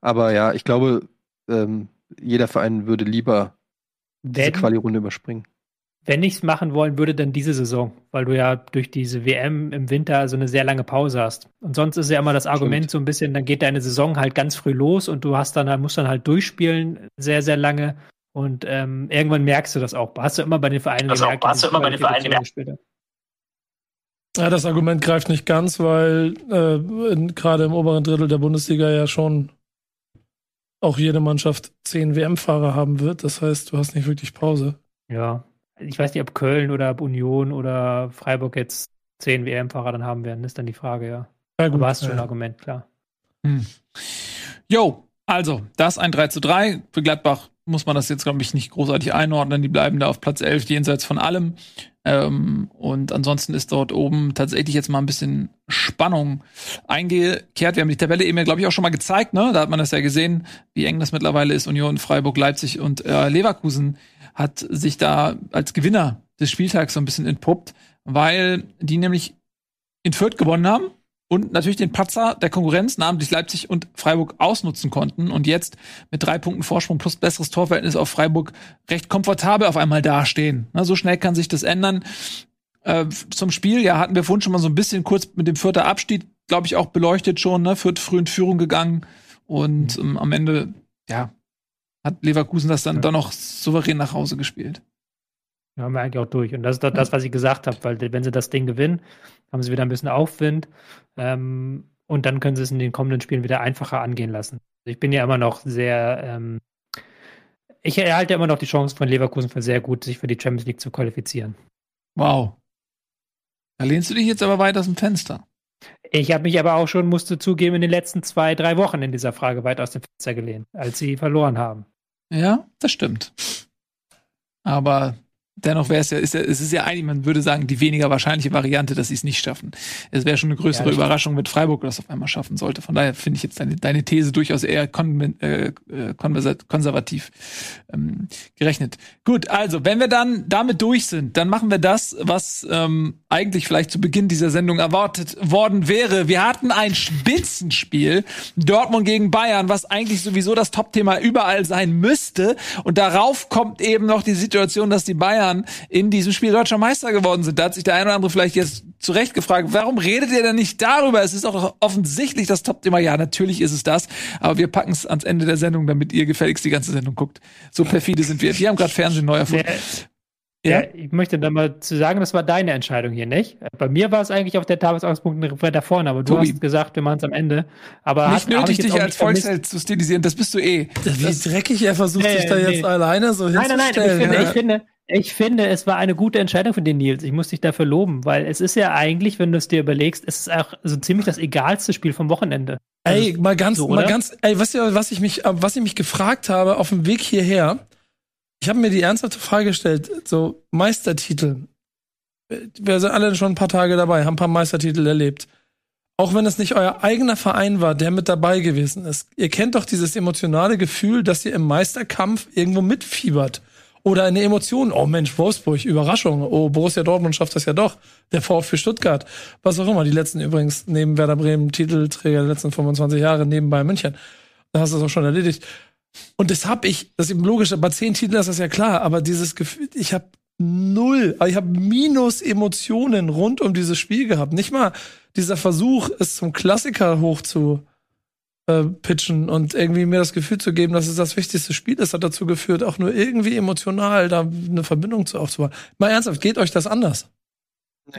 Aber ja, ich glaube, ähm, jeder Verein würde lieber diese Wenn, Quali-Runde überspringen. wenn ich es machen wollen würde, dann diese Saison, weil du ja durch diese WM im Winter so eine sehr lange Pause hast. Und sonst ist ja immer das Argument Stimmt. so ein bisschen, dann geht deine Saison halt ganz früh los und du hast dann musst dann halt durchspielen, sehr, sehr lange. Und ähm, irgendwann merkst du das auch. Hast du immer bei den Vereinen Also auch- gemerkt, hast du immer bei den Vereinen haben. Ja, das Argument greift nicht ganz, weil äh, gerade im oberen Drittel der Bundesliga ja schon auch jede Mannschaft zehn WM-Fahrer haben wird. Das heißt, du hast nicht wirklich Pause. Ja. Ich weiß nicht, ob Köln oder ob Union oder Freiburg jetzt zehn WM-Fahrer dann haben werden, ist dann die Frage, ja. Ja, Aber hast ja. schon ein Argument, klar. Hm. Jo, also, das ein 3 zu 3. Für Gladbach muss man das jetzt, glaube ich, nicht großartig einordnen. Die bleiben da auf Platz 11, jenseits von allem. Ähm, und ansonsten ist dort oben tatsächlich jetzt mal ein bisschen Spannung eingekehrt. Wir haben die Tabelle eben glaube ich, auch schon mal gezeigt. Ne? Da hat man das ja gesehen, wie eng das mittlerweile ist. Union, Freiburg, Leipzig und äh, Leverkusen hat sich da als Gewinner des Spieltags so ein bisschen entpuppt, weil die nämlich in Fürth gewonnen haben und natürlich den Patzer der Konkurrenz, namentlich Leipzig und Freiburg, ausnutzen konnten und jetzt mit drei Punkten Vorsprung plus besseres Torverhältnis auf Freiburg recht komfortabel auf einmal dastehen. Na, so schnell kann sich das ändern. Äh, zum Spiel, ja, hatten wir vorhin schon mal so ein bisschen kurz mit dem vierten Abstieg, glaube ich, auch beleuchtet schon, ne? Fürth früh in Führung gegangen und ähm, am Ende, ja, hat Leverkusen das dann Ja. doch noch souverän nach Hause gespielt. Ja, haben wir eigentlich auch durch. Und das ist doch das, was ich gesagt habe, weil wenn sie das Ding gewinnen, haben sie wieder ein bisschen Aufwind. Ähm, und dann können sie es in den kommenden Spielen wieder einfacher angehen lassen. Ich bin ja immer noch sehr, ähm, ich erhalte immer noch die Chance von Leverkusen für sehr gut, sich für die Champions League zu qualifizieren. Wow. Da lehnst du dich jetzt aber weit aus dem Fenster. Ich habe mich aber auch schon, musste zugeben, in den letzten zwei, drei Wochen in dieser Frage weit aus dem Fenster gelehnt, als sie verloren haben. Ja, das stimmt. Aber dennoch wäre es ja, ist ja, es ist ja eigentlich, man würde sagen, die weniger wahrscheinliche Variante, dass sie es nicht schaffen. Es wäre schon eine größere Ja, Überraschung, wenn Freiburg das auf einmal schaffen sollte. Von daher finde ich jetzt deine, deine These durchaus eher kon äh, äh, konservativ ähm, gerechnet. Gut, also, wenn wir dann damit durch sind, dann machen wir das, was ähm, eigentlich vielleicht zu Beginn dieser Sendung erwartet worden wäre. Wir hatten ein Spitzenspiel, Dortmund gegen Bayern, was eigentlich sowieso das Topthema überall sein müsste. Und darauf kommt eben noch die Situation, dass die Bayern in diesem Spiel deutscher Meister geworden sind. Da hat sich der eine oder andere vielleicht jetzt zu Recht gefragt, warum redet ihr denn nicht darüber? Es ist doch offensichtlich das Topthema. Ja, natürlich ist es das, aber wir packen es ans Ende der Sendung, damit ihr gefälligst die ganze Sendung guckt. So perfide sind wir. Wir haben gerade Fernsehen neu erfunden. Ja, ich möchte da mal zu sagen, das war deine Entscheidung hier, nicht? Bei mir war es eigentlich auf der Tagesausgangspunkt weiter vorne, aber du Tobi. hast gesagt, wir machen es am Ende. Aber Nicht hast- nötig, ich jetzt dich als. Volksheld zu stilisieren, das bist du eh. Wie dreckig er versucht, Nee, sich da jetzt nee. alleine so Nein, nein, nein, ich hinzustellen. finde, ja. ich finde, ich finde, es war eine gute Entscheidung von dir, Nils. Ich muss dich dafür loben, weil es ist ja eigentlich, wenn du es dir überlegst, es ist auch so ziemlich das egalste Spiel vom Wochenende. Ey, mal ganz, so, mal ganz, ey, was, ihr- was ich mich, äh, was ich mich gefragt habe auf dem Weg hierher, ich habe mir die ernsthafte Frage gestellt, so Meistertitel. Wir sind alle schon ein paar Tage dabei, haben ein paar Meistertitel erlebt. Auch wenn es nicht euer eigener Verein war, der mit dabei gewesen ist. Ihr kennt doch dieses emotionale Gefühl, dass ihr im Meisterkampf irgendwo mitfiebert. Oder eine Emotion, oh Mensch, Wolfsburg, Überraschung, oh, Borussia Dortmund schafft das ja doch, der VfB Stuttgart, was auch immer, die letzten übrigens, neben Werder Bremen, Titelträger der letzten 25 Jahre, neben Bayern München. Da hast du es auch schon erledigt. Und das hab ich, das ist eben logisch, bei zehn Titeln ist das ja klar, aber dieses Gefühl, ich habe null, also ich habe minus Emotionen rund um dieses Spiel gehabt. Nicht mal dieser Versuch, es zum Klassiker hoch zu äh, pitchen und irgendwie mir das Gefühl zu geben, dass es das wichtigste Spiel ist, hat dazu geführt, auch nur irgendwie emotional da eine Verbindung zu aufzubauen. Mal ernsthaft, geht euch das anders?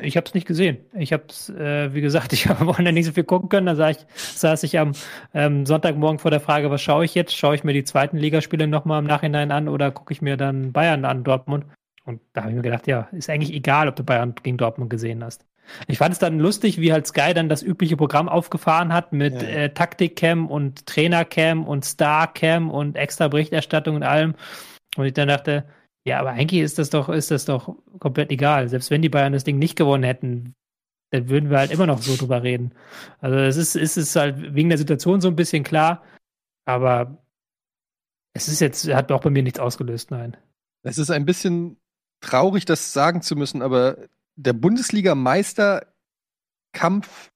Ich habe es nicht gesehen. Ich habe es, äh, wie gesagt, ich habe am Wochenende nicht so viel gucken können. Da saß ich, saß ich am ähm, Sonntagmorgen vor der Frage, was schaue ich jetzt? Schaue ich mir die zweiten Ligaspiele nochmal im Nachhinein an oder gucke ich mir dann Bayern an, Dortmund? Und da habe ich mir gedacht, ja, ist eigentlich egal, ob du Bayern gegen Dortmund gesehen hast. Ich fand es dann lustig, wie halt Sky dann das übliche Programm aufgefahren hat mit Ja. äh, Taktikcam und Trainercam und Starcam und extra Berichterstattung und allem. Und ich dann dachte, ja, aber eigentlich ist das doch, ist das doch komplett egal. Selbst wenn die Bayern das Ding nicht gewonnen hätten, dann würden wir halt immer noch so drüber reden. Also es ist, es ist halt wegen der Situation so ein bisschen klar, aber es ist jetzt, hat auch bei mir nichts ausgelöst, nein. Es ist ein bisschen traurig, das sagen zu müssen, aber der Bundesliga-Meisterkampf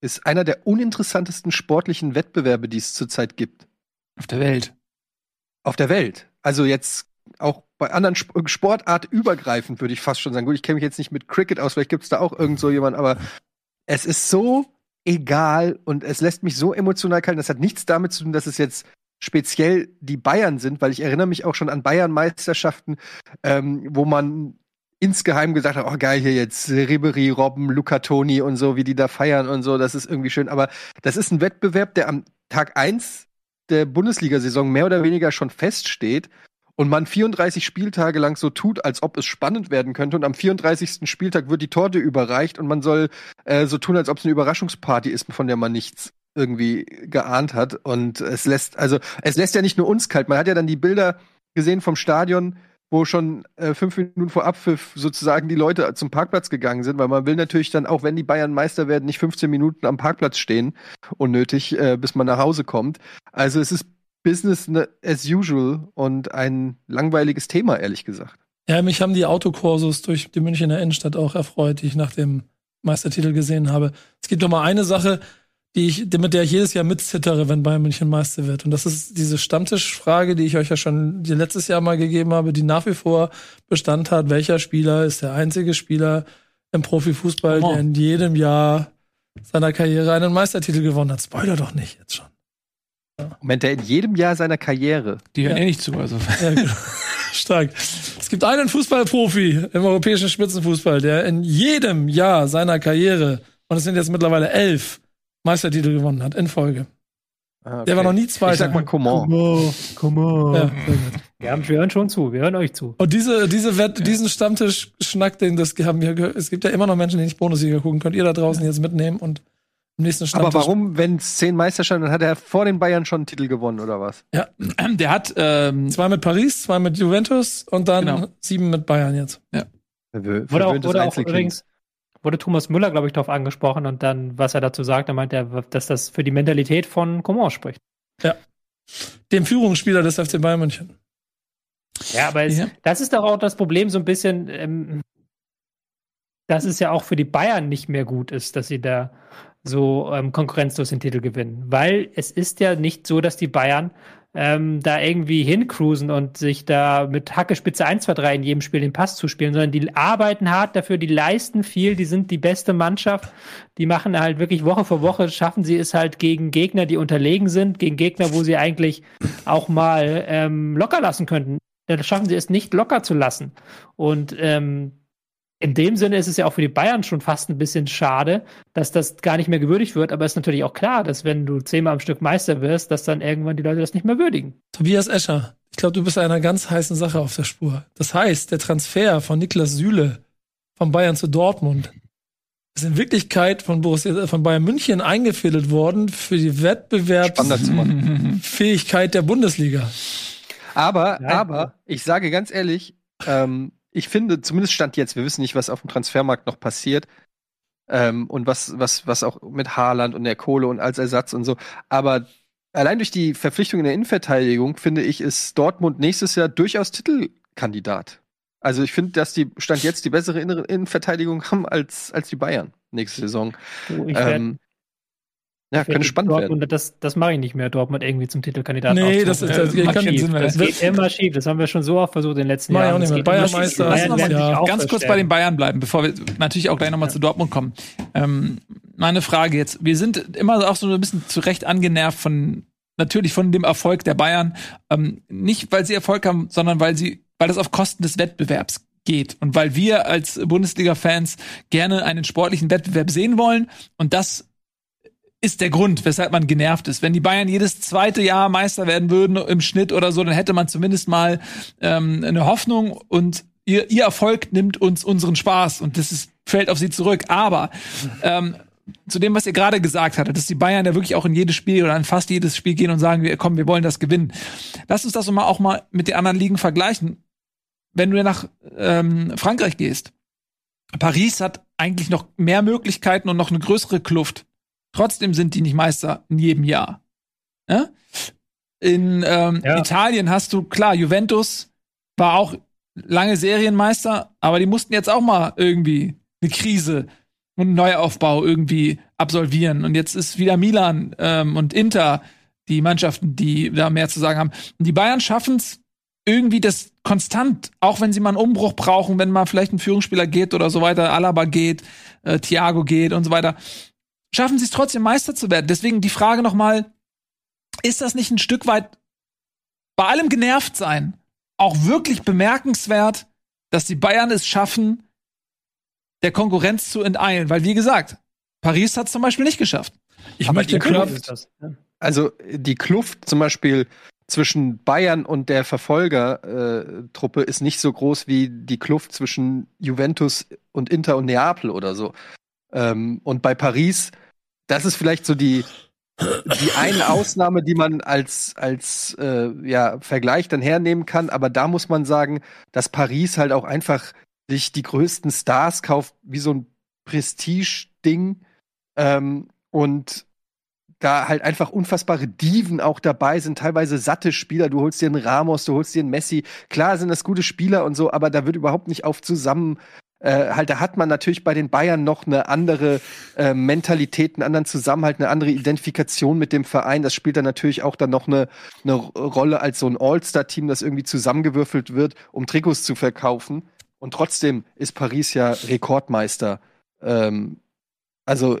ist einer der uninteressantesten sportlichen Wettbewerbe, die es zurzeit gibt. Auf der Welt. Auf der Welt. Also jetzt auch bei anderen Sp Sportart übergreifend, würde ich fast schon sagen. Gut, ich kenne mich jetzt nicht mit Cricket aus, vielleicht gibt es da auch irgend so jemand, aber es ist so egal und es lässt mich so emotional kalt. Das hat nichts damit zu tun, dass es jetzt speziell die Bayern sind, weil ich erinnere mich auch schon an Bayern-Meisterschaften, ähm, wo man insgeheim gesagt hat, oh geil, hier jetzt Ribery, Robben, Luca Toni und so, wie die da feiern und so, das ist irgendwie schön. Aber das ist ein Wettbewerb, der am Tag eins der Bundesliga-Saison mehr oder weniger schon feststeht und man 34 Spieltage lang so tut, als ob es spannend werden könnte und am 34. Spieltag wird die Torte überreicht und man soll äh, so tun, als ob es eine Überraschungsparty ist, von der man nichts irgendwie geahnt hat und es lässt also es lässt ja nicht nur uns kalt, man hat ja dann die Bilder gesehen vom Stadion, wo schon äh, fünf Minuten vor Abpfiff sozusagen die Leute zum Parkplatz gegangen sind, weil man will natürlich dann, auch wenn die Bayern Meister werden, nicht 15 Minuten am Parkplatz stehen, unnötig, äh, bis man nach Hause kommt. Also es ist Business ne- as usual und ein langweiliges Thema, ehrlich gesagt. Ja, mich haben die Autokursus durch die Münchner Innenstadt auch erfreut, die ich nach dem Meistertitel gesehen habe. Es gibt doch mal eine Sache, die ich, mit der ich jedes Jahr mitzittere, wenn Bayern München Meister wird. Und das ist diese Stammtischfrage, die ich euch ja schon letztes Jahr mal gegeben habe, die nach wie vor Bestand hat. Welcher Spieler ist der einzige Spieler im Profifußball, Oh. der in jedem Jahr seiner Karriere einen Meistertitel gewonnen hat? Spoiler doch nicht jetzt schon. Moment, der in jedem Jahr seiner Karriere. Die hören Ja. eh nicht zu. Also. Ja, gut. Stark. Es gibt einen Fußballprofi im europäischen Spitzenfußball, der in jedem Jahr seiner Karriere, und es sind jetzt mittlerweile elf, Meistertitel gewonnen hat in Folge. Ah, Der war noch nie Ich Zweiter. sag mal Coman. Come on. Ja, sehr gut. Wir, haben, wir hören schon zu, wir hören euch zu. Und diese, diese Wett, diesen Stammtisch-Schnack, den das haben wir gehört. Es gibt ja immer noch Menschen, die nicht Bundesliga gucken. Könnt ihr da draußen jetzt mitnehmen und im nächsten Stammtisch. Aber warum, wenn es zehn Meisterschaften, dann hat er vor den Bayern schon einen Titel gewonnen, oder was? Der hat ähm, Zwei mit Paris, zwei mit Juventus und dann Genau. sieben mit Bayern jetzt. Verwö- Wurde auch, wurde auch übrigens, wurde Thomas Müller, glaube ich, darauf angesprochen und dann, was er dazu sagt, er meint er, dass das für die Mentalität von Coman spricht. Dem Führungsspieler des FC Bayern München. Ja, aber es, Ja. das ist doch auch das Problem so ein bisschen, ähm, dass es ja auch für die Bayern nicht mehr gut ist, dass sie da so ähm, konkurrenzlos den Titel gewinnen. Weil es ist ja nicht so, dass die Bayern ähm, da irgendwie hincruisen und sich da mit Hackespitze 1, 2, 3 in jedem Spiel den Pass zuspielen, sondern die arbeiten hart dafür, die leisten viel, die sind die beste Mannschaft, die machen halt wirklich Woche für Woche, schaffen sie es halt gegen Gegner, die unterlegen sind, gegen Gegner, wo sie eigentlich auch mal ähm, locker lassen könnten. Dann schaffen sie es nicht locker zu lassen. Und ähm, in dem Sinne ist es ja auch für die Bayern schon fast ein bisschen schade, dass das gar nicht mehr gewürdigt wird. Aber es ist natürlich auch klar, dass wenn du zehnmal am Stück Meister wirst, dass dann irgendwann die Leute das nicht mehr würdigen. Tobias Escher, ich glaube, du bist einer ganz heißen Sache auf der Spur. Das heißt, der Transfer von Niklas Süle von Bayern zu Dortmund ist in Wirklichkeit von, Borussia, von Bayern München eingefädelt worden für die. Wettbewerbsfähigkeit der Bundesliga. Aber, Nein. aber, ich sage ganz ehrlich, ähm, ich finde, zumindest Stand jetzt, wir wissen nicht, was auf dem Transfermarkt noch passiert. Ähm, und was, was, was auch mit Haaland und der Kohle und als Ersatz und so. Aber allein durch die Verpflichtung in der Innenverteidigung, finde ich, ist Dortmund nächstes Jahr durchaus Titelkandidat. Also ich finde, dass die Stand jetzt die bessere Innenverteidigung haben als, als die Bayern nächste Saison. Ich werd- Ähm, ja, könnte spannend Dortmund, werden. Das, das mache ich nicht mehr, Dortmund irgendwie zum Titelkandidaten Nee, das ist- das macht kann- keinen Sinn mehr. Das geht immer schief. Das haben wir schon so oft versucht in den letzten Jahren. auch nicht Das mehr. geht Bayern schief. Meister, Die Bayern ist sich ja- Ganz kurz bei den Bayern bleiben, bevor wir natürlich auch gleich nochmal zu Dortmund kommen. Ähm, meine Frage jetzt. Wir sind immer auch so ein bisschen zu Recht angenervt von, natürlich von dem Erfolg der Bayern. Ähm, nicht, weil sie Erfolg haben, sondern weil sie, weil das auf Kosten des Wettbewerbs geht. Und weil wir als Bundesliga-Fans gerne einen sportlichen Wettbewerb sehen wollen. Und das ist der Grund, weshalb man genervt ist. Wenn die Bayern jedes zweite Jahr Meister werden würden im Schnitt oder so, dann hätte man zumindest mal ähm, eine Hoffnung und ihr, ihr Erfolg nimmt uns unseren Spaß und das ist, fällt auf sie zurück. Aber ähm, zu dem, was ihr gerade gesagt hattet, dass die Bayern ja wirklich auch in jedes Spiel oder in fast jedes Spiel gehen und sagen, wir, komm, wir wollen das gewinnen. Lass uns das mal auch mal mit den anderen Ligen vergleichen. Wenn du nach ähm, Frankreich gehst, Paris hat eigentlich noch mehr Möglichkeiten und noch eine größere Kluft. Trotzdem sind die nicht Meister in jedem Jahr. Ja? In ähm, Ja. Italien hast du, klar, Juventus war auch lange Serienmeister, aber die mussten jetzt auch mal irgendwie eine Krise und einen Neuaufbau irgendwie absolvieren. Und jetzt ist wieder Milan ähm, und Inter die Mannschaften, die da mehr zu sagen haben. Und die Bayern schaffen es irgendwie das konstant, auch wenn sie mal einen Umbruch brauchen, wenn mal vielleicht ein Führungsspieler geht oder so weiter, Alaba geht, äh, Thiago geht und so weiter, schaffen sie es trotzdem Meister zu werden. Deswegen die Frage nochmal, ist das nicht ein Stück weit bei allem genervt sein auch wirklich bemerkenswert, dass die Bayern es schaffen, der Konkurrenz zu enteilen? Weil wie gesagt, Paris hat es zum Beispiel nicht geschafft. Ich Aber möchte die ist das. Ja. Also die Kluft zum Beispiel zwischen Bayern und der Verfolgertruppe ist nicht so groß wie die Kluft zwischen Juventus und Inter und Neapel oder so. Ähm, und bei Paris, das ist vielleicht so die, die eine Ausnahme, die man als, als äh, ja, Vergleich dann hernehmen kann. Aber da muss man sagen, dass Paris halt auch einfach sich die größten Stars kauft, wie so ein Prestige-Ding. Ähm, und da halt einfach unfassbare Diven auch dabei sind, teilweise satte Spieler. Du holst dir einen Ramos, du holst dir einen Messi. Klar sind das gute Spieler und so, aber da wird überhaupt nicht auf äh, halt, da hat man natürlich bei den Bayern noch eine andere äh, Mentalität, einen anderen Zusammenhalt, eine andere Identifikation mit dem Verein. Das spielt dann natürlich auch dann noch eine, eine Rolle als so ein All-Star-Team, das irgendwie zusammengewürfelt wird, um Trikots zu verkaufen. Und trotzdem ist Paris ja Rekordmeister. Ähm, also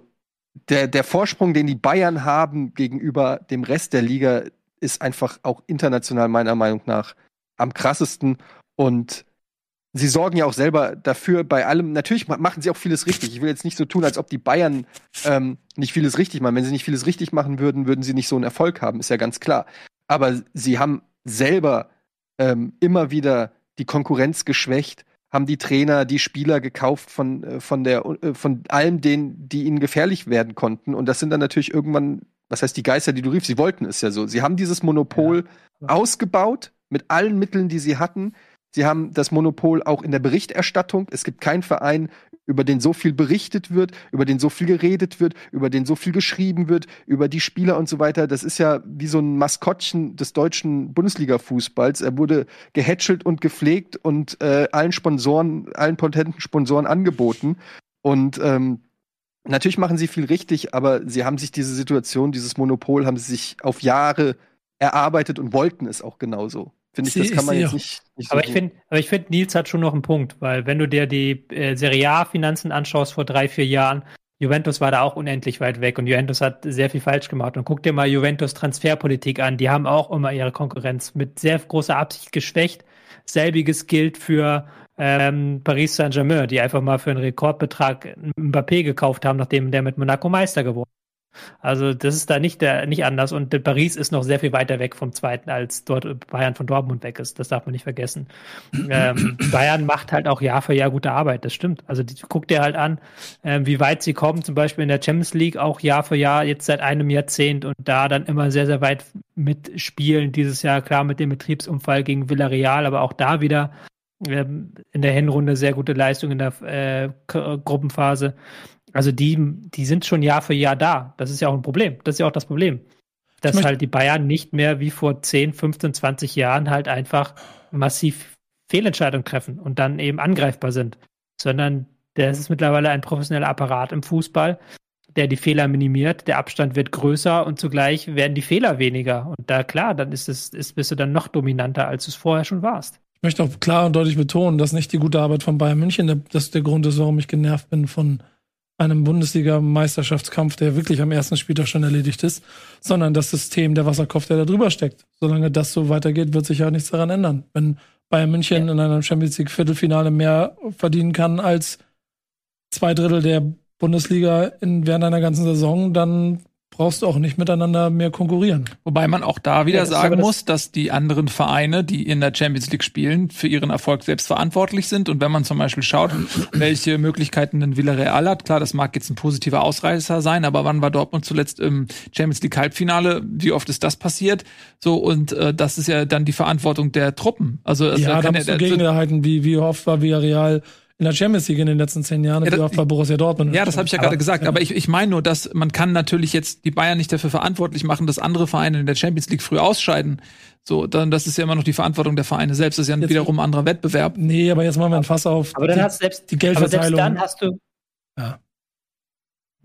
der, der Vorsprung, den die Bayern haben gegenüber dem Rest der Liga, ist einfach auch international meiner Meinung nach am krassesten. Und sie sorgen ja auch selber dafür bei allem. Natürlich machen sie auch vieles richtig. Ich will jetzt nicht so tun, als ob die Bayern ähm, nicht vieles richtig machen. Wenn sie nicht vieles richtig machen würden, würden sie nicht so einen Erfolg haben, ist ja ganz klar. Aber sie haben selber ähm, immer wieder die Konkurrenz geschwächt, haben die Trainer, die Spieler gekauft von, äh, von, der, äh, von allem denen, die ihnen gefährlich werden konnten. Und das sind dann natürlich irgendwann, was heißt die Geister, die du riefst? Sie wollten es ja so. Sie haben dieses Monopol ja. ausgebaut mit allen Mitteln, die sie hatten. Sie haben das Monopol auch in der Berichterstattung. Es gibt keinen Verein, über den so viel berichtet wird, über den so viel geredet wird, über den so viel geschrieben wird, über die Spieler und so weiter. Das ist ja wie so ein Maskottchen des deutschen Bundesliga-Fußballs. Er wurde gehätschelt und gepflegt und äh, allen Sponsoren, allen potenten Sponsoren angeboten. Und ähm, natürlich machen sie viel richtig, aber sie haben sich diese Situation, dieses Monopol, haben sie sich auf Jahre erarbeitet und wollten es auch genauso. Finde ich, das kann man jetzt nicht, nicht so Aber ich finde, aber ich finde, Nils hat schon noch einen Punkt, weil wenn du dir die äh, Serie A-Finanzen anschaust vor drei, vier Jahren, Juventus war da auch unendlich weit weg und Juventus hat sehr viel falsch gemacht. Und guck dir mal Juventus Transferpolitik an. Die haben auch immer ihre Konkurrenz mit sehr großer Absicht geschwächt. Selbiges gilt für ähm, Paris Saint-Germain, die einfach mal für einen Rekordbetrag Mbappé gekauft haben, nachdem der mit Monaco Meister geworden also das ist da nicht, der, nicht anders. Und Paris ist noch sehr viel weiter weg vom zweiten, als dort Bayern von Dortmund weg ist. Das darf man nicht vergessen. ähm, Bayern macht halt auch Jahr für Jahr gute Arbeit, das stimmt. Also die, guck dir halt an, ähm, wie weit sie kommen, zum Beispiel in der Champions League auch Jahr für Jahr, jetzt seit einem Jahrzehnt und da dann immer sehr, sehr weit mitspielen. Dieses Jahr klar mit dem Betriebsunfall gegen Villarreal, aber auch da wieder ähm, in der Hinrunde sehr gute Leistung in der äh, Gruppenphase. Also die, die sind schon Jahr für Jahr da. Das ist ja auch ein Problem. Das ist ja auch das Problem. Dass halt die Bayern nicht mehr wie vor 10, 15, 20 Jahren halt einfach massiv Fehlentscheidungen treffen und dann eben angreifbar sind. Sondern das ist mittlerweile ein professioneller Apparat im Fußball, der die Fehler minimiert, der Abstand wird größer und zugleich werden die Fehler weniger. Und da klar, dann ist es, ist, bist du dann noch dominanter, als du es vorher schon warst. Ich möchte auch klar und deutlich betonen, dass nicht die gute Arbeit von Bayern München das der Grund ist, warum ich genervt bin von einem Bundesliga-Meisterschaftskampf, der wirklich am ersten Spieltag schon erledigt ist, sondern das System der Wasserkopf, der da drüber steckt. Solange das so weitergeht, wird sich ja nichts daran ändern. Wenn Bayern München ja. in einem Champions League Viertelfinale mehr verdienen kann als zwei Drittel der Bundesliga in, während einer ganzen Saison, dann brauchst du auch nicht miteinander mehr konkurrieren. Wobei man auch da wieder ja, sagen muss, dass die anderen Vereine, die in der Champions League spielen, für ihren Erfolg selbst verantwortlich sind. Und wenn man zum Beispiel schaut, welche Möglichkeiten denn Villarreal hat, klar, das mag jetzt ein positiver Ausreißer sein, aber wann war Dortmund zuletzt im Champions League Halbfinale? Wie oft ist das passiert? So, und äh, das ist ja dann die Verantwortung der Truppen. Also, also ja, da musst du Gegenhalten, wie, wie oft war Villarreal in der Champions League in den letzten zehn Jahren, ja, das, bei Borussia Dortmund. Ja, das habe ich ja gerade gesagt. Ja. Aber ich, ich meine nur, dass man kann natürlich jetzt die Bayern nicht dafür verantwortlich machen, dass andere Vereine in der Champions League früh ausscheiden. So, dann das ist ja immer noch die Verantwortung der Vereine selbst. Das ist ja jetzt, wiederum ein anderer Wettbewerb. Nee, aber jetzt machen wir ein Fass auf. Aber dann die, hast selbst die Geldverteilung. Aber selbst dann hast du. Ja.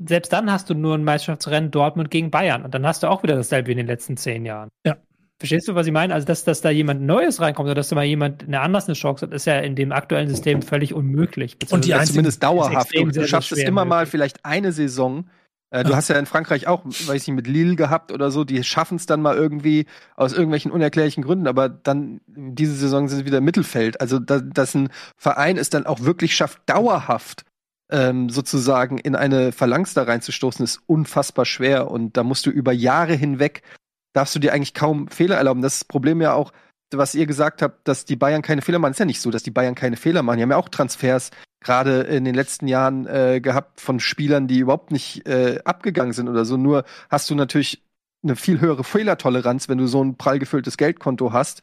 Selbst dann hast du nur ein Meisterschaftsrennen Dortmund gegen Bayern und dann hast du auch wieder dasselbe wie in den letzten zehn Jahren. Ja. Verstehst du, was ich meine? Also, dass, dass da jemand Neues reinkommt oder dass da mal jemand eine anders eine Chance hat, ist ja in dem aktuellen System völlig unmöglich. Und die zumindest dauerhaft. Du, du schaffst es immer mal vielleicht eine Saison. Äh, du hast ja in Frankreich auch, weiß ich nicht, mit Lille gehabt oder so, die schaffen es dann mal irgendwie aus irgendwelchen unerklärlichen Gründen, aber dann diese Saison sind sie wieder im Mittelfeld. Also, da, dass ein Verein es dann auch wirklich schafft, dauerhaft ähm, sozusagen in eine Phalanx da reinzustoßen, ist unfassbar schwer. Und da musst du über Jahre hinweg darfst du dir eigentlich kaum Fehler erlauben. Das Problem ja auch, was ihr gesagt habt, dass die Bayern keine Fehler machen. Ist ja nicht so, dass die Bayern keine Fehler machen. Die haben ja auch Transfers gerade in den letzten Jahren äh, gehabt von Spielern, die überhaupt nicht äh, abgegangen sind oder so. Nur hast du natürlich eine viel höhere Fehlertoleranz, wenn du so ein prall gefülltes Geldkonto hast,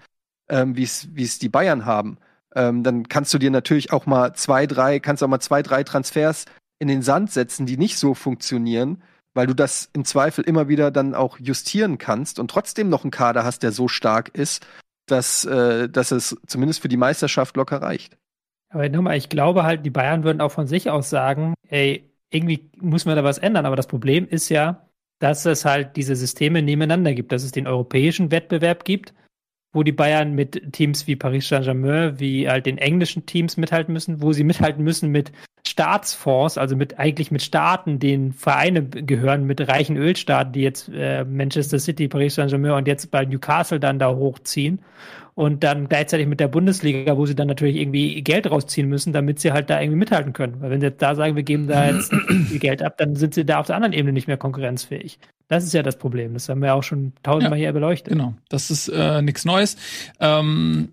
ähm, wie es die Bayern haben. Ähm, dann kannst du dir natürlich auch mal zwei, drei, kannst auch mal zwei, drei Transfers in den Sand setzen, die nicht so funktionieren weil du das im Zweifel immer wieder dann auch justieren kannst und trotzdem noch einen Kader hast, der so stark ist, dass, äh, dass es zumindest für die Meisterschaft locker reicht. Aber nochmal, ich glaube halt, die Bayern würden auch von sich aus sagen, ey, irgendwie muss man da was ändern. Aber das Problem ist ja, dass es halt diese Systeme nebeneinander gibt, dass es den europäischen Wettbewerb gibt, wo die Bayern mit Teams wie Paris Saint-Germain, wie halt den englischen Teams mithalten müssen, wo sie mithalten müssen mit Staatsfonds, also mit eigentlich mit Staaten, denen Vereine gehören, mit reichen Ölstaaten, die jetzt äh, Manchester City, Paris Saint-Germain und jetzt bei Newcastle dann da hochziehen und dann gleichzeitig mit der Bundesliga, wo sie dann natürlich irgendwie Geld rausziehen müssen, damit sie halt da irgendwie mithalten können. Weil wenn sie jetzt da sagen, wir geben da jetzt viel Geld ab, dann sind sie da auf der anderen Ebene nicht mehr konkurrenzfähig. Das ist ja das Problem. Das haben wir auch schon tausendmal ja, hier beleuchtet. Genau, das ist äh, nichts Neues. Ähm,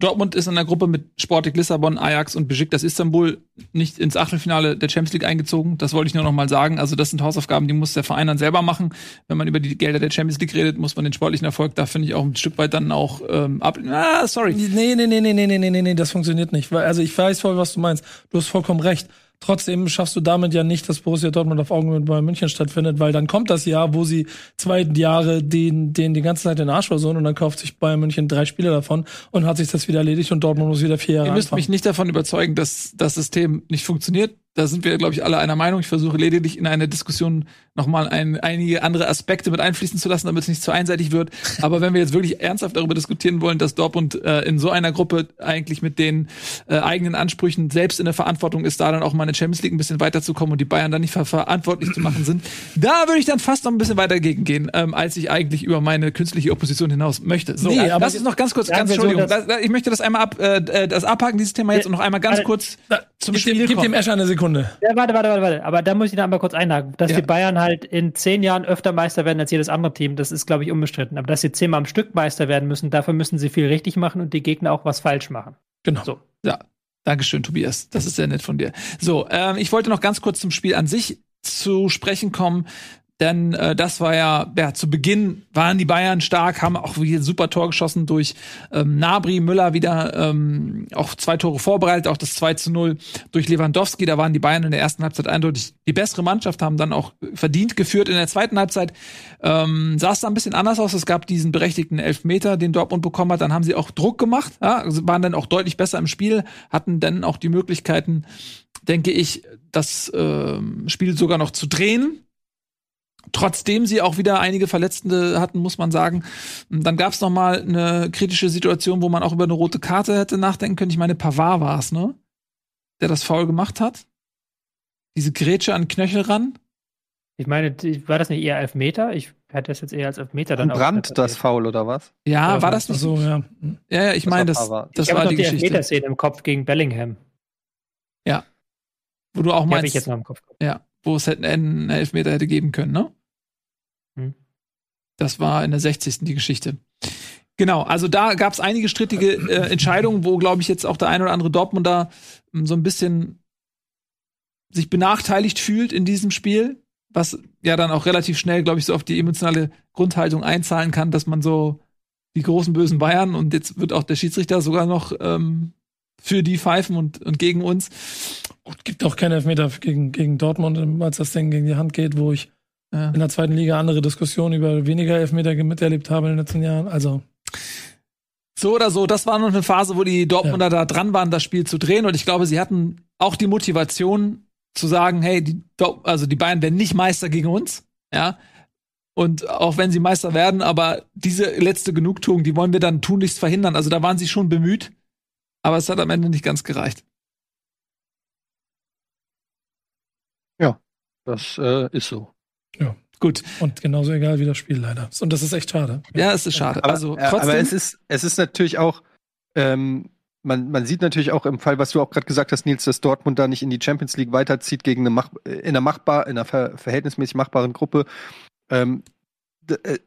Dortmund ist in der Gruppe mit Sporting Lissabon, Ajax und Besiktas Istanbul nicht ins Achtelfinale der Champions League eingezogen. Das wollte ich nur noch mal sagen. Also das sind Hausaufgaben, die muss der Verein dann selber machen. Wenn man über die Gelder der Champions League redet, muss man den sportlichen Erfolg da finde ich auch ein Stück weit dann auch ähm, ab. Ah, sorry. Nee, nee, nee, nee, nee, nee, nee, nee, das funktioniert nicht. Also ich weiß voll, was du meinst. Du hast vollkommen recht. Trotzdem schaffst du damit ja nicht, dass Borussia Dortmund auf Augenhöhe bei München stattfindet, weil dann kommt das Jahr, wo sie zwei Jahre den, den die ganze Zeit den Arsch versuchen und dann kauft sich Bayern München drei Spiele davon und hat sich das wieder erledigt und Dortmund muss wieder vier Jahre Ihr müsst anfangen. mich nicht davon überzeugen, dass das System nicht funktioniert da sind wir, glaube ich, alle einer Meinung. Ich versuche lediglich in eine Diskussion nochmal ein, einige andere Aspekte mit einfließen zu lassen, damit es nicht zu einseitig wird. Aber wenn wir jetzt wirklich ernsthaft darüber diskutieren wollen, dass Dortmund äh, in so einer Gruppe eigentlich mit den äh, eigenen Ansprüchen selbst in der Verantwortung ist, da dann auch mal in der Champions League ein bisschen weiterzukommen und die Bayern dann nicht ver verantwortlich zu machen sind, da würde ich dann fast noch ein bisschen weiter gegen gehen, ähm, als ich eigentlich über meine künstliche Opposition hinaus möchte. So, Nee, aber das ist noch ganz kurz, ganz so, Entschuldigung. Das, ich möchte das einmal ab, äh, das abhaken, dieses Thema jetzt und noch einmal ganz kurz zum Spiel gib dem Escher eine Sekunde. Ja, warte, warte, warte, warte. Aber da muss ich noch einmal kurz einhaken. Dass Ja. die Bayern halt in zehn Jahren öfter Meister werden als jedes andere Team, das ist, glaube ich, unbestritten. Aber dass sie zehnmal am Stück Meister werden müssen, dafür müssen sie viel richtig machen und die Gegner auch was falsch machen. Genau. So. Ja, Dankeschön, Tobias. Das ist sehr nett von dir. So, ähm, ich wollte noch ganz kurz zum Spiel an sich zu sprechen kommen. Denn äh, das war ja, ja, zu Beginn waren die Bayern stark, haben auch wieder super Tor geschossen durch ähm, Nabri, Müller wieder ähm, auch zwei Tore vorbereitet, auch das 2 zu 0 durch Lewandowski. Da waren die Bayern in der ersten Halbzeit eindeutig die bessere Mannschaft, haben dann auch verdient geführt. In der zweiten Halbzeit ähm, sah es da ein bisschen anders aus. Es gab diesen berechtigten Elfmeter, den Dortmund bekommen hat. Dann haben sie auch Druck gemacht, ja, also waren dann auch deutlich besser im Spiel, hatten dann auch die Möglichkeiten, denke ich, das ähm, Spiel sogar noch zu drehen. Trotzdem sie auch wieder einige Verletzte hatten, muss man sagen. Dann gab es noch mal eine kritische Situation, wo man auch über eine rote Karte hätte nachdenken können. Ich meine, Pavard war es, ne? Der das Foul gemacht hat. Diese Grätsche an den Knöchel ran. Ich meine, die- war das nicht eher Elfmeter? Ich hätte das jetzt eher als Elfmeter dann An Brand das Foul oder was? Ja, war das nicht? so, ja. Ja, ja, ich Das meine, war das, Pavard. das ich war habe die noch die Geschichte. Elfmeterszene im Kopf gegen Bellingham. Wo du auch Die habe ich meinst, jetzt noch im Kopf. ja, wo es hätte einen Elfmeter hätte geben können, ne? Hm. Das war in der 60. die Geschichte. Genau, also da gab es einige strittige äh, Entscheidungen, wo, glaube ich, jetzt auch der ein oder andere Dortmunder m, so ein bisschen sich benachteiligt fühlt in diesem Spiel, was ja dann auch relativ schnell, glaube ich, so auf die emotionale Grundhaltung einzahlen kann, dass man so die großen bösen Bayern und jetzt wird auch der Schiedsrichter sogar noch ähm, für die pfeifen und, und gegen uns. Gut, gibt auch keine Elfmeter gegen, gegen Dortmund, als das Ding gegen die Hand geht, wo ich Ja. in der zweiten Liga andere Diskussionen über weniger Elfmeter miterlebt habe in den letzten Jahren. Also, So oder so, das war noch eine Phase, wo die Dortmunder da dran waren, das Spiel zu drehen. Und ich glaube, sie hatten auch die Motivation zu sagen, hey, die, also die Bayern werden nicht Meister gegen uns, ja. Und auch wenn sie Meister werden, aber diese letzte Genugtuung, die wollen wir dann tunlichst verhindern. Also da waren sie schon bemüht, aber es hat am Ende nicht ganz gereicht. Das äh, ist so. Gut, und genauso egal wie das Spiel leider. Und das ist echt schade. ja, es ist schade. Aber, also trotzdem, aber es ist, es ist natürlich auch, ähm, man, man sieht natürlich auch im Fall, was du auch gerade gesagt hast, Nils, dass Dortmund da nicht in die Champions League weiterzieht gegen eine Mach in einer machbar, in einer ver verhältnismäßig machbaren Gruppe. Ähm, äh,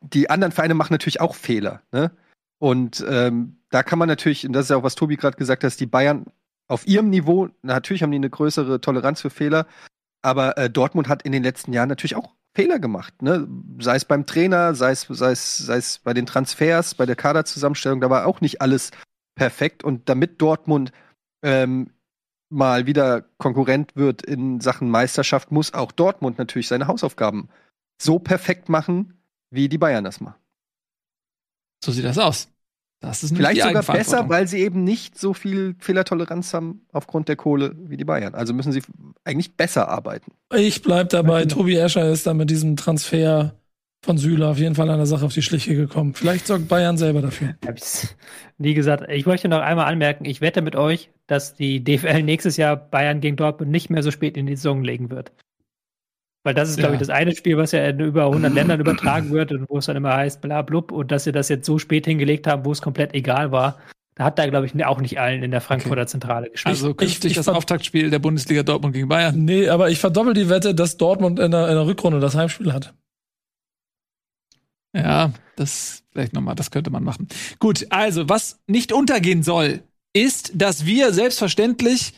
die anderen Vereine machen natürlich auch Fehler, ne? Und ähm, da kann man natürlich, und das ist ja auch, was Tobi gerade gesagt hat, die Bayern auf ihrem Niveau, natürlich haben die eine größere Toleranz für Fehler, aber äh, Dortmund hat in den letzten Jahren natürlich auch Fehler gemacht, ne? Sei es beim Trainer, sei es, sei es, sei es bei den Transfers, bei der Kaderzusammenstellung, da war auch nicht alles perfekt. Und damit Dortmund ähm, mal wieder Konkurrent wird in Sachen Meisterschaft, muss auch Dortmund natürlich seine Hausaufgaben so perfekt machen, wie die Bayern das machen. so sieht das aus. Das ist Vielleicht sogar besser, weil sie eben nicht so viel Fehlertoleranz haben aufgrund der Kohle wie die Bayern. Also müssen sie eigentlich besser arbeiten. Ich bleib dabei. Tobi Escher ist da mit diesem Transfer von Süle auf jeden Fall an der Sache auf die Schliche gekommen. Vielleicht sorgt Bayern selber dafür. Nie gesagt. Ich möchte noch einmal anmerken, ich wette mit euch, dass die DFL nächstes Jahr Bayern gegen Dortmund nicht mehr so spät in die Saison legen wird. Weil das ist, glaube Ja. ich, das eine Spiel, was ja in über 100 Ländern übertragen wird und wo es dann immer heißt, bla blub, und dass sie das jetzt so spät hingelegt haben, wo es komplett egal war. Da hat da, glaube ich, auch nicht allen in der Frankfurter Zentrale gespielt. Also künftig ich das ver- Auftaktspiel der Bundesliga Dortmund gegen Bayern. Nee, aber ich verdoppel die Wette, dass Dortmund in der, in der Rückrunde das Heimspiel hat. Ja, das vielleicht nochmal, das könnte man machen. Gut, also was nicht untergehen soll, ist, dass wir selbstverständlich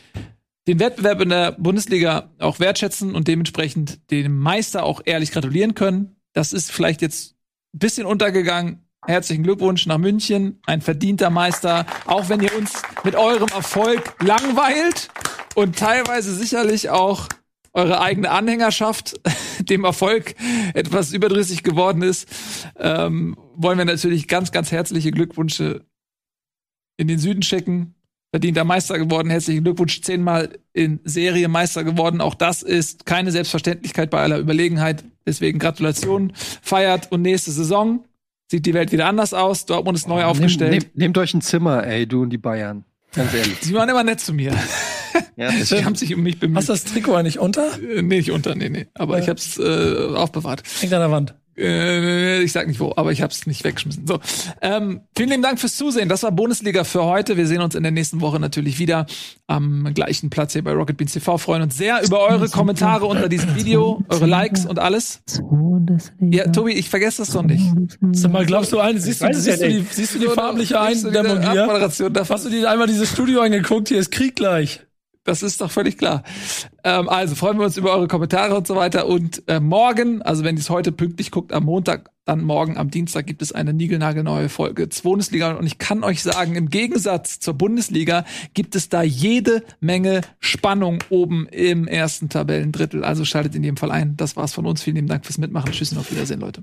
den Wettbewerb in der Bundesliga auch wertschätzen und dementsprechend dem Meister auch ehrlich gratulieren können. Das ist vielleicht jetzt ein bisschen untergegangen. Herzlichen Glückwunsch nach München, ein verdienter Meister, auch wenn ihr uns mit eurem Erfolg langweilt und teilweise sicherlich auch eure eigene Anhängerschaft dem Erfolg etwas überdrüssig geworden ist, ähm, wollen wir natürlich ganz, ganz herzliche Glückwünsche in den Süden schicken. Verdienter Meister geworden, herzlichen Glückwunsch, zehnmal in Serie Meister geworden. Auch das ist keine Selbstverständlichkeit bei aller Überlegenheit. Deswegen Gratulation, feiert und nächste Saison sieht die Welt wieder anders aus. Dortmund ist neu aufgestellt. Nehmt, nehmt, nehmt euch ein Zimmer, ey, du und die Bayern. Ganz ehrlich. Sie waren immer nett zu mir. Ja, Sie haben sich um mich bemüht. Hast du das Trikot eigentlich unter? Äh, nee, nicht unter, nee, nee. Aber Ja. ich hab's äh, aufbewahrt. Hängt an der Wand. Äh, ich sag nicht wo, aber ich hab's nicht weggeschmissen. So, ähm, vielen lieben Dank fürs Zusehen. Das war Bundesliga für heute. Wir sehen uns in der nächsten Woche natürlich wieder am gleichen Platz hier bei Rocket Beans TV. Freuen uns sehr über eure Kommentare unter diesem Video, eure Likes und alles. Ja, Tobi, ich vergesse das doch nicht. Sag mal, glaubst du ein, siehst du, es siehst ja du die, siehst du die farbliche Eindämmung hier? Hast du dir einmal dieses Studio angeguckt? Hier ist Krieg gleich. Das ist doch völlig klar. Ähm, also freuen wir uns über eure Kommentare und so weiter. Und äh, morgen, also wenn ihr es heute pünktlich guckt, am Montag, dann morgen am Dienstag gibt es eine niegelnagelneue Folge zur Bundesliga. Und ich kann euch sagen, im Gegensatz zur Bundesliga gibt es da jede Menge Spannung oben im ersten Tabellendrittel. Also schaltet in jedem Fall ein. Das war's von uns. Vielen lieben Dank fürs Mitmachen. Tschüss und auf Wiedersehen, Leute.